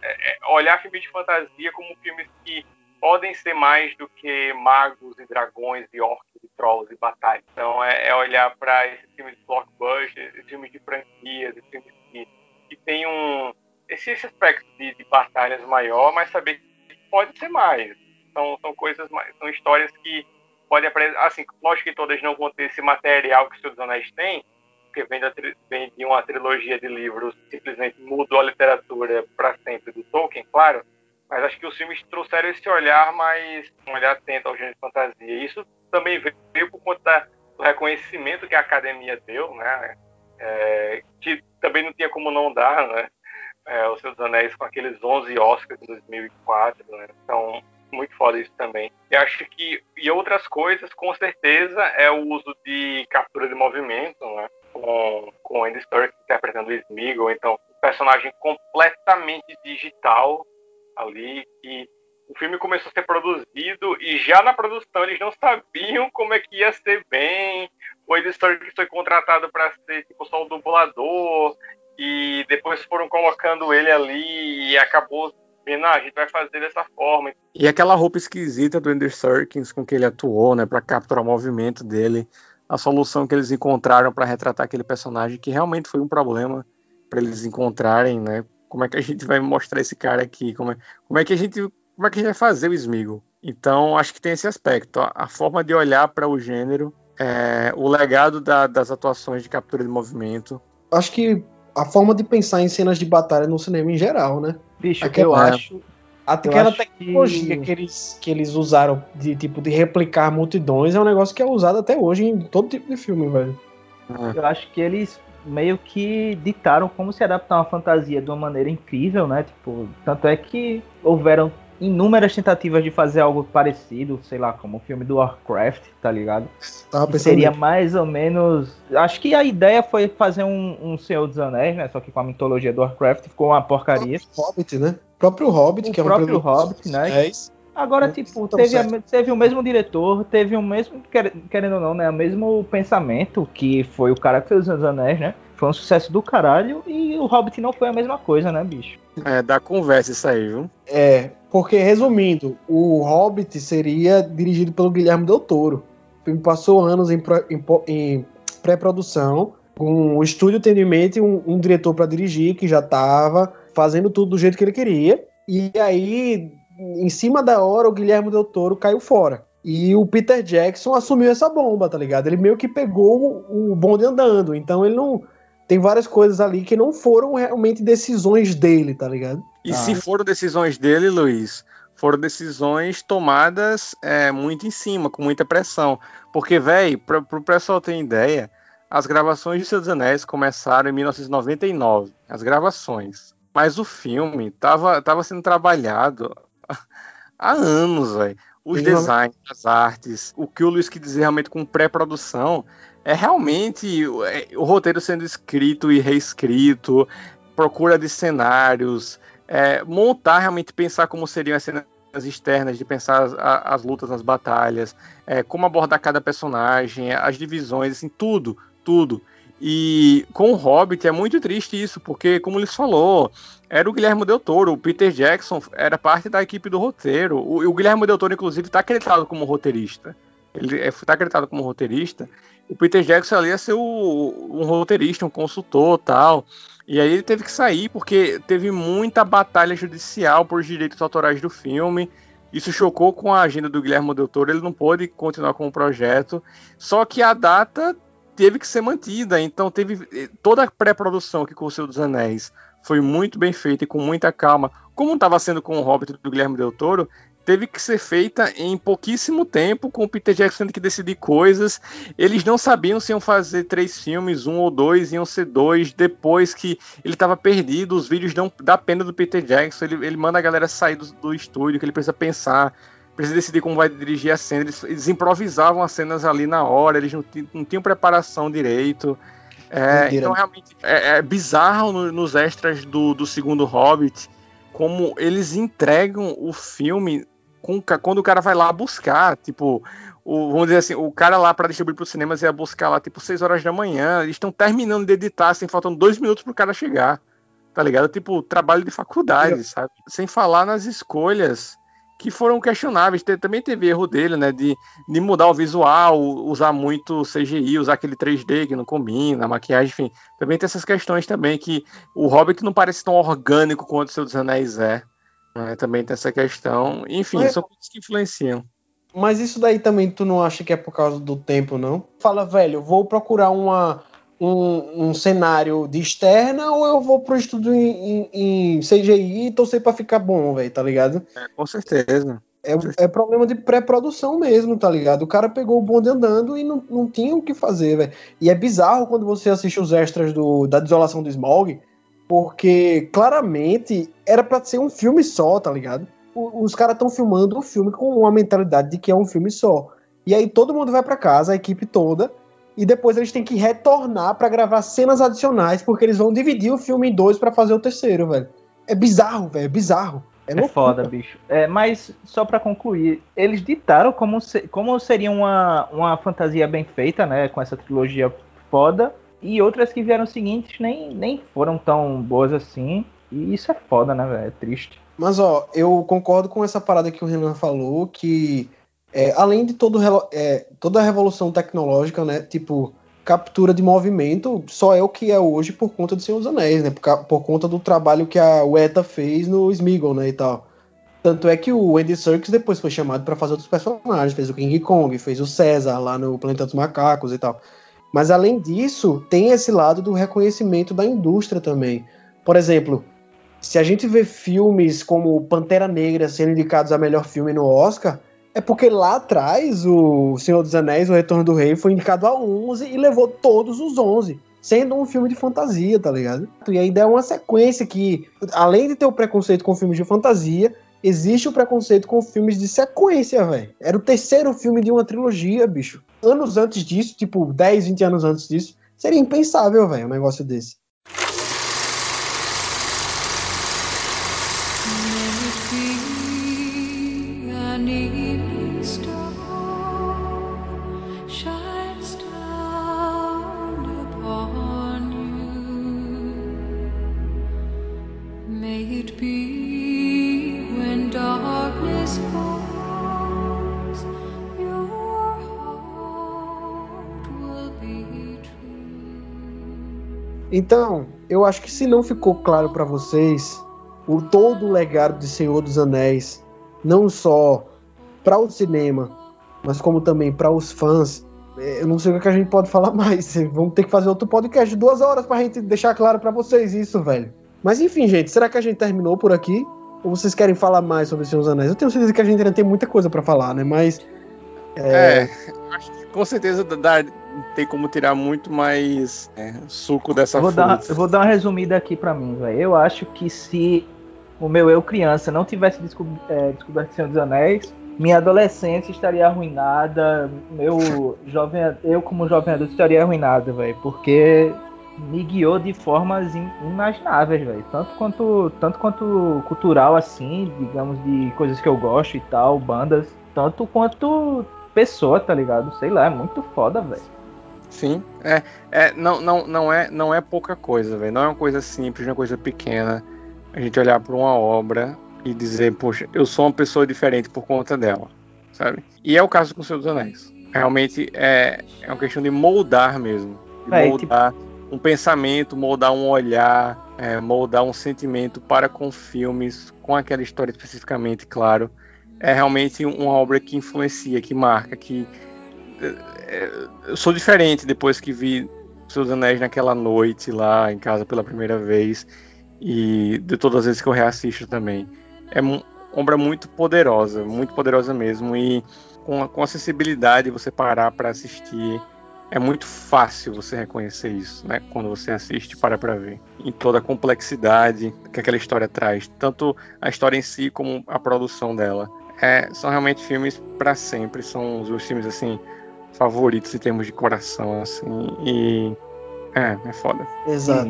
é, é olhar filmes de fantasia como filmes que podem ser mais do que magos e dragões e orcs e trolls e batalhas. Então é, é olhar para esses filmes de blockbuster, esses filmes de franquias, esses filmes que, que tem um esse, esse aspecto de, de batalhas maior, mas saber que pode ser mais. São, são coisas mais, são histórias que podem aprender. Assim, lógico que todas não vão ter esse material que o Senhor dos Anéis tem, porque vem, vem de uma trilogia de livros, simplesmente mudou a literatura para sempre do Tolkien, claro. Mas acho que os filmes trouxeram esse olhar mais, um olhar atento ao gênero de fantasia. Isso também veio por conta do reconhecimento que a academia deu, né? É, que também não tinha como não dar, né? é, O Senhor dos Anéis com aqueles 11 Oscars de 2004, né? Então, muito foda isso também. E acho que, e outras coisas, com certeza, é o uso de captura de movimento, né? Com, com Andy Serkis interpretando o Smeagol, então, um personagem completamente digital ali, que o filme começou a ser produzido e já na produção eles não sabiam como é que ia ser bem. O Andy Serkis foi contratado para ser tipo só o dublador e depois foram colocando ele ali e acabou vendo, ah, a gente vai fazer dessa forma. E aquela roupa esquisita do Ender Serkins com que ele atuou, né, para capturar o movimento dele, a solução que eles encontraram para retratar aquele personagem que realmente foi um problema para eles encontrarem, né? Como é que a gente vai mostrar esse cara aqui? Como é, como é que a gente como é que a gente vai fazer o Smeagol? Então, acho que tem esse aspecto, a, a forma de olhar para o gênero, é, o legado da, das atuações de captura de movimento. Acho que a forma de pensar em cenas de batalha no cinema em geral, né? Bicho, Aquela- eu acho. Aquela tecnologia que- que... eles, que eles usaram de tipo de replicar multidões é um negócio que é usado até hoje em todo tipo de filme, velho. Eu acho que eles meio que ditaram como se adaptar uma fantasia de uma maneira incrível, né? Tipo, tanto é que houveram inúmeras tentativas de fazer algo parecido, sei lá, como o filme do Warcraft, tá ligado? Tava Que pensando seria mais ou menos. Acho que a ideia foi fazer um, um Senhor dos Anéis, né? Só que com a mitologia do Warcraft ficou uma porcaria. Hobbit, né? O próprio Hobbit, O que é um próprio Hobbit, né? Anéis. Agora, tipo, teve, a- teve o mesmo diretor, teve o mesmo, quer- querendo ou não, né? O mesmo pensamento que foi o cara que fez os Anéis, né? Foi um sucesso do caralho e o Hobbit não foi a mesma coisa, né, bicho? É, da conversa isso aí, viu? É, porque resumindo, o Hobbit seria dirigido pelo Guilherme Del Toro. O filme passou anos em, em em pré-produção, com o estúdio tendo em mente um, um diretor para dirigir que já estava fazendo tudo do jeito que ele queria. E aí, em cima da hora, o Guilherme Del Toro caiu fora. E o Peter Jackson assumiu essa bomba, tá ligado? Ele meio que pegou o, o bonde andando. Então ele não. Tem várias coisas ali que não foram realmente decisões dele, tá ligado? E Ah. se foram decisões dele, Luiz, foram decisões tomadas é, muito em cima, com muita pressão. Porque, velho, para o pessoal ter ideia, as gravações de dos Anéis começaram em 1999. As gravações. Mas o filme tava, tava sendo trabalhado há anos, velho. Os uma- designs, as artes, o que o Luiz quis dizer realmente com pré-produção é realmente é, o roteiro sendo escrito e reescrito, procura de cenários, é, montar realmente pensar como seriam as cenas externas, de pensar as, as lutas nas batalhas, é, como abordar cada personagem, as divisões, assim, tudo, tudo. E com o Hobbit é muito triste isso, porque, como eles falou, era o Guilherme Del Toro, o Peter Jackson era parte da equipe do roteiro. O, o Guilherme Del Toro, inclusive, está acreditado como roteirista. Ele está acreditado como roteirista. O Peter Jackson ali ia ser o- um roteirista, um consultor tal. E aí ele teve que sair porque teve muita batalha judicial por direitos autorais do filme. Isso chocou com a agenda do Guilherme Del Toro, ele não pôde continuar com o projeto. Só que a data teve que ser mantida, então teve eh, toda a pré-produção que com o Senhor dos Anéis foi muito bem feita e com muita calma, como estava sendo com o Hobbit do Guilherme Del Toro, teve que ser feita em pouquíssimo tempo, com o Peter Jackson tendo que decidir coisas. Eles não sabiam se iam fazer três filmes, um ou dois, iam ser dois, depois que ele estava perdido, os vídeos dão da pena do Peter Jackson, ele, ele manda a galera sair do, do estúdio, que ele precisa pensar, precisa decidir como vai dirigir a cena. Eles, eles improvisavam as cenas ali na hora, eles não, não tinham preparação direito. É, então, realmente, é, é bizarro no- nos extras do, do segundo Hobbit como eles entregam o filme com, quando o cara vai lá buscar. Tipo, o, vamos dizer assim, o cara lá para distribuir para os cinemas ia buscar lá, tipo, 6 horas da manhã. Eles estão terminando de editar, assim, faltando dois minutos pro cara chegar. Tá ligado? Tipo, trabalho de faculdade, sabe? Sem falar nas escolhas que foram questionáveis. Também teve erro dele, né? De, de mudar o visual, usar muito CGI, usar aquele 3D que não combina, a maquiagem, enfim. Também tem essas questões também que o Hobbit não parece tão orgânico quanto o Senhor dos Anéis é. Né? Também tem essa questão. Enfim, Mas- são coisas que influenciam. Mas isso daí também tu não acha que é por causa do tempo, não? Fala, velho, vou procurar uma, um, um cenário de externa ou eu vou pro estudo em, em, em CGI e torcer pra ficar bom, velho, tá ligado? É, com certeza. É, é problema de pré-produção mesmo, tá ligado? O cara pegou o bonde andando e não, não tinha o que fazer, velho. E é bizarro quando você assiste os extras do, da Desolação do Smog, Porque claramente era pra ser um filme só, tá ligado? Os caras estão filmando o filme com uma mentalidade de que é um filme só. E aí todo mundo vai pra casa, a equipe toda, e depois eles têm que retornar pra gravar cenas adicionais, porque eles vão dividir o filme em dois pra fazer o terceiro, velho. É bizarro, velho, é bizarro. É, É foda, bicho. É, mas só pra concluir, eles ditaram como, se- como seria uma, uma fantasia bem feita, né? Com essa trilogia foda. E outras que vieram seguintes nem, nem foram tão boas assim. E isso é foda, né, velho? É triste. Mas, ó, eu concordo com essa parada que o Renan falou, que é, além de todo, é, toda a revolução tecnológica, né, tipo, captura de movimento, só é o que é hoje por conta do Senhor dos Anéis, né, por, por conta do trabalho que a Weta fez no Smeagol, né, e tal. Tanto é que o Andy Serkis depois foi chamado pra fazer outros personagens, fez o King Kong, fez o César lá no Planeta dos Macacos e tal. Mas além disso, tem esse lado do reconhecimento da indústria também. Por exemplo, se a gente vê filmes como Pantera Negra sendo indicados a melhor filme no Oscar, é porque lá atrás o Senhor dos Anéis, O Retorno do Rei, foi indicado a 11 e levou todos os 11, sendo um filme de fantasia, tá ligado? E ainda é uma sequência que, além de ter o preconceito com filmes de fantasia, existe o preconceito com filmes de sequência, velho. Era o terceiro filme de uma trilogia, bicho. Anos antes disso, tipo 10, 20 anos antes disso, seria impensável, velho, um negócio desse. Então, eu acho que se não ficou claro pra vocês o todo o legado de Senhor dos Anéis, não só para o cinema, mas como também para os fãs, eh, eu não sei o que a gente pode falar mais. Vamos ter que fazer outro podcast de duas horas pra gente deixar claro pra vocês isso, velho. Mas enfim, gente, será que a gente terminou por aqui? Ou vocês querem falar mais sobre Senhor dos Anéis? Eu tenho certeza que a gente ainda tem muita coisa pra falar, né? Mas É, acho que com certeza dá, tem como tirar muito mais é, suco dessa vou, dar, eu vou dar uma resumida aqui pra mim, velho. Eu acho que se o meu eu criança não tivesse descob é, descoberto Senhor dos Anéis, minha adolescência estaria arruinada, meu jovem, eu como jovem adulto estaria arruinado, velho, porque me guiou de formas in- inimagináveis, velho. Tanto quanto, tanto quanto cultural, assim, digamos, de coisas que eu gosto e tal, bandas, tanto quanto pessoa, tá ligado? Sei lá, é muito foda, velho. Sim, é, é não, não, não é, não é pouca coisa, velho. Não é uma coisa simples, não é uma coisa pequena. A gente olhar para uma obra e dizer, poxa, eu sou uma pessoa diferente por conta dela, sabe? E é o caso com o Senhor dos Anéis. Realmente é, é uma questão de moldar mesmo, de É, e moldar um pensamento, moldar um olhar, é, moldar um sentimento para com filmes, com aquela história especificamente, claro. É realmente uma obra que influencia, que marca, que é, eu sou diferente depois que vi Seus Anéis naquela noite lá em casa pela primeira vez e de todas as vezes que eu reassisto também. É uma obra muito poderosa, muito poderosa mesmo e com, a- com acessibilidade você parar para assistir é muito fácil você reconhecer isso, né? Quando você assiste para para ver. Em toda a complexidade que aquela história traz, tanto a história em si como a produção dela. É, são realmente filmes para sempre, são os meus filmes assim favoritos em termos de coração, assim, e é, é foda. exato.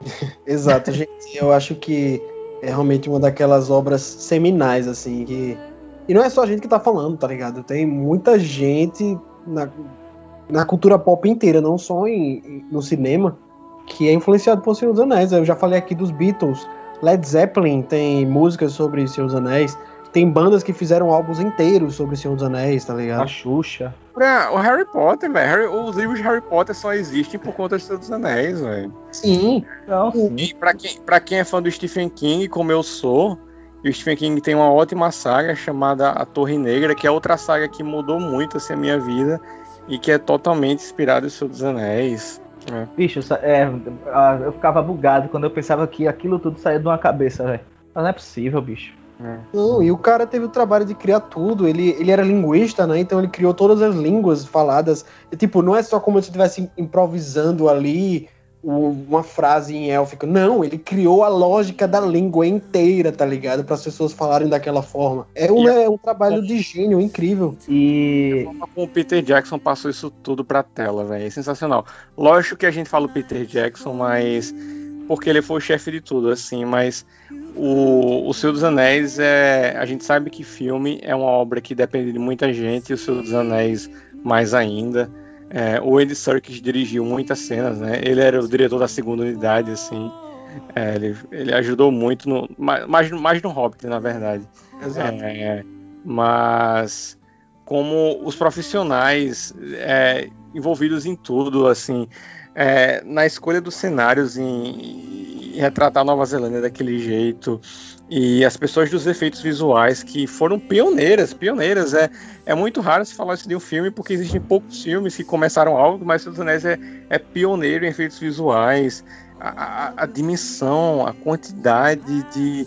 Exato, gente. Eu acho que é realmente uma daquelas obras seminais, assim, que. E não é só a gente que tá falando, tá ligado? Tem muita gente na, na cultura pop inteira, não só em, em- no cinema, que é influenciado por Senhor dos Anéis. Eu já falei aqui dos Beatles. Led Zeppelin tem músicas sobre Senhor dos Anéis. Tem bandas que fizeram álbuns inteiros sobre Senhor dos Anéis, tá A ligado? Xuxa. Pra- O Harry Potter, velho, os livros de Harry Potter só existem por conta de Senhor dos Anéis, velho. Sim. Não, sim. E pra quem, pra quem é fã do Stephen King, como eu sou, e o Stephen King tem uma ótima saga chamada A Torre Negra, que é outra saga que mudou muito assim, a minha vida e que é totalmente inspirada em Senhor dos Anéis. Bicho, sa- é, ah, eu ficava bugado quando eu pensava que aquilo tudo saía de uma cabeça, velho. Mas não é possível, bicho. Não, e o cara teve o trabalho de criar tudo. Ele, ele era linguista, né? Então ele criou todas as línguas faladas. E, tipo, não é só como se estivesse improvisando ali uma frase em élfico. Não, ele criou a lógica da língua inteira, tá ligado? Para as pessoas falarem daquela forma. É um, é um trabalho de gênio incrível. E o Peter Jackson passou isso tudo pra tela, velho. É sensacional. Lógico que a gente fala o Peter Jackson, mas. Porque ele foi o chefe de tudo, assim, mas o, o Senhor dos Anéis é. A gente sabe que filme é uma obra que depende de muita gente, e o Senhor dos Anéis mais ainda. É, o Andy Serkis dirigiu muitas cenas, né? Ele era o diretor da segunda unidade, assim. É, ele, ele ajudou muito, no, mais, mais, no Hobbit, na verdade. É, mas como os profissionais é, envolvidos em tudo, assim, é, na escolha dos cenários, em, em retratar Nova Zelândia daquele jeito, e as pessoas dos efeitos visuais que foram pioneiras, pioneiras, é, é muito raro se falar isso de um filme, porque existem poucos filmes que começaram algo, mas o Anéis é, é pioneiro em efeitos visuais, a, a- a dimensão, a quantidade de,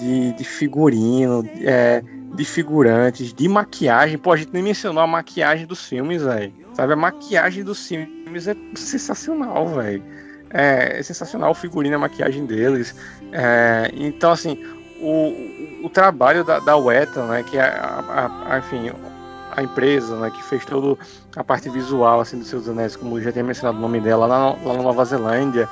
de, de figurino, é, de figurantes, de maquiagem. Pô, a gente nem mencionou a maquiagem dos filmes, velho. Sabe, a maquiagem dos filmes é sensacional, velho. É, é sensacional o figurino a maquiagem deles. É, então, assim, o, o trabalho da, da Weta, né, que é, a, a- a- enfim, a empresa, né, que fez toda a parte visual, assim, dos seus anéis, como eu já tinha mencionado o nome dela, lá, lá na Nova Zelândia,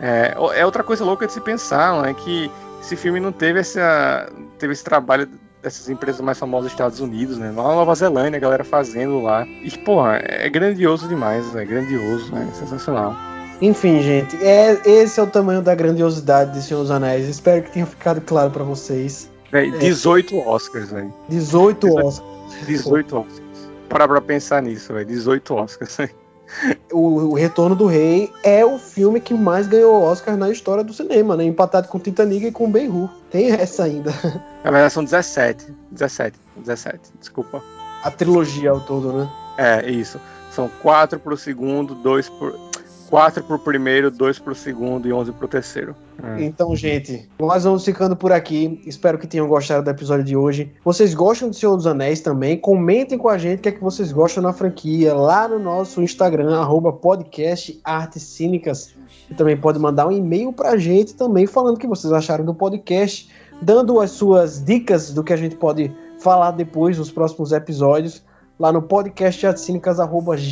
é, é outra coisa louca de se pensar, né, que esse filme não teve essa teve esse trabalho dessas empresas mais famosas dos Estados Unidos, né? Lá na Nova Zelândia, a galera fazendo lá. E, porra, é grandioso demais, é grandioso, é sensacional. Enfim, gente, é, esse é o tamanho da grandiosidade de Senhor dos Anéis. Espero que tenha ficado claro pra vocês. Véi, 18 Oscars, velho. 18 Exato. Oscars. 18 Oscars. Parar pra pensar nisso, velho. 18 Oscars. O, o Retorno do Rei é o filme que mais ganhou Oscar na história do cinema, né? Empatado com Titanic e com Ben-Hur. Tem essa ainda. Na verdade são 17. 17. 17. Desculpa. A trilogia ao todo, né? É, isso. São 4 pro segundo, 2 por. 4 pro primeiro, 2 pro segundo e 11 pro terceiro. É. Então, gente, nós vamos ficando por aqui. Espero que tenham gostado do episódio de hoje. Vocês gostam do Senhor dos Anéis também? Comentem com a gente o que é que vocês gostam na franquia lá no nosso Instagram, arroba podcast Artes Cínicas. E também pode mandar um e-mail pra gente também falando o que vocês acharam do podcast, dando as suas dicas do que a gente pode falar depois nos próximos episódios. Lá no podcast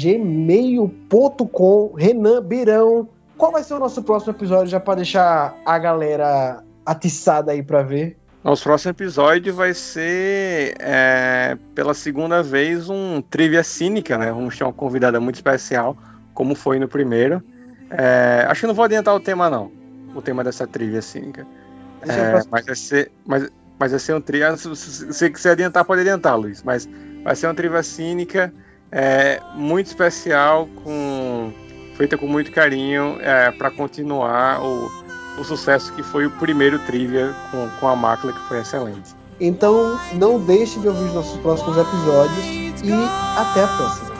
gmail.com Renan Birão, qual vai ser o nosso próximo episódio, já para deixar a galera atiçada aí para ver? Nosso próximo episódio vai ser, é, pela segunda vez, um trivia cínica, né? Vamos ter uma convidada muito especial, como foi no primeiro. É, acho que não vou adiantar o tema, não. O tema dessa trivia cínica. É, mas, vai ser, mas, mas vai ser um trivia. Se se você quiser adiantar, pode adiantar, Luiz. Mas vai ser uma trivia cínica é, muito especial, com, feita com muito carinho, para continuar o, o sucesso que foi o primeiro trivia com, com a máquina, que foi excelente. Então não deixe de ouvir os nossos próximos episódios e até a próxima.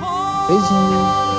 Beijinho!